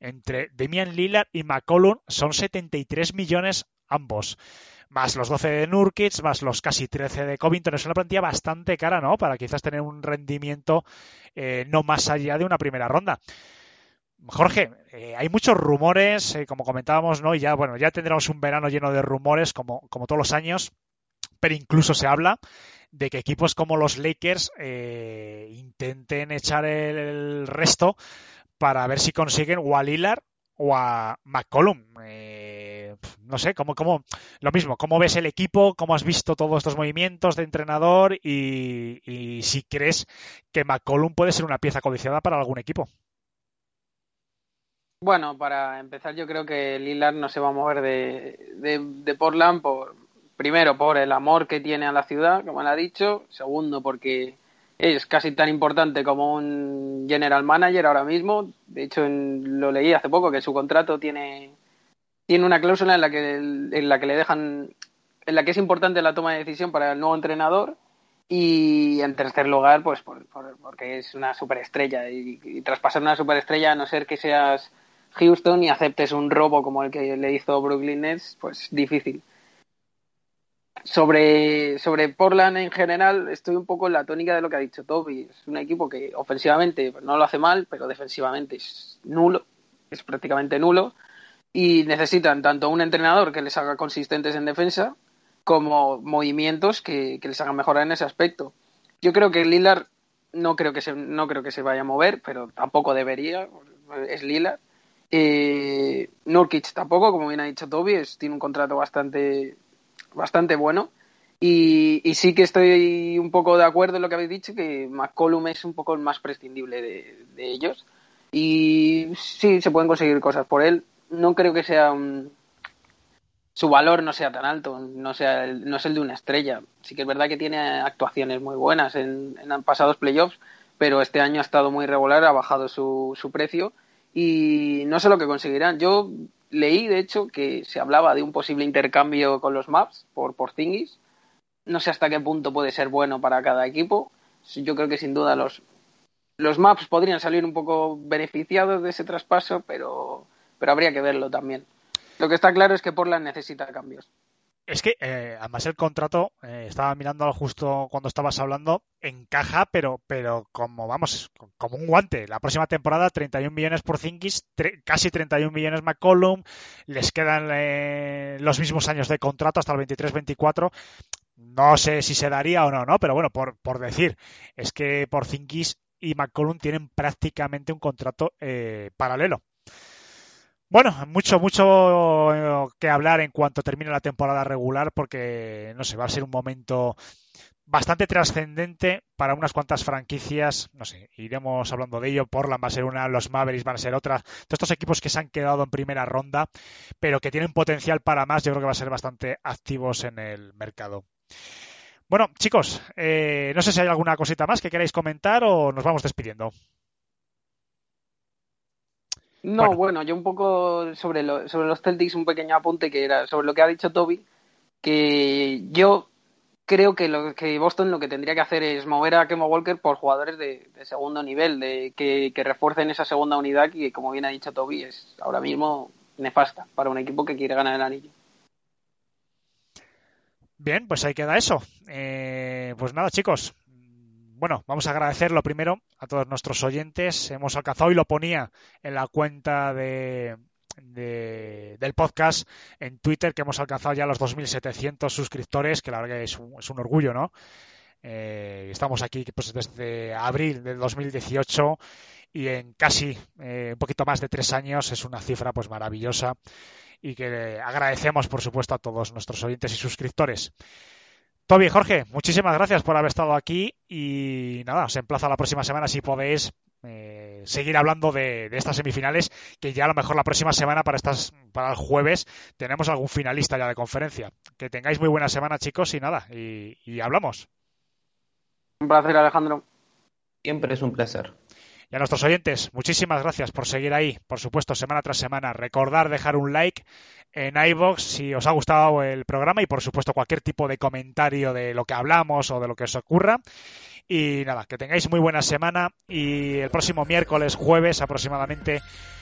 D: Entre Damian Lillard y McCollum son 73 millones ambos. Más los 12 de Nurkic, más los casi 13 de Covington. Es una plantilla bastante cara, ¿no? Para quizás tener un rendimiento eh, no más allá de una primera ronda. Jorge, eh, hay muchos rumores, eh, como comentábamos, ¿no? Y ya, bueno, ya tendremos un verano lleno de rumores, como, como todos los años, pero incluso se habla de que equipos como los Lakers eh, intenten echar el, resto para ver si consiguen o a Lillard o a McCollum. No sé, como, como, lo mismo, ¿cómo ves el equipo? ¿Cómo has visto todos estos movimientos de entrenador? Y, si crees que McCollum puede ser una pieza codiciada para algún equipo.
H: Bueno, para empezar, yo creo que Lillard no se va a mover de, de, de, Portland por primero por el amor que tiene a la ciudad, como él ha dicho, segundo porque es casi tan importante como un general manager ahora mismo. De hecho, en, lo leí hace poco que su contrato tiene tiene una cláusula en la que en la que le dejan en la que es importante la toma de decisión para el nuevo entrenador y en tercer lugar, pues por, por, porque es una superestrella y, y traspasar una superestrella a no ser que seas Houston y aceptes un robo como el que le hizo Brooklyn Nets, pues difícil. Sobre, sobre Portland en general, estoy un poco en la tónica de lo que ha dicho Toby. Es un equipo que ofensivamente no lo hace mal, pero defensivamente es nulo, es prácticamente nulo. Y necesitan tanto un entrenador que les haga consistentes en defensa, como movimientos que, que les hagan mejorar en ese aspecto. Yo creo que Lillard no creo que se, no creo que se vaya a mover, pero tampoco debería. Es Lillard eh, Nurkic tampoco, como bien ha dicho Toby, es, tiene un contrato bastante, bastante bueno. Y, y, sí que estoy un poco de acuerdo en lo que habéis dicho, que McCollum es un poco el más prescindible de, de ellos. Y sí, se pueden conseguir cosas por él. No creo que sea un, su valor no sea tan alto, no, sea el, no es el de una estrella. Sí que es verdad que tiene actuaciones muy buenas en, en pasados playoffs, pero este año ha estado muy regular, ha bajado su, su precio y no sé lo que conseguirán. Yo leí, de hecho, que se hablaba de un posible intercambio con los maps por, por Thingis. No sé hasta qué punto puede ser bueno para cada equipo. Yo creo que sin duda los, los maps podrían salir un poco beneficiados de ese traspaso, pero, pero habría que verlo también. Lo que está claro es que Portland necesita cambios.
D: Es que eh, además el contrato, eh, estaba mirándolo justo cuando estabas hablando, encaja, pero, pero como vamos, como un guante. La próxima temporada 31 millones por Zinkis, casi 31 millones McCollum, les quedan eh, los mismos años de contrato hasta el 23-24. No sé si se daría o no, ¿no? Pero bueno, por, por decir, es que por Zinkis y McCollum tienen prácticamente un contrato eh, paralelo. Bueno, mucho, mucho que hablar en cuanto termine la temporada regular porque, no sé, va a ser un momento bastante trascendente para unas cuantas franquicias, no sé, iremos hablando de ello, Portland va a ser una, los Mavericks van a ser otra, todos estos equipos que se han quedado en primera ronda, pero que tienen potencial para más, yo creo que va a ser bastante activos en el mercado. Bueno, chicos, eh, no sé si hay alguna cosita más que queráis comentar o nos vamos despidiendo.
H: No, bueno. bueno, yo un poco sobre, lo, sobre los Celtics, un pequeño apunte que era sobre lo que ha dicho Toby, que yo creo que, lo, que Boston lo que tendría que hacer es mover a Kemo Walker por jugadores de, de segundo nivel, de que, que, refuercen esa segunda unidad que, como bien ha dicho Toby, es ahora mismo nefasta para un equipo que quiere ganar el anillo.
D: Bien, pues ahí queda eso. Eh, pues nada, chicos, bueno, vamos a agradecer lo primero a todos nuestros oyentes. Hemos alcanzado y lo ponía en la cuenta de, de, del podcast en Twitter que hemos alcanzado ya los 2.700 suscriptores, que la verdad que es un, es un orgullo, ¿no? Eh, estamos aquí pues, desde abril del 2018 y en casi eh, un poquito más de tres años es una cifra pues maravillosa y que agradecemos por supuesto a todos nuestros oyentes y suscriptores. Toby, Jorge, muchísimas gracias por haber estado aquí y nada, os emplazo a la próxima semana si podéis eh, seguir hablando de, de, estas semifinales, que ya a lo mejor la próxima semana para estas para el jueves tenemos algún finalista ya de conferencia. Que tengáis muy buena semana, chicos, y nada, y, y hablamos.
H: Un placer, Alejandro.
G: Siempre es un placer.
D: Y a nuestros oyentes, muchísimas gracias por seguir ahí, por supuesto, semana tras semana. Recordar dejar un like en iBox si os ha gustado el programa y, por supuesto, cualquier tipo de comentario de lo que hablamos o de lo que os ocurra. Y nada, que tengáis muy buena semana y el próximo miércoles, jueves aproximadamente,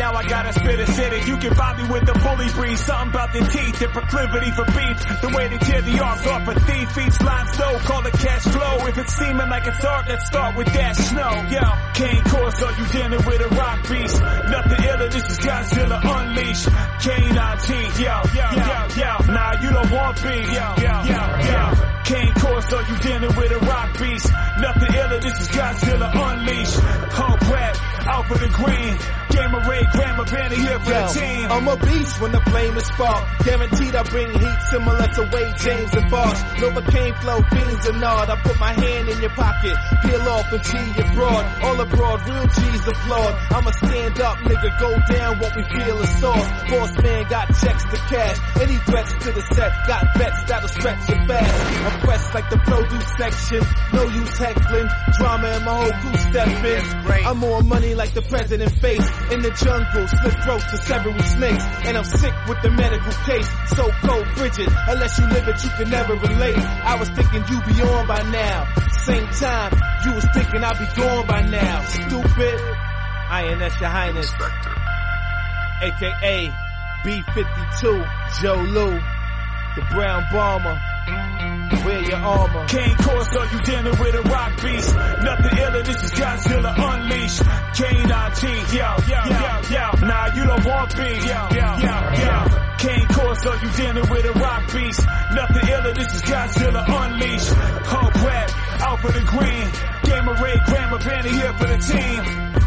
C: now I gotta spit a city. You can find me with the bully breeze. Something about the teeth the proclivity for beef. The way they tear the arms off a thief. Feet slime snow, call it cash flow. If it's seeming like it's art, let's start with that snow. Yo, Kane Corso, you dealing with a rock beast. Nothing iller, this is Godzilla Unleashed. K19, yo, yo, yo, yo. Nah, you don't want beef. Yo, yo, yo, yo. Kane Corso, you dealing with a rock beast. Nothing iller, this is Godzilla Unleashed. Hope rap, out for the green. Gamma Ray, Grammar Banner here for
I: Yo,
C: the team.
I: I'm a beast when the flame is sparked. Guaranteed I bring heat similar to Wade James and Boss. Novocaine flow, beans and nod. I put my hand in your pocket, peel off and see you broad. All abroad, real G's applaud. I'm a stand up nigga, go down what we feel is soft. Boss man got checks to cash. Any threats to the set, got bets that'll stretch you fast. I'm pressed like the produce section. No use heckling. Drama and my whole crew step in. I'm more money like the president face. In the jungle, split throats to several snakes. And I'm sick with the medical case. So cold, frigid. Unless you live it, you can never relate. I was thinking you'd be on by now. Same time, you was thinking I'd be gone by now. Stupid. INS Your Highness. AKA B52, Joe Lou. The Brown Bomber. Wear your armor.
C: Kane Corso, you dealing with a rock beast. Nothing iller, this is Godzilla Unleashed. K19, yo, yo, yo, yo. Nah, you don't want beef. Yo, yo, yo, yo. Kane Corso, you dealing with a rock beast. Nothing iller, this is Godzilla Unleashed. Hope rap, out for the green. Gamma Ray, Grammar Banner here for the team.